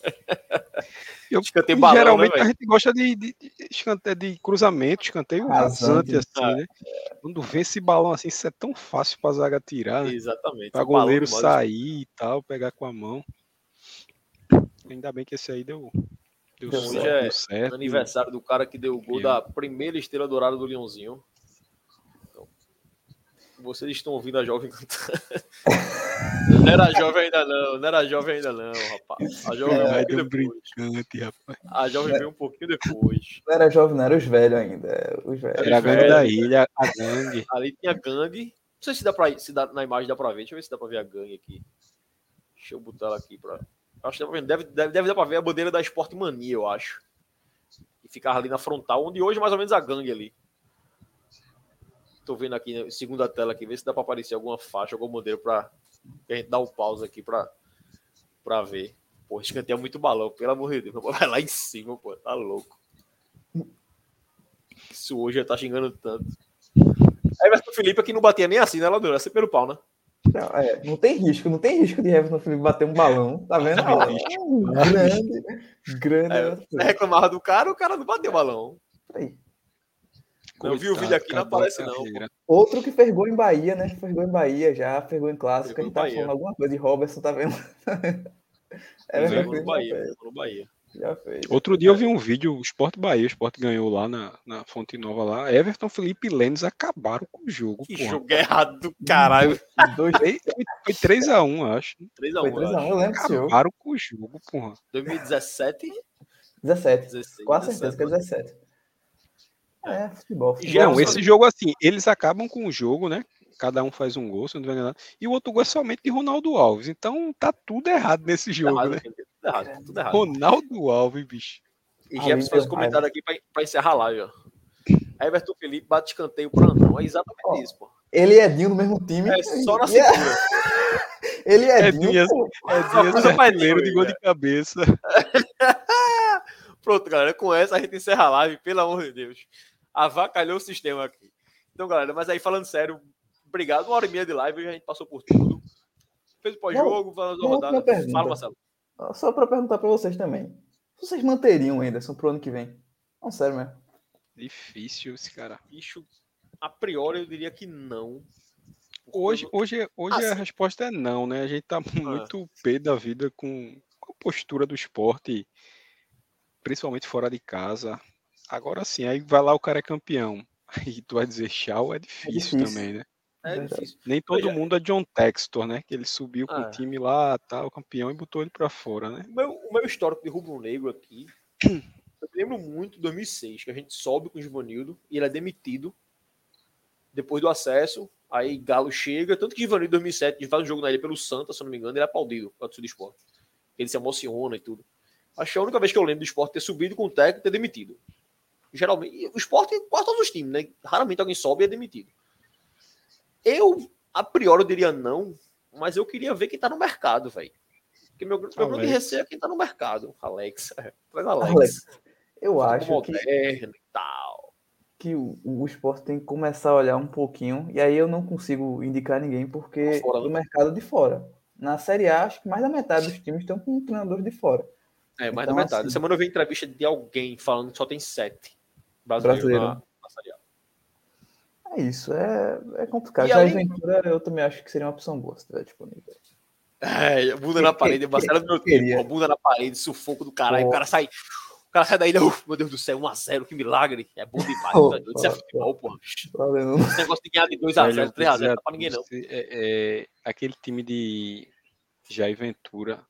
Eu, Escanteio balão, geralmente né, a gente gosta de, de, de, escanteio, de cruzamento, escanteio Rasante. assim, né? Quando vê esse balão assim, isso é tão fácil pra zaga tirar, né? Exatamente. Pra O balão goleiro demais. sair e tal, pegar com a mão. Ainda bem que esse aí deu, deu, certo, certo. é deu certo. Aniversário do cara que deu o gol Eu. da primeira estrela dourada do Leãozinho. Vocês estão ouvindo a jovem cantando. Não era jovem ainda não, não era jovem ainda não, rapaz. A jovem É, veio um deu pouquinho depois. brincante, rapaz. A jovem veio um pouquinho depois. Não era jovem, não era os velhos ainda. é, Os velhos. Era a gangue da ilha, a gangue. Ali tinha gangue. Não sei se dá pra se dá, na imagem dá pra ver. Deixa eu ver se dá pra ver a gangue aqui. Deixa eu botar ela aqui pra. Acho que dá pra ver. Deve, deve, deve dar pra ver a bandeira da Sport Mania, eu acho. E ficava ali na frontal, onde hoje é mais ou menos a gangue ali. Tô vendo aqui, na segunda tela aqui, ver se dá pra aparecer alguma faixa, bandeira pra. que a gente dá o pause aqui pra, pra ver. Pô, escanteio é muito balão, pelo amor de Deus. Vai lá em cima, pô, tá louco. Isso hoje já tá xingando tanto. Everton Felipe aqui não batia nem assim, né, Ladura? Era sempre pelo pau, né? Não, é, não tem risco, não tem risco de Everton Felipe bater um balão. Tá vendo? Não um grande, grande. É, você Felipe. reclamava do cara, o cara não bateu balão. Aí. Eu vi o vídeo aqui, não aparece não. Outro que fergou em Bahia, né? Fergou em Bahia já, fergou em clássico. Fergou A gente tá falando alguma coisa de Robertson, tá vendo? Everton Jogou no Bahia, no Bahia. Já fez. Outro dia eu vi um vídeo, o Sport Bahia, o Sport ganhou lá na, na Fonte Nova lá. Everton, Felipe e Lênis acabaram com o jogo. Que porra. jogo errado do caralho. Dois, Foi, foi 3x1, acho. 3x1, foi eu 3 a 1, acho. eu lembro. Acabaram com o jogo, porra. 2017, 17. 16. Com certeza que é 17. É, futebol. futebol Não, esse jogo assim, eles acabam com o jogo, né? Cada um faz um gol, se não tiver enganado. E o outro gol é somente de Ronaldo Alves. Então tá tudo errado nesse Tudo jogo, errado, né? tudo errado, tudo errado. Ronaldo Alves, bicho. E Jefferson faz um comentário aqui pra, pra encerrar a live, ó. Everton Felipe bate escanteio pra não. É exatamente Ó, isso, pô. Ele e Edinho no mesmo time. É só na cintura. Ele e É Edinho, Dias- pô. É Só dia coisa mais artilheiro de gol de cabeça. Pronto, galera. Com essa a gente encerra a live, pelo amor de Deus. Avacalhou o sistema aqui. Então, galera, mas aí falando sério, obrigado. Uma hora e meia de live, a gente passou por tudo. Fez o pós-jogo, falando da uma rodada. pergunta. Fala, Marcelo. Só pra perguntar pra vocês também. Vocês manteriam o Anderson pro ano que vem? Não, sério mesmo. Difícil esse cara. Bicho, a priori eu diria que não. Hoje, hoje, hoje Ah, a resposta é não, né? A gente tá muito pé da vida com, com a postura do esporte, principalmente fora de casa. Agora sim, aí vai lá o cara é campeão. Aí tu vai dizer tchau, é difícil, difícil. também, né? É Verdade. difícil. Nem todo Veja- mundo é John Textor, né? Que ele subiu com Ah. o time lá, tal, campeão, e botou ele pra fora, né? O meu, o meu histórico de rubro-negro aqui, eu lembro muito de 2006, que a gente sobe com o Givanildo e ele é demitido depois do acesso. Aí Galo chega, tanto que Givanildo em 2007, ele faz um jogo na ilha pelo Santa, se eu não me engano, ele é aplaudido a torcida do esporte. Ele se emociona e tudo. Acho que é a única vez que eu lembro do esporte ter subido com o técnico e ter demitido. Geralmente, o esporte, quase todos os times, né? Raramente alguém sobe e é demitido. Eu, a priori, eu diria não, mas eu queria ver quem tá no mercado, velho. Porque meu, meu grande receio é quem tá no mercado. Alex. Traz Alex. Alex. Eu acho que, e tal. que o, o esporte tem que começar a olhar um pouquinho, e aí eu não consigo indicar ninguém, porque Fora, do né? mercado de fora. Na Série A, acho que mais da metade dos times estão com treinadores de fora. É, mais Então, da metade. assim- Semana eu vi entrevista de alguém falando que só tem sete Brasileiro. na, na Série A. É isso, é, é complicado. E Já além- Ventura, eu também acho que seria uma opção boa se estiver disponível. É, bunda na parede, Marcelo do meu queria. tempo, bunda na parede, sufoco do caralho. Pô. O cara sai. O cara sai daí, uf, meu Deus do céu, 1x0, que milagre. É bom demais. Pô, tá. Isso é pô, futebol, porra. Valeu. Esse negócio de ganhar de 2x0, Velho, 3x0, você- não tá pra ninguém não. é, é, aquele time de Jair Ventura,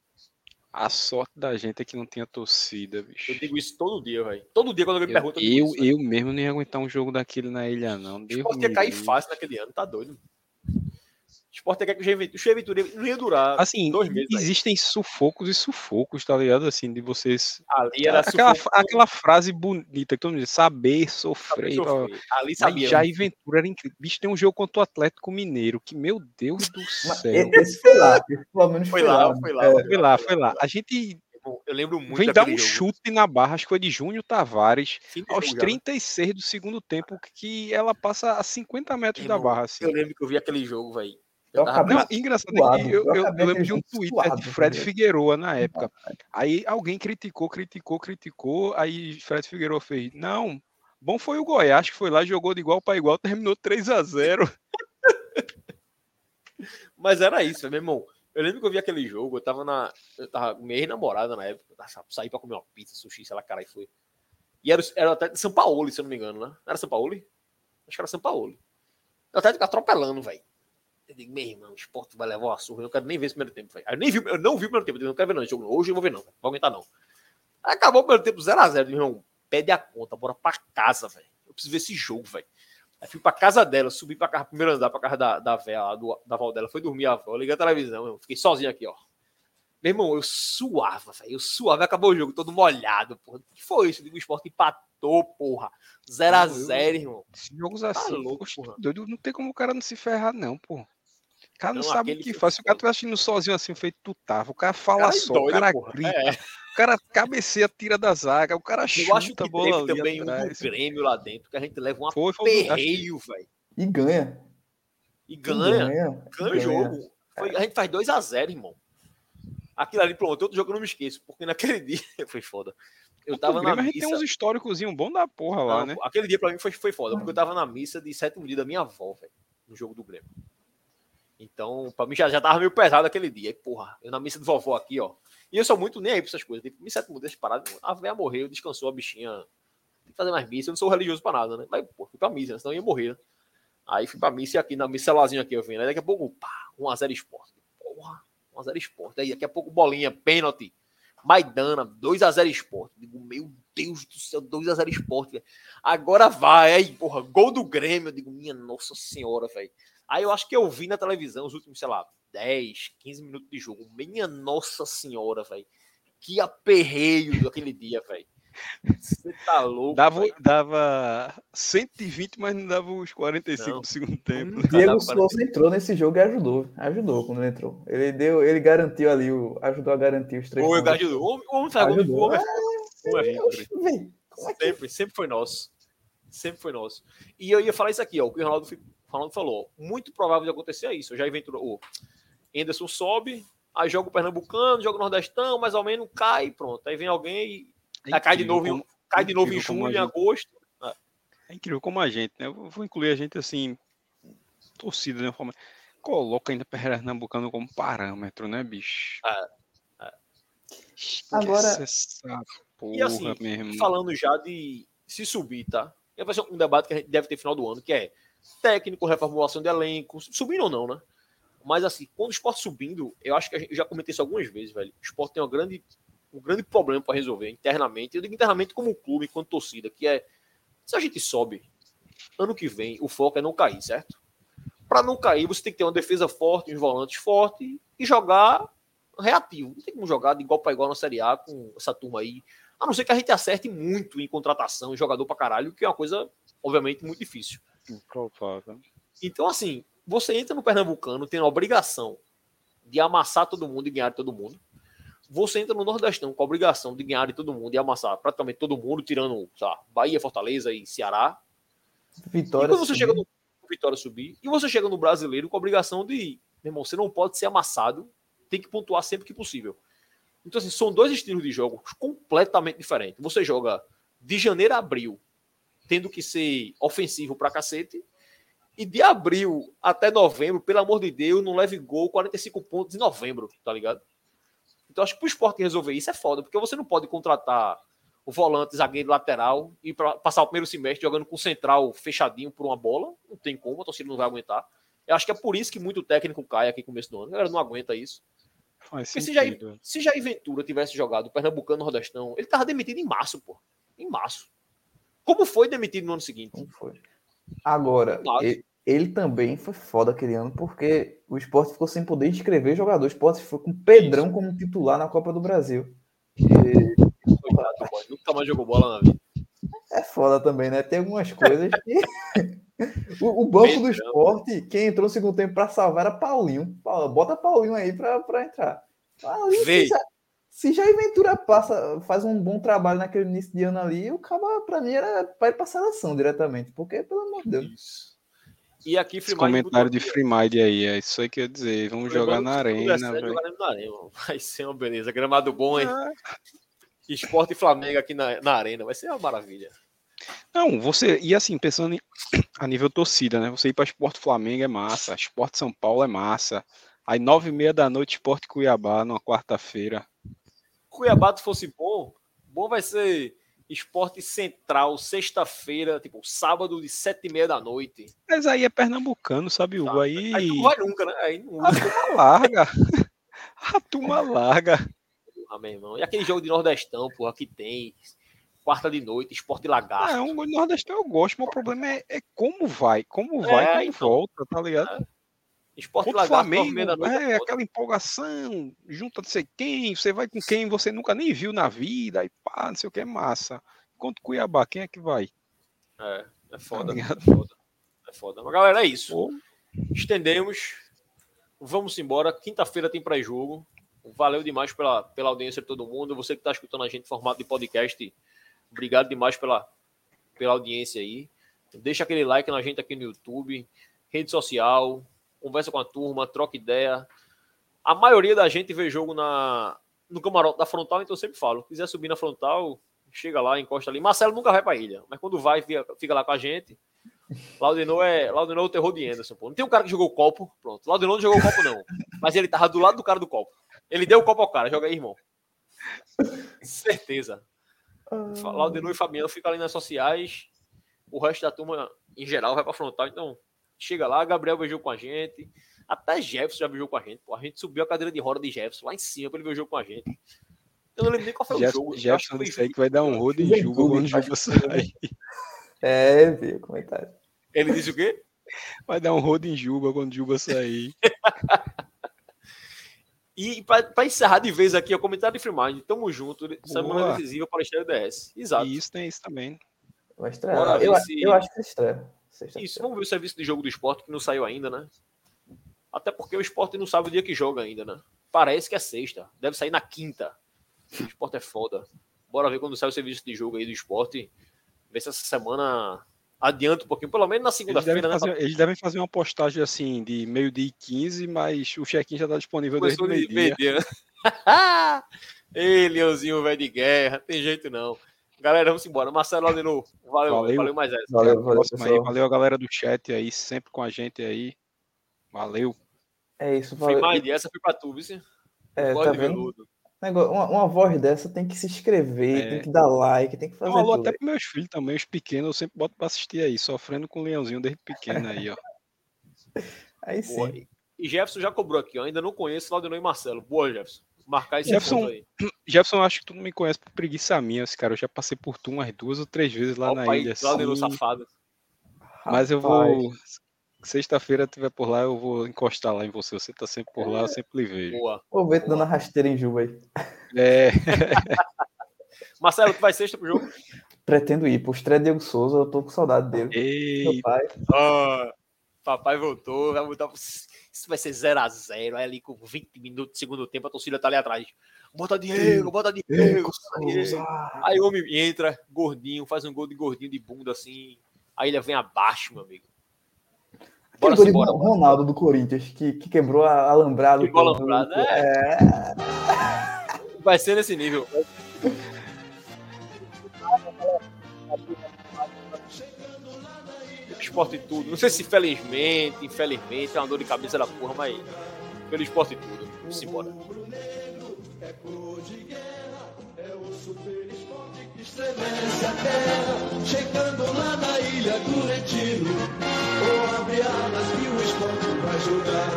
a sorte da gente é que não tinha torcida, bicho. Eu digo isso todo dia, velho. Todo dia quando alguém me pergunta, eu eu, isso, eu mesmo não ia aguentar um jogo daquele na ilha, não. Deus me ia cair fácil naquele ano, tá doido. O esporte ia cair com o Juventude. O Juventude não ia durar Assim, dois meses. existem sufocos e sufocos, tá ligado? Assim, de vocês. Ali era Aquela, sufoco, aquela frase bonita que todo mundo diz, saber sofrer. saber sofrer. Ali Mas sabia. Jair Ventura era incrível. Bicho, tem um jogo contra o Atlético Mineiro, que, meu Deus do céu. esse foi lá, esse pelo menos Foi lá, né? foi lá. É, Foi lá, foi lá. A gente Eu lembro muito vem dar um jogo. chute na barra, acho que foi de Júnior Tavares, de aos jogo já, né? 36 do segundo tempo, que ela passa a 50 metros da barra, assim. Eu lembro que eu vi aquele jogo, velho. Eu tava- acabei- Não, engraçado suado. que eu, Eu eu- eu lembro de um Twitter de Fred? Figueroa na época. Aí alguém criticou, criticou, criticou. Aí Fred Figueroa fez: Não, bom foi o Goiás, que foi lá, jogou de igual para igual, terminou 3 a 0 Mas era isso, meu irmão. Eu lembro que eu vi aquele jogo, eu tava na. Eu tava minha ex-namorada na época. Saí pra comer uma pizza, sushi, sei lá, cara, e foi. E era, era até de São Paulo, se eu não me engano, né? Não era São Paulo? Acho que era São Paulo. Eu até atropelando, velho. Eu digo, meu irmão, o esporte vai levar uma surra. Eu não quero nem ver esse primeiro tempo, velho. Aí Eu, nem vi, eu não vi o primeiro tempo. Eu não quero ver, não. Esse jogo, hoje eu vou ver, não. Véio. Vou aguentar, não. Acabou o primeiro tempo 0x0. Meu irmão, pede a conta, bora pra casa, velho. Eu preciso ver esse jogo, velho. Aí fui pra casa dela, subi pra casa, primeiro andar, pra casa da, da véia, lá, do, da avó dela. Foi dormir a avó, liguei a televisão, eu fiquei sozinho aqui, ó. Meu irmão, eu suava, velho. Eu suava, acabou o jogo, todo molhado, porra. O que foi isso? Eu digo, o esporte empatou, porra. 0x0, irmão. Jogos assim, louco, oxe, porra. doido, não tem como o cara não se ferrar, não, pô. O cara não, Não, sabe o que faz. Se o cara estiver assistindo sozinho assim, feito tu tava, o cara fala Cara, é só, doido, o cara porra. grita, É. o cara cabeceia, tira da zaga, o cara chuta Eu acho que a bola teve também um. Grêmio lá dentro, que a gente leva um Foi, aperreio, velho. E ganha. E E ganha. Ganha, ganha o jogo. Foi- a gente faz 2x0, irmão. Aquilo ali, pronto, outro jogo eu não me esqueço, porque naquele dia foi foda. Eu tava o na Grêmio, a gente missa. tem uns históricos bom da porra lá, Não, né? Aquele dia pra mim foi, foi foda, porque eu tava na missa de sétimo dia da minha avó, velho, no jogo do Grêmio. Então, pra mim já, já tava meio pesado aquele dia. E, porra, eu na missa de vovó aqui, ó. E eu sou muito nem aí pra essas coisas. Tipo, missa sétimo dia, parado. A véia morreu, descansou a bichinha. Tem que fazer mais missa. Eu não sou religioso pra nada, né? Mas, pô, fui pra missa, né? senão eu ia morrer, né? Aí fui pra missa aqui na missa celularzinho aqui eu vim, né? Daqui a pouco, pá, 1x0 esporte. Porra, 1x0 esporte. Aí daqui a pouco bolinha, pênalti. Maidana, 2x0 esporte. Digo, meu Deus do céu, 2x0 esporte. Agora vai, aí, porra, gol do Grêmio. Eu digo, minha nossa senhora, velho. Aí eu acho que eu vi na televisão os últimos, sei lá, 10, 15 minutos de jogo. Minha nossa senhora, velho. Que aperreio daquele dia, velho. Você tá louco. Dava, dava 120, mas não dava os 45 Não. do segundo tempo. Nunca Diego Souza entrou nesse jogo e ajudou. Ajudou quando ele entrou. Ele deu, ele garantiu ali, o, ajudou a garantir os três Ô, eu pontos. ajudou. O homem- o homem faz gol, o Ajudou. o como é que- Sempre, sempre foi nosso. Sempre foi nosso. E eu ia falar isso aqui, ó. O que o Ronaldo, fi- o Ronaldo falou. Muito provável de acontecer é isso. Eu já inventou. O Anderson sobe, aí joga o Pernambucano, joga o Nordestão, mais ou menos, cai, pronto. Aí vem alguém e É aí cai de novo, em, como- cai de novo em julho, em agosto. É incrível como a gente, né? Eu vou incluir a gente assim, torcida de uma forma. Coloca ainda Pernambucano como parâmetro, né, bicho? É, é. Agora- essa porra, E assim, meu irmão. falando já de se subir, tá? Vai ser um debate que a gente deve ter final do ano, que é técnico, reformulação de elenco, subindo ou não, né? Mas assim, quando o esporte subindo, eu acho que gente, eu já comentei isso algumas vezes, velho. O esporte tem uma grande, um grande problema para resolver internamente. Eu digo internamente como clube, enquanto torcida, que é se a gente sobe, ano que vem, o foco é não cair, certo? Para não cair, você tem que ter uma defesa forte, uns volantes fortes e jogar reativo. Não tem como jogar de igual para igual na Série A com essa turma aí. A não ser que a gente acerte muito em contratação, em jogador para caralho, que é uma coisa, obviamente, muito difícil. Então, assim, você entra no Pernambucano tendo a obrigação de amassar todo mundo e ganhar de todo mundo. você entra no Nordestão com a obrigação de ganhar de todo mundo e amassar praticamente todo mundo, tirando lá, Bahia, Fortaleza e Ceará. Vitória. E quando você subir. chega no Vitória subir, e você chega no brasileiro com a obrigação de, meu irmão, você não pode ser amassado, tem que pontuar sempre que possível. Então, assim, são dois estilos de jogo completamente diferentes. Você joga de janeiro a abril, tendo que ser ofensivo pra cacete, e de abril até novembro, pelo amor de Deus, não leve gol 45 pontos em novembro, tá ligado? Então acho que pro esporte resolver isso é foda, porque você não pode contratar o volante, zagueiro lateral e para passar o primeiro semestre jogando com o central fechadinho por uma bola. Não tem como, a torcida não vai aguentar. Eu acho que é por isso que muito técnico cai aqui no começo do ano. A galera não aguenta isso. Faz Porque se Jair, se Jair Ventura tivesse jogado o Pernambucano Nordestão, ele tava demitido em março, pô. Em março. Como foi demitido no ano seguinte? Como foi? Agora, ele, ele, também foi foda aquele ano, porque o esporte ficou sem poder inscrever jogadores. O esporte foi com Pedrão Isso. como titular na Copa do Brasil. E... Nunca mais jogou bola na vida. É foda também, né? Tem algumas coisas que. o, o, banco Pedrão. do esporte, quem entrou no segundo tempo para salvar era Paulinho. Bota Paulinho aí para entrar. Paulinho, já, se Jair Ventura passa, faz um bom trabalho naquele início de ano ali, o cara, para mim, era para ir para seleção diretamente. Porque, pelo amor de Deus. Isso. E aqui, Esse comentário de Freemind aí, é isso aí que eu ia dizer. Vamos jogar na arena. Jogar na arena. Vai ser uma beleza. Gramado bom, hein? Ah. Esporte Flamengo aqui na, na arena. Vai ser uma maravilha. Não, você. E assim, pensando em, a nível torcida, né? Você ir para Esporte Flamengo é massa. Esporte São Paulo é massa. Aí, nove e meia da noite, Esporte Cuiabá, numa quarta-feira. Cuiabá, se fosse bom, bom vai ser Esporte Central, sexta-feira, tipo, sábado de sete e meia da noite. Mas aí é pernambucano, sabe, Hugo? Tá. Aí... aí não vai nunca, né? Aí não... A turma larga. A turma larga. Porra, meu irmão. E aquele jogo de Nordestão, porra, que tem. Quarta de noite, esporte lagarto. É, um Nordestão eu gosto, mas o problema é, é como vai. Como vai, é, como então, volta, tá ligado? Esporte Lagarto, Flamengo, é, aquela empolgação, junta não sei quem, você vai com quem você nunca nem viu na vida, e pá, não sei o que, é massa. Contra Cuiabá, quem é que vai? É, é foda, tá é foda. É foda. Mas, galera, é isso. Pô. Estendemos. Vamos embora. Quinta-feira tem pré-jogo. Valeu demais pela, pela audiência de todo mundo. Você que está escutando a gente em formato de podcast, obrigado demais pela, pela audiência aí. Deixa aquele like na gente aqui no YouTube, rede social, conversa com a turma, troca ideia. A maioria da gente vê jogo na, no camarote da frontal, então eu sempre falo: quiser subir na frontal, chega lá, encosta ali. Marcelo nunca vai para ilha, mas quando vai, fica, fica lá com a gente. Laudenor é, Laudenor é o terror de Anderson. Pô. Não tem um cara que jogou o copo, pronto. Laudenor não jogou o copo, não. Mas ele tava do lado do cara do copo. Ele deu o copo ao cara, joga aí, irmão. Certeza. Laudenor e Fabiano ficam ali nas sociais. O resto da turma, em geral, vai para frontal. Então, Chega lá, Gabriel beijou com a gente. Até Jefferson já beijou com a gente. Pô, a gente subiu a cadeira de roda de Jefferson lá em cima pra ele beijou com a gente. Eu não lembro nem qual foi Jeff, o jogo. Jefferson disse aí que vai dar um rodo em Juba quando o Juba sair. É, vi o comentário. Ele disse o quê? Vai dar um rodo em Juba quando o Juba sair. e para encerrar de vez aqui, o comentário de Freemind. Tamo junto. Semana decisiva para a estreia DS. Exato. E isso tem isso também. Vai estrear. Eu, se... eu acho que estreia. Isso, vamos ver o serviço de jogo do esporte que não saiu ainda, né? Até porque o esporte não sabe o dia que joga ainda, né? Parece que é sexta. Deve sair na quinta. O esporte é foda. Bora ver quando sai o serviço de jogo aí do esporte. Ver se essa semana adianta um pouquinho, pelo menos na segunda-feira, né? Eles devem fazer uma postagem assim de meio-dia e 15, mas o check-in já está disponível desde o meio-dia. Meio Ei, Leãozinho, velho de guerra, tem jeito não. Galera, vamos embora. Marcelo de novo. Valeu, valeu, valeu mais essa. Valeu, valeu, aí. valeu a galera do chat aí, sempre com a gente aí. Valeu. É isso, valeu. Foi mais essa foi pra tu, viu? É, tá vendo? Uma, uma voz dessa tem que se inscrever, é. tem que dar like, tem que fazer. Eu falo até pros meus filhos também, os pequenos, eu sempre boto pra assistir aí, sofrendo com o leãozinho desde pequeno aí, ó. Aí sim. Boa. E Jefferson já cobrou aqui, ó. Ainda não conheço Laudenor e Marcelo. Boa, Jefferson marcar esse Jefferson, aí. Jefferson, acho que tu não me conhece por preguiça minha, esse cara. Eu já passei por tu umas duas ou três vezes lá Opa, na ilha. Assim. safado. Mas eu vou. Sexta-feira tiver por lá, eu vou encostar lá em você. Você tá sempre por lá, eu sempre lhe vejo. Boa. Vou ver tu dando rasteira em Juba aí. É. Marcelo, tu vai sexta pro jogo? Pretendo ir. Pro estreia Diego Souza, eu tô com saudade dele. Ei. pai. Oh, papai voltou, vai botar isso vai ser 0x0. Aí ali com 20 minutos do segundo tempo, a torcida tá ali atrás. Bota Diego, bota Diego. Aí o homem entra, gordinho, faz um gol de gordinho de bunda assim. Aí ele vem abaixo, meu amigo. Bora Aquele Ronaldo do Corinthians, que, que quebrou a alambrado. Quebrou alambrado, é. é. Vai ser nesse nível. Esporte e tudo. Não sei se felizmente, infelizmente, é uma dor de cabeça da porra, mas pelo esporte e tudo. Vamos embora. É cor de guerra, é o super esporte que estremece a terra. Chegando lá na ilha do Retiro, ou abre alas que o esporte vai jogar.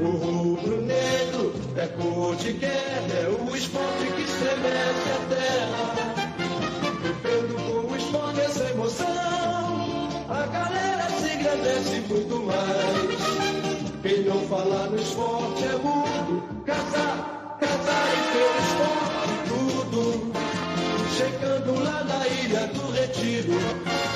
O rubro-negro é cor de guerra, é o esporte que estremece a terra. Vivendo com o esporte essa emoção, merece muito mais. Quem não falar no esporte é mudo. Casar, casar e ter esporte tudo. Chegando lá na ilha do Retiro.